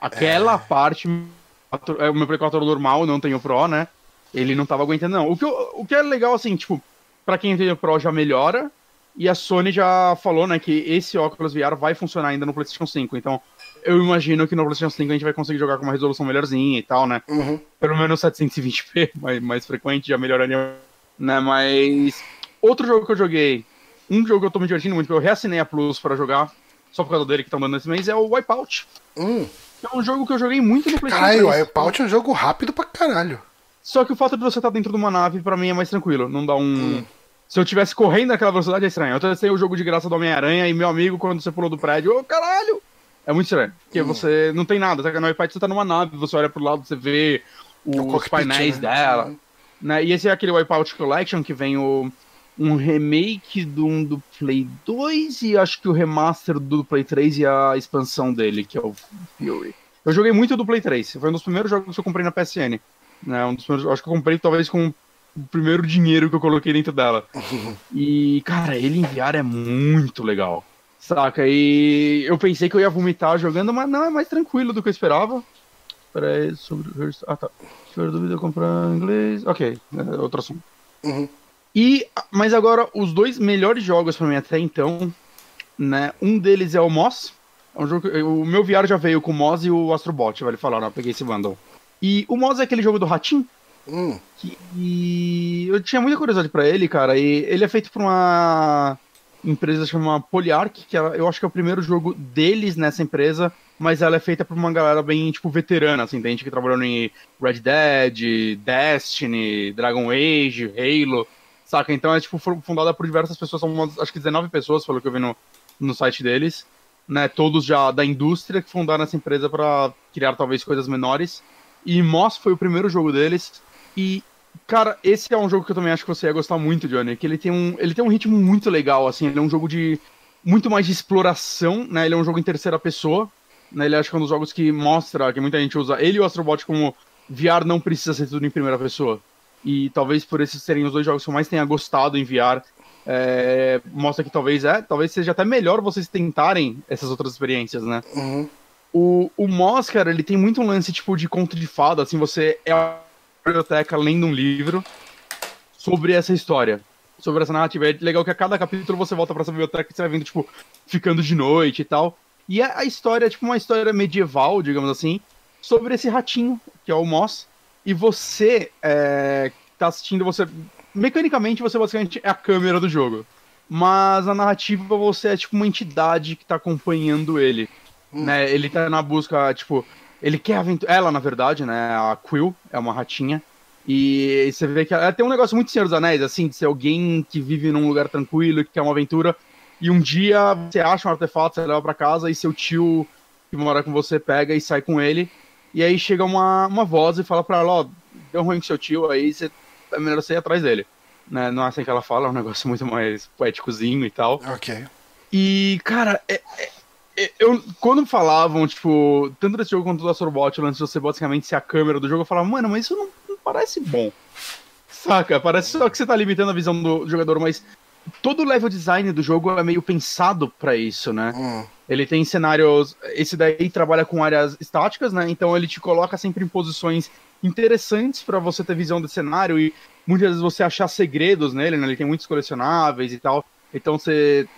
Aquela parte, é, o meu Play 4 normal, não tem o Pro, né? Ele não tava aguentando, não. O que, eu- o que é legal, assim, tipo, pra quem tem o Pro já melhora. E a Sony já falou, né, que esse óculos VR vai funcionar ainda no PlayStation 5. Então, eu imagino que no PlayStation 5 a gente vai conseguir jogar com uma resolução melhorzinha e tal, né? Uhum. pelo menos 720p, mais, mais frequente, já melhoraria, né, mas... Outro jogo que eu joguei, um jogo que eu tô me divertindo muito, que eu reassinei a Plus pra jogar, só por causa dele que estão dando esse mês, é o Wipeout. Hum. É um jogo que eu joguei muito no PlayStation Caralho, o 3. Wipeout é um jogo rápido pra caralho. Só que o fato de você estar dentro de uma nave, pra mim, é mais tranquilo. Não dá um... se eu tivesse correndo naquela velocidade é estranho. Eu testei o jogo de graça do Homem-Aranha e meu amigo, quando você pulou do prédio, ô caralho! É muito estranho. Porque hum. você não tem nada, sabe? No iPad você tá numa nave, você olha pro lado, você vê os painéis né? dela. Né? E esse é aquele Wipeout Collection que vem o, um remake do, do Play 2 e acho que o remaster do Play 3 e a expansão dele, que é o Fury. Eu joguei muito do Play 3, foi um dos primeiros jogos que eu comprei na PSN. Né? Um dos primeiros, acho que eu comprei talvez com o primeiro dinheiro que eu coloquei dentro dela. E, cara, ele enviar é muito legal. Saca? E eu pensei que eu ia vomitar jogando, mas não, é mais tranquilo do que eu esperava. Peraí, sobre. Ah, tá. Se for dúvida, comprar em inglês. Ok, é outro assunto. Uhum. E, mas agora, os dois melhores jogos para mim até então, né? Um deles é o Moss. É um jogo, o meu VR já veio com o Moss e o Astrobot, vale falar, né? Eu peguei esse bundle. E o Moss é aquele jogo do ratinho. Hum. Que, e eu tinha muita curiosidade para ele, cara. E ele é feito por uma empresa chamada Polyarch, que eu acho que é o primeiro jogo deles nessa empresa, mas ela é feita por uma galera bem, tipo, veterana, assim, tem gente que trabalhou em Red Dead, Destiny, Dragon Age, Halo, saca? Então é, tipo, fundada por diversas pessoas, são umas, acho que 19 pessoas, pelo que eu vi no, no site deles, né, todos já da indústria que fundaram essa empresa para criar talvez coisas menores, e Moss foi o primeiro jogo deles, e Cara, esse é um jogo que eu também acho que você ia gostar muito, Johnny. Que ele tem um, ele tem um ritmo muito legal, assim. Ele é um jogo de muito mais de exploração, né? Ele é um jogo em terceira pessoa. Né? Ele acho que é um dos jogos que mostra que muita gente usa ele e o Astrobot como VR não precisa ser tudo em primeira pessoa. E talvez por esses serem os dois jogos que eu mais tenha gostado em VR, é, mostra que talvez é, talvez seja até melhor vocês tentarem essas outras experiências, né? Uhum. O, o Moss, cara, ele tem muito um lance tipo de conto de fada, assim, você é biblioteca lendo um livro sobre essa história, sobre essa narrativa. É legal que a cada capítulo você volta para essa biblioteca e você vai vendo, tipo, ficando de noite e tal. E a história é tipo uma história medieval, digamos assim, sobre esse ratinho, que é o Moss. E você é, tá assistindo, você. Mecanicamente, você basicamente é a câmera do jogo. Mas a narrativa você é tipo uma entidade que tá acompanhando ele. Hum. Né? Ele tá na busca, tipo, ele quer aventura. Ela, na verdade, né? A Quill é uma ratinha. E você vê que ela tem um negócio muito Senhor dos Anéis, assim, de ser alguém que vive num lugar tranquilo, que quer uma aventura. E um dia você acha um artefato, você leva para casa e seu tio que mora com você pega e sai com ele. E aí chega uma, uma voz e fala pra ela: Ó, deu ruim com seu tio, aí você, é melhor você ir atrás dele. Né? Não é assim que ela fala, é um negócio muito mais poéticozinho e tal. Ok. E, cara, é, é eu, quando falavam, tipo, tanto desse jogo quanto do Astrobot, antes de você basicamente ser a câmera do jogo, eu falava, mano, mas isso não, não, parece bom. Saca? Parece só que você tá limitando a visão do jogador, mas todo o level design do jogo é meio pensado para isso, né? Hum. Ele tem cenários. Esse daí trabalha com áreas estáticas, né? Então ele te coloca sempre em posições interessantes para você ter visão do cenário e muitas vezes você achar segredos nele, né? Ele tem muitos colecionáveis e tal. Então você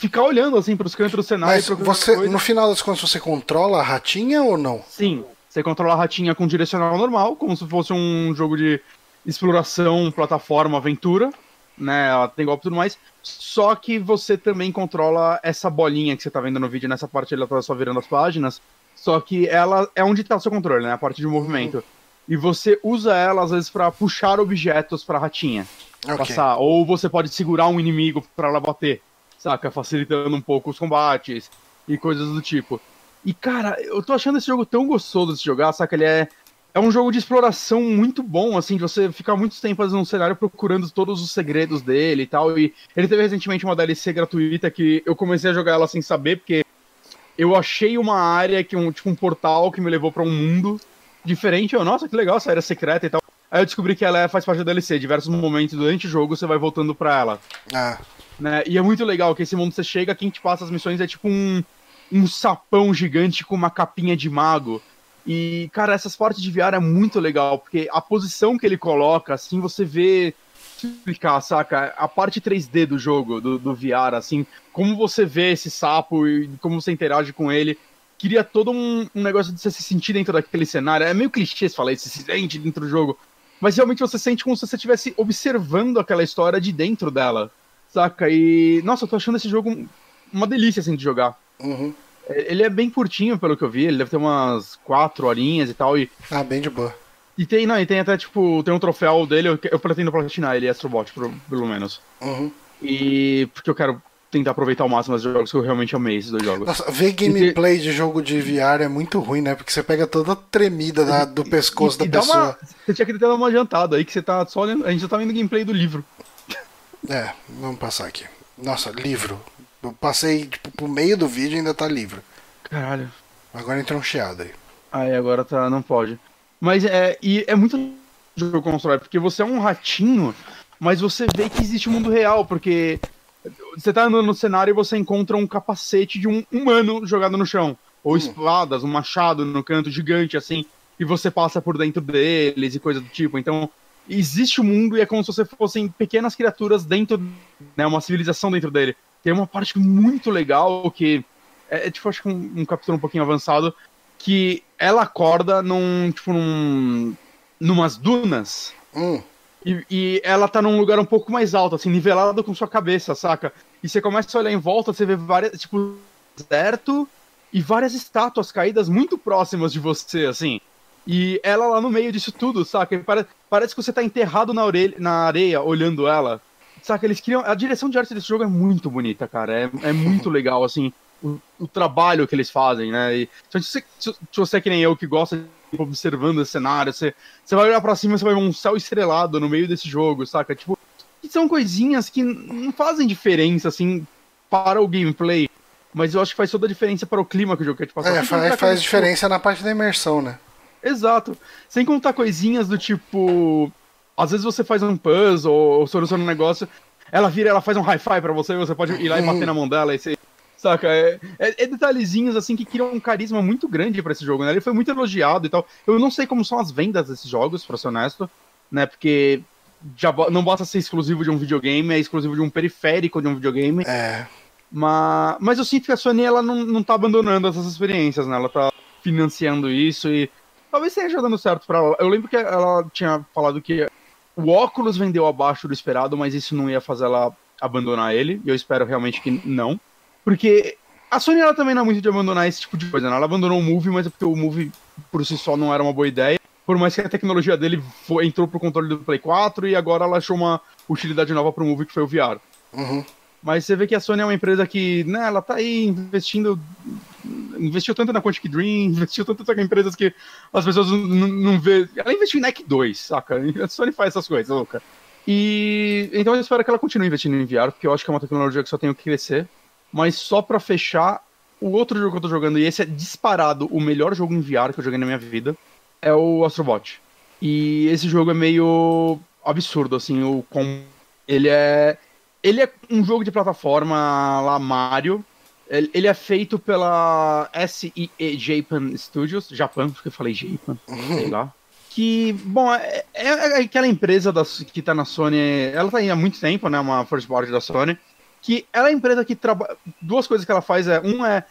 ficar olhando assim para os cantos do cenário. Mas você, no final das contas, você controla a ratinha ou não? Sim, você controla a ratinha com direcional normal, como se fosse um jogo de exploração, plataforma, aventura, né? Ela tem golpe e tudo mais. Só que você também controla essa bolinha que você tá vendo no vídeo, nessa parte ela tá só virando as páginas. Só que ela é onde tá o seu controle, né? A parte de movimento. Uhum. E você usa ela, às vezes, para puxar objetos pra ratinha. Okay. Passar. Ou você pode segurar um inimigo para ela bater saca? Facilitando um pouco os combates e coisas do tipo. E, cara, eu tô achando esse jogo tão gostoso de jogar, saca? Ele é, é um jogo de exploração muito bom, assim, de você ficar muito tempo num cenário procurando todos os segredos dele e tal. E ele teve recentemente uma DLC gratuita que eu comecei a jogar ela sem saber, porque eu achei uma área, que um, tipo um portal que me levou para um mundo diferente. Eu, nossa, que legal essa área secreta e tal. Aí eu descobri que ela é, faz parte da DLC. Diversos momentos durante o jogo você vai voltando pra ela. Ah. Né? E é muito legal que esse mundo você chega, quem te passa as missões é tipo um, um sapão gigante com uma capinha de mago. E, cara, essas partes de VR é muito legal, porque a posição que ele coloca, assim, você vê. Explicar, saca? A parte 3D do jogo, do, do VR, assim, como você vê esse sapo e como você interage com ele queria todo um, um, negócio de você se sentir dentro daquele cenário. É meio clichê se falar isso, se sente dentro do jogo. Mas realmente você sente como se você estivesse observando aquela história de dentro dela. Saca? E. Nossa, eu tô achando esse jogo uma delícia assim de jogar. Uhum. É, ele é bem curtinho, pelo que eu vi, ele deve ter umas quatro horinhas e tal. E... Ah, bem de boa. E tem, não, e tem até, tipo, tem um troféu dele, eu, eu pretendo platinar ele, Astrobot, pelo, pelo menos. Uhum. E porque eu quero tentar aproveitar ao máximo os jogos que eu realmente amei esses dois jogos. Nossa, ver gameplay de jogo de VR é muito ruim, né? Porque você pega toda a tremida da, do pescoço e, e da pessoa. Uma, você tinha que ter dado uma adiantada aí, que você tá só olhando. A gente já tá vendo gameplay do livro. É, vamos passar aqui. Nossa, livro. Eu passei, tipo, pro meio do vídeo e ainda tá livro. Caralho. Agora entrou um chiado aí. Aí agora tá. não pode. Mas é. E é muito jogo constrói, porque você é um ratinho, mas você vê que existe o um mundo real, porque você tá andando no cenário e você encontra um capacete de um humano jogado no chão. Ou hum. espadas, um machado no canto gigante, assim, e você passa por dentro deles e coisa do tipo. Então, existe o um mundo e é como se você fossem pequenas criaturas dentro, né, uma civilização dentro dele. Tem uma parte muito legal que é, é tipo, acho que um, um capítulo um pouquinho avançado, que ela acorda num, tipo, num, numas dunas. Hum. E, e, ela tá num lugar um pouco mais alto, assim, nivelado com sua cabeça, saca? E você começa a olhar em volta, você vê várias, tipo, deserto e várias estátuas caídas muito próximas de você, assim. E ela lá no meio disso tudo, saca? Parece, parece que você tá enterrado na, orelha, na areia olhando ela. Saca? Eles criam. A direção de arte desse jogo é muito bonita, cara. É, é muito legal, assim, o, o, trabalho que eles fazem, né? E, se, você, se você é que nem eu que gosta de observando o cenário, você, você vai olhar para cima e você vai ver um céu estrelado no meio desse jogo, saca? Tipo, são coisinhas que não fazem diferença, assim, para o gameplay. Mas eu acho que faz toda a diferença para o clima que o jogo quer te passar. É, faz, faz diferença na parte da imersão, né? Exato. Sem contar coisinhas do tipo. Às vezes você faz um puzzle ou soluciona um negócio, ela vira ela faz um hi-fi pra você, você pode ir lá e bater na mão dela e você Saca? É, é, é, detalhezinhos assim que criam um carisma muito grande para esse jogo, né? Ele foi muito elogiado e tal. Eu não sei como são as vendas desses jogos, pra ser honesto, né? Porque já não basta ser exclusivo de um videogame, é exclusivo de um periférico de um videogame. É. Mas, mas eu sinto que a Sony ela não, não tá abandonando essas experiências, né? Ela tá financiando isso e talvez esteja dando certo para ela. Eu lembro que ela tinha falado que o óculos vendeu abaixo do esperado, mas isso não ia fazer ela abandonar ele. E eu espero realmente que não. Porque a Sony ela também não é muito de abandonar esse tipo de coisa, né? Ela abandonou o Move, mas é porque o Move por si só não era uma boa ideia. Por mais que a tecnologia dele foi, entrou pro controle do Play 4 e agora ela achou uma utilidade nova pro Move que foi o VR. Uhum. Mas você vê que a Sony é uma empresa que, né, ela tá aí investindo. Investiu tanto na Quantic Dream, investiu tanto em empresas que as pessoas não vê. Ela investiu em NEC 2, saca? A Sony faz essas coisas, louca. E então eu espero que ela continue investindo em VR, porque eu acho que é uma tecnologia que só tem que crescer. Mas só pra fechar, o outro jogo que eu tô jogando, e esse é disparado o melhor jogo em VR que eu joguei na minha vida, é o Astrobot. E esse jogo é meio absurdo, assim, o com ele é ele é um jogo de plataforma lá Mario. Ele é feito pela SEE Japan Studios, Japan, porque eu falei Japan, sei lá. Que, bom, é, é, é aquela empresa da, que tá na Sony, ela tá aí há muito tempo, né, uma first party da Sony que ela é a empresa que trabalha. Duas coisas que ela faz é. Um é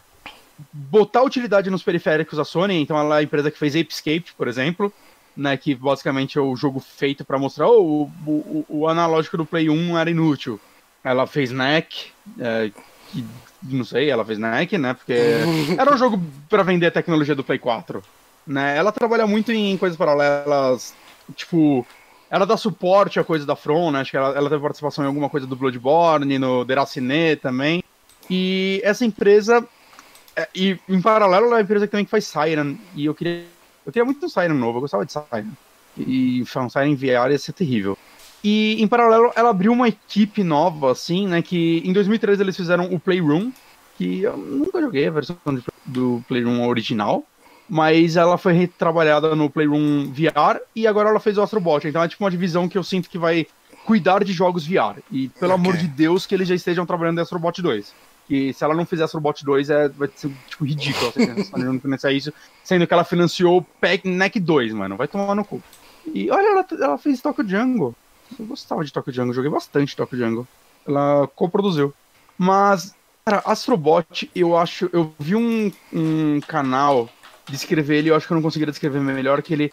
botar utilidade nos periféricos da Sony, então ela é a empresa que fez Apescape, por exemplo, né, que basicamente é o jogo feito para mostrar oh, o, o, o, analógico do Play 1 era inútil. Ela fez NEC, é, que não sei, ela fez NEC, né, porque era um jogo para vender a tecnologia do Play 4. Né? Ela trabalha muito em coisas paralelas, tipo ela dá suporte a coisa da From, né? Acho que ela, ela teve participação em alguma coisa do Bloodborne, no Deraciné também. E essa empresa. É, e em paralelo, ela é a empresa que também faz Siren. E eu queria. Eu queria muito um Siren novo, eu gostava de Siren. E um Siren VR ia ser terrível. E em paralelo, ela abriu uma equipe nova, assim, né? Que em 2013 eles fizeram o Playroom, que eu nunca joguei a versão do Playroom original mas ela foi retrabalhada no Playroom VR e agora ela fez o Astrobot. Então é tipo uma divisão que eu sinto que vai cuidar de jogos VR. E pelo okay. amor de Deus que eles já estejam trabalhando em Astrobot 2. Que se ela não fizer Astrobot 2 é, vai ser tipo ridículo não financiar isso, sendo que ela financiou o Pack NEC 2, mano. Vai tomar no cu. E olha, ela, ela fez Tokyo Jungle. Eu gostava de Tokyo Jungle, joguei bastante Tokyo Jungle. Ela coproduziu. Mas, cara, Astrobot, eu acho. Eu vi um, um canal descrever ele, eu acho que eu não conseguiria descrever melhor que ele.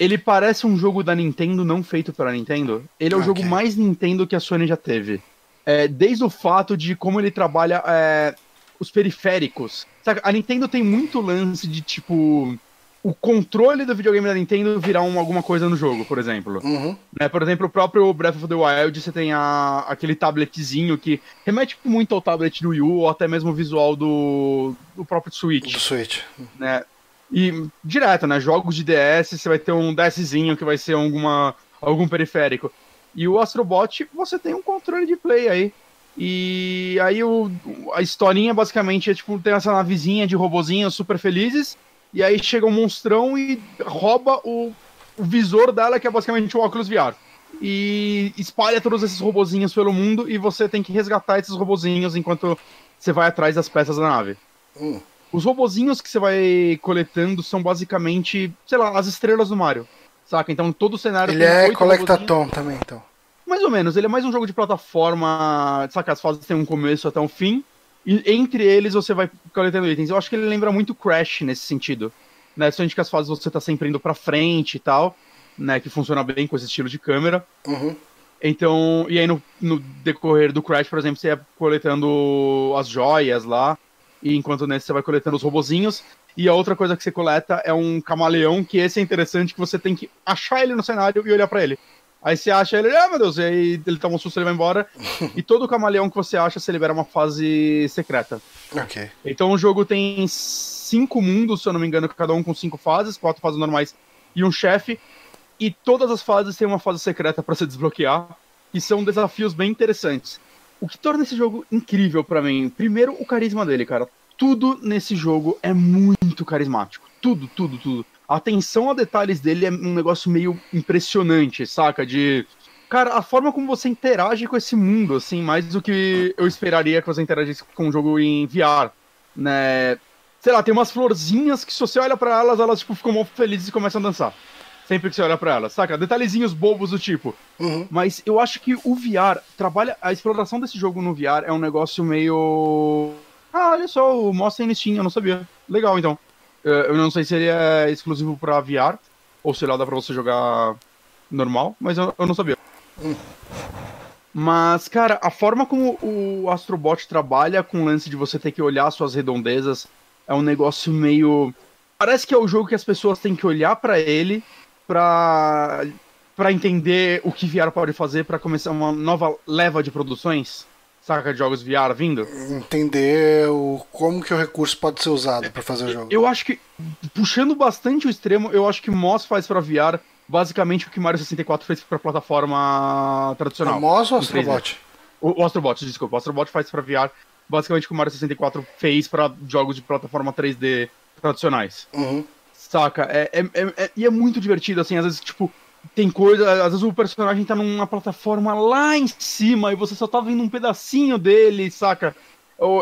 Ele parece um jogo da Nintendo não feito pela Nintendo. Ele é o okay. jogo mais Nintendo que a Sony já teve. É, desde o fato de como ele trabalha é, os periféricos. Sabe, a Nintendo tem muito lance de tipo. O controle do videogame da Nintendo virar um, alguma coisa no jogo, por exemplo. Uhum. Né, por exemplo, o próprio Breath of the Wild, você tem a, aquele tabletzinho que remete muito ao tablet do Wii U, ou até mesmo o visual do, do próprio Switch. Do Switch. Né? E direto, né? Jogos de DS, você vai ter um DSzinho que vai ser alguma, algum periférico. E o Astrobot, você tem um controle de play aí. E aí o, a historinha basicamente é tipo, tem essa navezinha de robozinhos super felizes e aí chega um monstrão e rouba o, o visor dela, que é basicamente o óculos VR. E espalha todos esses robozinhos pelo mundo e você tem que resgatar esses robozinhos enquanto você vai atrás das peças da nave. Hum. Os robozinhos que você vai coletando são basicamente, sei lá, as estrelas do Mario. Saca? Então todo o cenário. Ele é Collectathon também, então. Mais ou menos, ele é mais um jogo de plataforma. Saca? As fases têm um começo até um fim. E entre eles você vai coletando itens. Eu acho que ele lembra muito Crash nesse sentido. Né? Só que as fases você tá sempre indo pra frente e tal, né? Que funciona bem com esse estilo de câmera. Uhum. Então, e aí no, no, decorrer do Crash, por exemplo, você ia coletando as joias lá, e enquanto nesse você vai coletando os robozinhos. E a outra coisa que você coleta é um camaleão, que esse é interessante, que você tem que achar ele no cenário e olhar para ele. Aí você acha ele, ah, meu Deus, e aí ele toma um susto e ele vai embora. e todo camaleão que você acha, você libera uma fase secreta. Ok. Então o jogo tem cinco mundos, se eu não me engano, cada um com cinco fases, quatro fases normais e um chefe. E todas as fases têm uma fase secreta para se desbloquear, e são desafios bem interessantes. O que torna esse jogo incrível para mim, primeiro o carisma dele, cara. Tudo nesse jogo é muito carismático. Tudo, tudo, tudo a atenção a detalhes dele é um negócio meio impressionante, saca? De. Cara, a forma como você interage com esse mundo, assim, mais do que eu esperaria que você interagisse com um jogo em VR, né? Sei lá, tem umas florzinhas que se você olha para elas, elas tipo, ficam muito felizes e começam a dançar. Sempre que você olha para elas, saca? Detalhezinhos bobos do tipo. Uhum. Mas eu acho que o VR trabalha. A exploração desse jogo no VR é um negócio meio. Ah, olha só, o Moss tem Steam, eu não sabia. Legal, então. Eu não sei se ele é exclusivo pra VR, ou se lá dá pra você jogar normal, mas eu, eu não sabia. Hum. Mas, cara, a forma como o Astrobot trabalha com o lance de você ter que olhar suas redondezas é um negócio meio. Parece que é o jogo que as pessoas têm que olhar para ele pra, pra entender o que VR pode fazer para começar uma nova leva de produções saca, de jogos VR vindo. Entender o, como que o recurso pode ser usado para fazer o jogo. Eu acho que, puxando bastante o extremo, eu acho que Moss faz para VR basicamente o que Mario 64 fez pra plataforma tradicional. O Moss ou Astrobot? O, o Astrobot, desculpa. O Astrobot faz para VR basicamente o que o Mario 64 fez para jogos de plataforma 3D tradicionais. Uhum. Saca? É, é, é, é, e é muito divertido, assim, às vezes, tipo, tem coisa, às vezes o personagem tá numa plataforma lá em cima e você só tá vendo um pedacinho dele, saca?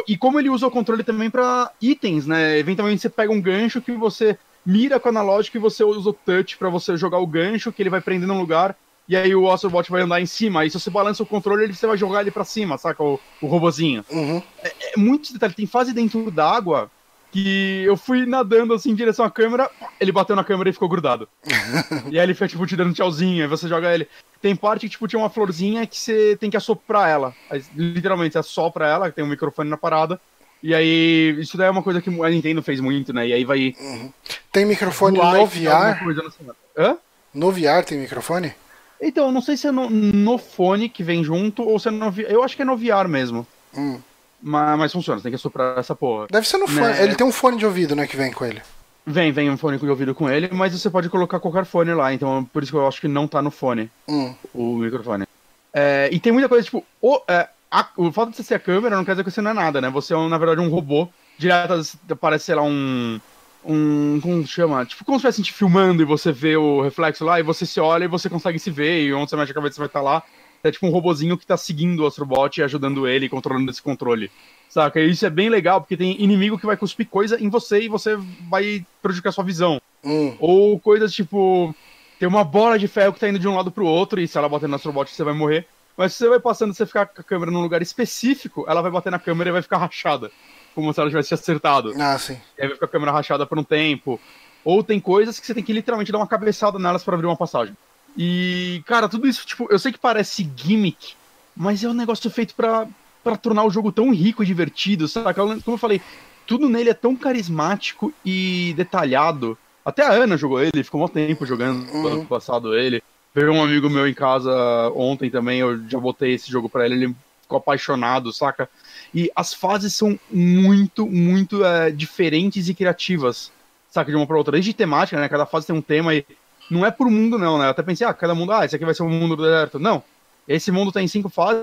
E como ele usa o controle também para itens, né? Eventualmente você pega um gancho que você mira com o analógico e você usa o touch para você jogar o gancho, que ele vai prender num lugar, e aí o Ocelot vai andar em cima. Aí se você balança o controle, ele, você vai jogar ele para cima, saca? O, o robozinho. Uhum. É, é muito detalhe. Tem fase dentro d'água que eu fui nadando assim em direção à câmera, ele bateu na câmera e ficou grudado. e aí ele foi, tipo, te dando tchauzinho, aí você joga ele. Tem parte que, tipo, tinha uma florzinha que você tem que assoprar ela. Aí, literalmente, você assopra ela, tem um microfone na parada. E aí, isso daí é uma coisa que a Nintendo fez muito, né? E aí vai. Uhum. Tem microfone no VR? No Hã? No VR tem microfone? Então, não sei se é no, no fone que vem junto ou se é no. Eu acho que é no VR mesmo. Hum. Mas, mas funciona, você tem que soprar essa porra. Deve ser no fone. Né? Ele tem um fone de ouvido, né, que vem com ele. Vem, vem um fone de ouvido com ele, mas você pode colocar qualquer fone lá, então por isso que eu acho que não tá no fone hum. o microfone. É, e tem muita coisa, tipo, o, é, a, o fato de você ser a câmera não quer dizer que você não é nada, né? Você é, na verdade, um robô. Direto parece, sei lá, um. Um. Como chama? Tipo, como se estivesse te filmando e você vê o reflexo lá, e você se olha e você consegue se ver, e onde você mexe a cabeça você vai estar lá. É tipo um robozinho que tá seguindo o Astrobot e ajudando ele, controlando esse controle. Saca? E isso é bem legal, porque tem inimigo que vai cuspir coisa em você e você vai prejudicar sua visão. Hum. Ou coisas tipo. Tem uma bola de ferro que tá indo de um lado pro outro, e se ela bater no Astrobot, você vai morrer. Mas se você vai passando, você ficar com a câmera num lugar específico, ela vai bater na câmera e vai ficar rachada. Como se ela tivesse acertado. Ah, sim. E aí vai ficar a câmera rachada por um tempo. Ou tem coisas que você tem que literalmente dar uma cabeçada nelas para abrir uma passagem. E, cara, tudo isso, tipo, eu sei que parece gimmick, mas é um negócio feito pra, para tornar o jogo tão rico e divertido, sabe? Como eu falei, tudo nele é tão carismático e detalhado Até a Ana jogou ele, ficou um tempo jogando Uhum. ano passado ele. Veio um amigo meu em casa ontem também, eu já botei esse jogo pra ele, ele ficou apaixonado, saca? E as fases são muito, muito é, diferentes e criativas, saca? De uma pra outra. Desde temática, né? Cada fase tem um tema e não é por mundo, não, né? Eu até pensei, ah, cada mundo, ah, esse aqui vai ser o mundo do deserto. Não. Esse mundo tem cinco fases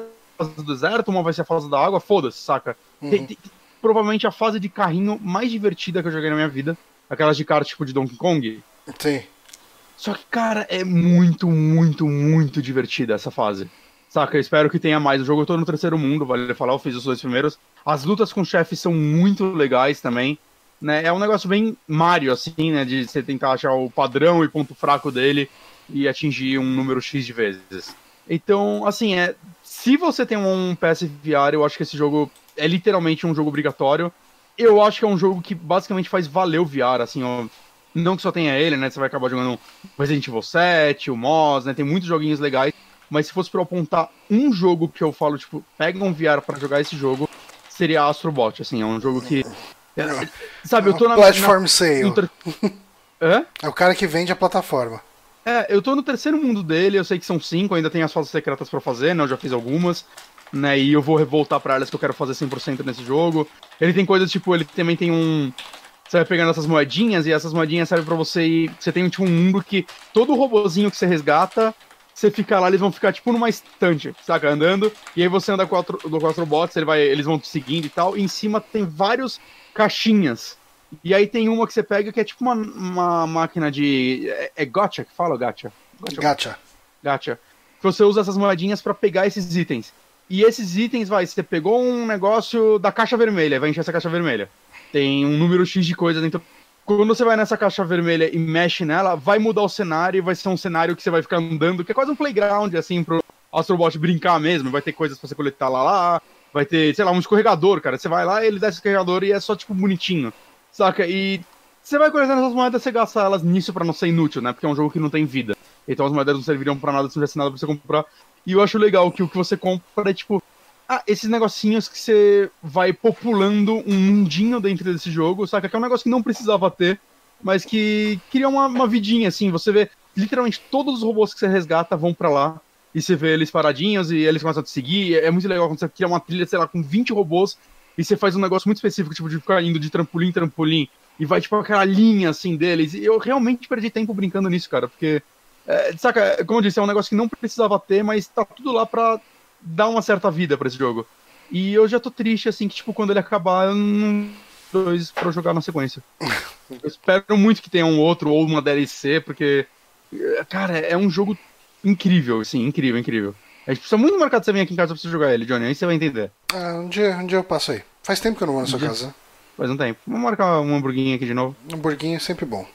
do deserto, uma vai ser a fase da água, foda-se, saca? Tem- tem- provavelmente a fase de carrinho mais divertida que eu joguei na minha vida. Aquelas de kart tipo de Donkey Kong. Sim. Só que, cara, é muito, muito, muito divertida essa fase. Saca? Eu espero que tenha mais. O jogo eu tô no terceiro mundo, vale falar, eu fiz os dois primeiros. As lutas com chefes são muito legais também. Né? É um negócio bem Mario, assim, né? De você tentar achar o padrão e ponto fraco dele e atingir um número X de vezes. Então, assim, é. Se você tem um PS VR, eu acho que esse jogo é literalmente um jogo obrigatório. Eu acho que é um jogo que basicamente faz valer o VR, assim, ó. Não que só tenha ele, né? Você vai acabar jogando Resident Evil 7, o Moz, né? Tem muitos joguinhos legais. Mas se fosse pra eu apontar um jogo que eu falo, tipo, pega um VR pra jogar esse jogo, seria Astrobot, assim, é um jogo que. É- sabe, eu tô na. Platform na- Sale. ter- Hã? É o cara que vende a plataforma. É, eu tô no terceiro mundo dele, eu sei que são cinco, ainda tem as fases secretas pra fazer, né? Eu já fiz algumas, né? E eu vou voltar pra elas que eu quero fazer 100% nesse jogo. Ele tem coisas tipo, ele também tem um. Você vai pegando essas moedinhas e essas moedinhas servem pra você ir. Você tem tipo um mundo que todo robozinho que você resgata, você fica lá, eles vão ficar tipo numa estante, saca? Andando. E aí você anda com quatro, do quatro bots, ele vai, eles vão te seguindo e tal. E em cima tem vários caixinhas. E aí tem uma que você pega que é tipo uma, uma máquina de. É, é gotcha que fala, gacha? Gotcha. Gacha. Gacha. Que você usa essas moedinhas pra pegar esses itens. E esses itens, vai, você pegou um negócio da caixa vermelha, vai encher essa caixa vermelha. Tem um número X de coisas dentro. Quando você vai nessa caixa vermelha e mexe nela, vai mudar o cenário e vai ser um cenário que você vai ficar andando, que é quase um playground, assim, pro Astrobot brincar mesmo. Vai ter coisas pra você coletar lá, lá. Vai ter, sei lá, um escorregador, cara. Você vai lá, ele dá esse escorregador e é só, tipo, bonitinho. Saca? E você vai coletando essas moedas, você gasta elas nisso pra não ser inútil, né? Porque é um jogo que não tem vida. Então as moedas não serviriam pra nada se não tivesse nada pra você comprar. E eu acho legal que o que você compra é tipo. Ah, esses negocinhos que você vai populando um mundinho dentro desse jogo, saca? Que é um negócio que não precisava ter, mas que cria uma, uma vidinha, assim. Você vê literalmente todos os robôs que você resgata vão pra lá. E você vê eles paradinhos e eles começam a te seguir. É muito legal quando você cria uma trilha, sei lá, com 20 robôs e você faz um negócio muito específico, tipo, de ficar indo de trampolim em trampolim, e vai, tipo, aquela linha, assim, deles. E eu realmente perdi tempo brincando nisso, cara, porque, é, saca, como eu disse, é um negócio que não precisava ter, mas tá tudo lá pra dar uma certa vida pra esse jogo. E eu já tô triste, assim, que, tipo, quando ele acabar, eu não dois pra eu jogar na sequência. Eu espero muito que tenha um outro ou uma DLC, porque, é, cara, é um jogo incrível, assim, incrível, incrível. A gente precisa muito marcar de você vir aqui em casa pra você jogar ele, Johnny, aí você vai entender. Ah, um, dia, um dia eu passo aí. Faz tempo que eu não vou na sua dia. casa. Faz um tempo. Vamos marcar um hamburguinho aqui de novo. Hamburguinho é sempre bom.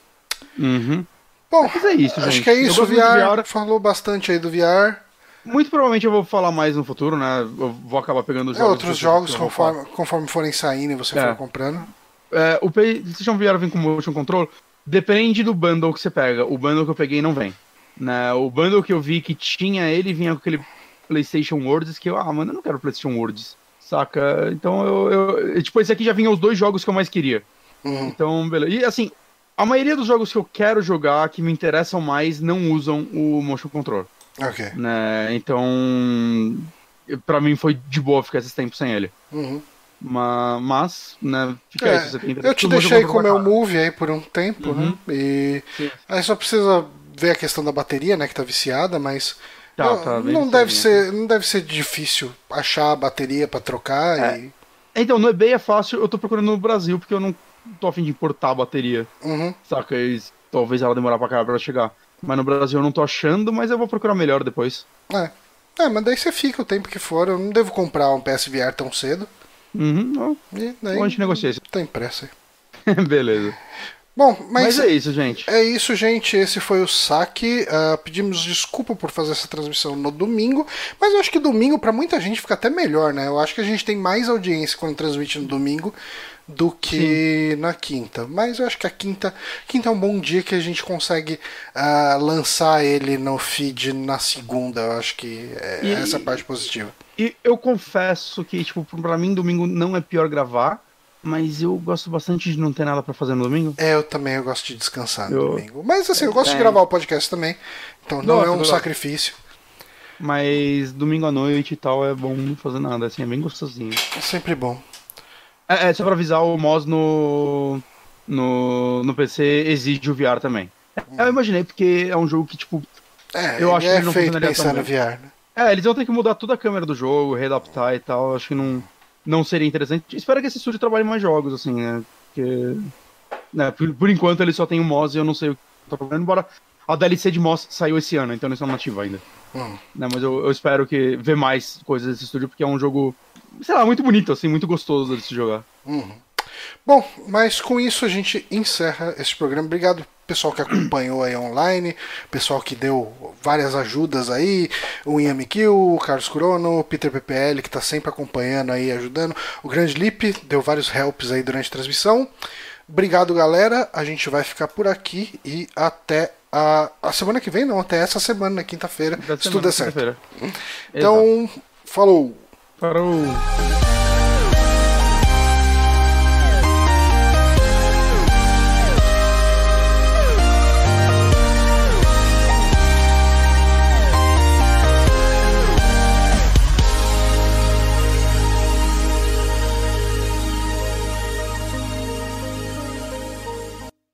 Uhum. Bom, Mas é isso, acho gente. que é isso. O VR, VR. falou bastante aí do VR. Muito provavelmente eu vou falar mais no futuro, né? Eu vou acabar pegando os É, jogos. outros jogos, conforme, conforme forem saindo e você É. for comprando. É, o PlayStation VR vem com motion control. Depende do bundle que você pega. O bundle que eu peguei não vem. Né? O bundle que eu vi que tinha ele vinha com aquele PlayStation Worlds que eu, ah, mano, eu não quero PlayStation Worlds. Saca? Então eu, eu- Tipo, esse aqui já vinha os dois jogos que eu mais queria. Uhum. Então, beleza. E assim, a maioria dos jogos que eu quero jogar, que me interessam mais, não usam o motion control. Ok. Né? Então. Pra mim foi de boa ficar esses tempos sem ele. Uhum. Ma- Mas, né, fica É, se você tem Eu te deixei com o meu. Move aí por um tempo, né? Uhum. E Sim. aí só precisa ver a questão da bateria, né? Que tá viciada, mas Tá, não, tá não deve ser, não deve ser difícil achar a bateria pra trocar É. e Então, no eBay é fácil, eu tô procurando no Brasil, porque eu não tô afim de importar a bateria, Uhum. saca? E talvez ela demorar pra caralho pra chegar. Mas no Brasil eu não tô achando, mas eu vou procurar melhor depois. É. É, mas daí você fica o tempo que for. Eu não devo comprar um PSVR tão cedo. Uhum, E daí ó, a gente negocia isso. tem pressa aí. Beleza. Bom, Mas, mas, é isso, gente. É isso, gente. Esse foi o saque. Ah, pedimos desculpa por fazer essa transmissão no domingo, mas eu acho que domingo pra muita gente fica até melhor, né? Eu acho que a gente tem mais audiência quando transmite no domingo do que na quinta. Mas eu acho que a quinta, quinta é um bom dia que a gente consegue ah, lançar ele no feed na segunda. Eu acho que é E- essa parte positiva. E eu confesso que, tipo, pra mim, domingo não é pior gravar, mas eu gosto bastante de não ter nada pra fazer no domingo. É, eu também eu gosto de descansar no Eu- domingo. Mas assim, eu gosto de É. gravar o podcast também. Então não Gosto, é um gosto. sacrifício. Mas domingo à noite e tal é bom não fazer nada, assim, é bem gostosinho. É sempre bom. É, é só pra avisar, o MOS no, no, no PC exige o VR também. É, Eu imaginei, porque é um jogo que, tipo. É, Eu acho que é ele não feito pensando no VR, né? É, eles vão ter que mudar toda a câmera do jogo, readaptar e tal. Acho que não, não seria interessante. Espero que esse estúdio trabalhe mais jogos, assim, né? Porque. Né, por, por enquanto ele só tem o MOS e eu não sei o que tá trabalhando, embora a DLC de MOS saiu esse ano, então eles estão nativos ainda. Hum. Né, mas eu, eu espero que ver mais coisas desse estúdio, porque é um jogo, sei lá, muito bonito, assim, muito gostoso de se jogar. Uhum. Bom, mas com isso a gente encerra esse programa. Obrigado pessoal que acompanhou aí online, pessoal que deu várias ajudas aí, o Ian Kill, o Carlos Curono, o Peter PPL que está sempre acompanhando aí, ajudando, o Grande Lip deu vários helps aí durante a transmissão. Obrigado, galera. A gente vai ficar por aqui e até a, a semana que vem, não, até essa semana, na quinta-feira, se tudo der certo. Então, falou! Parou!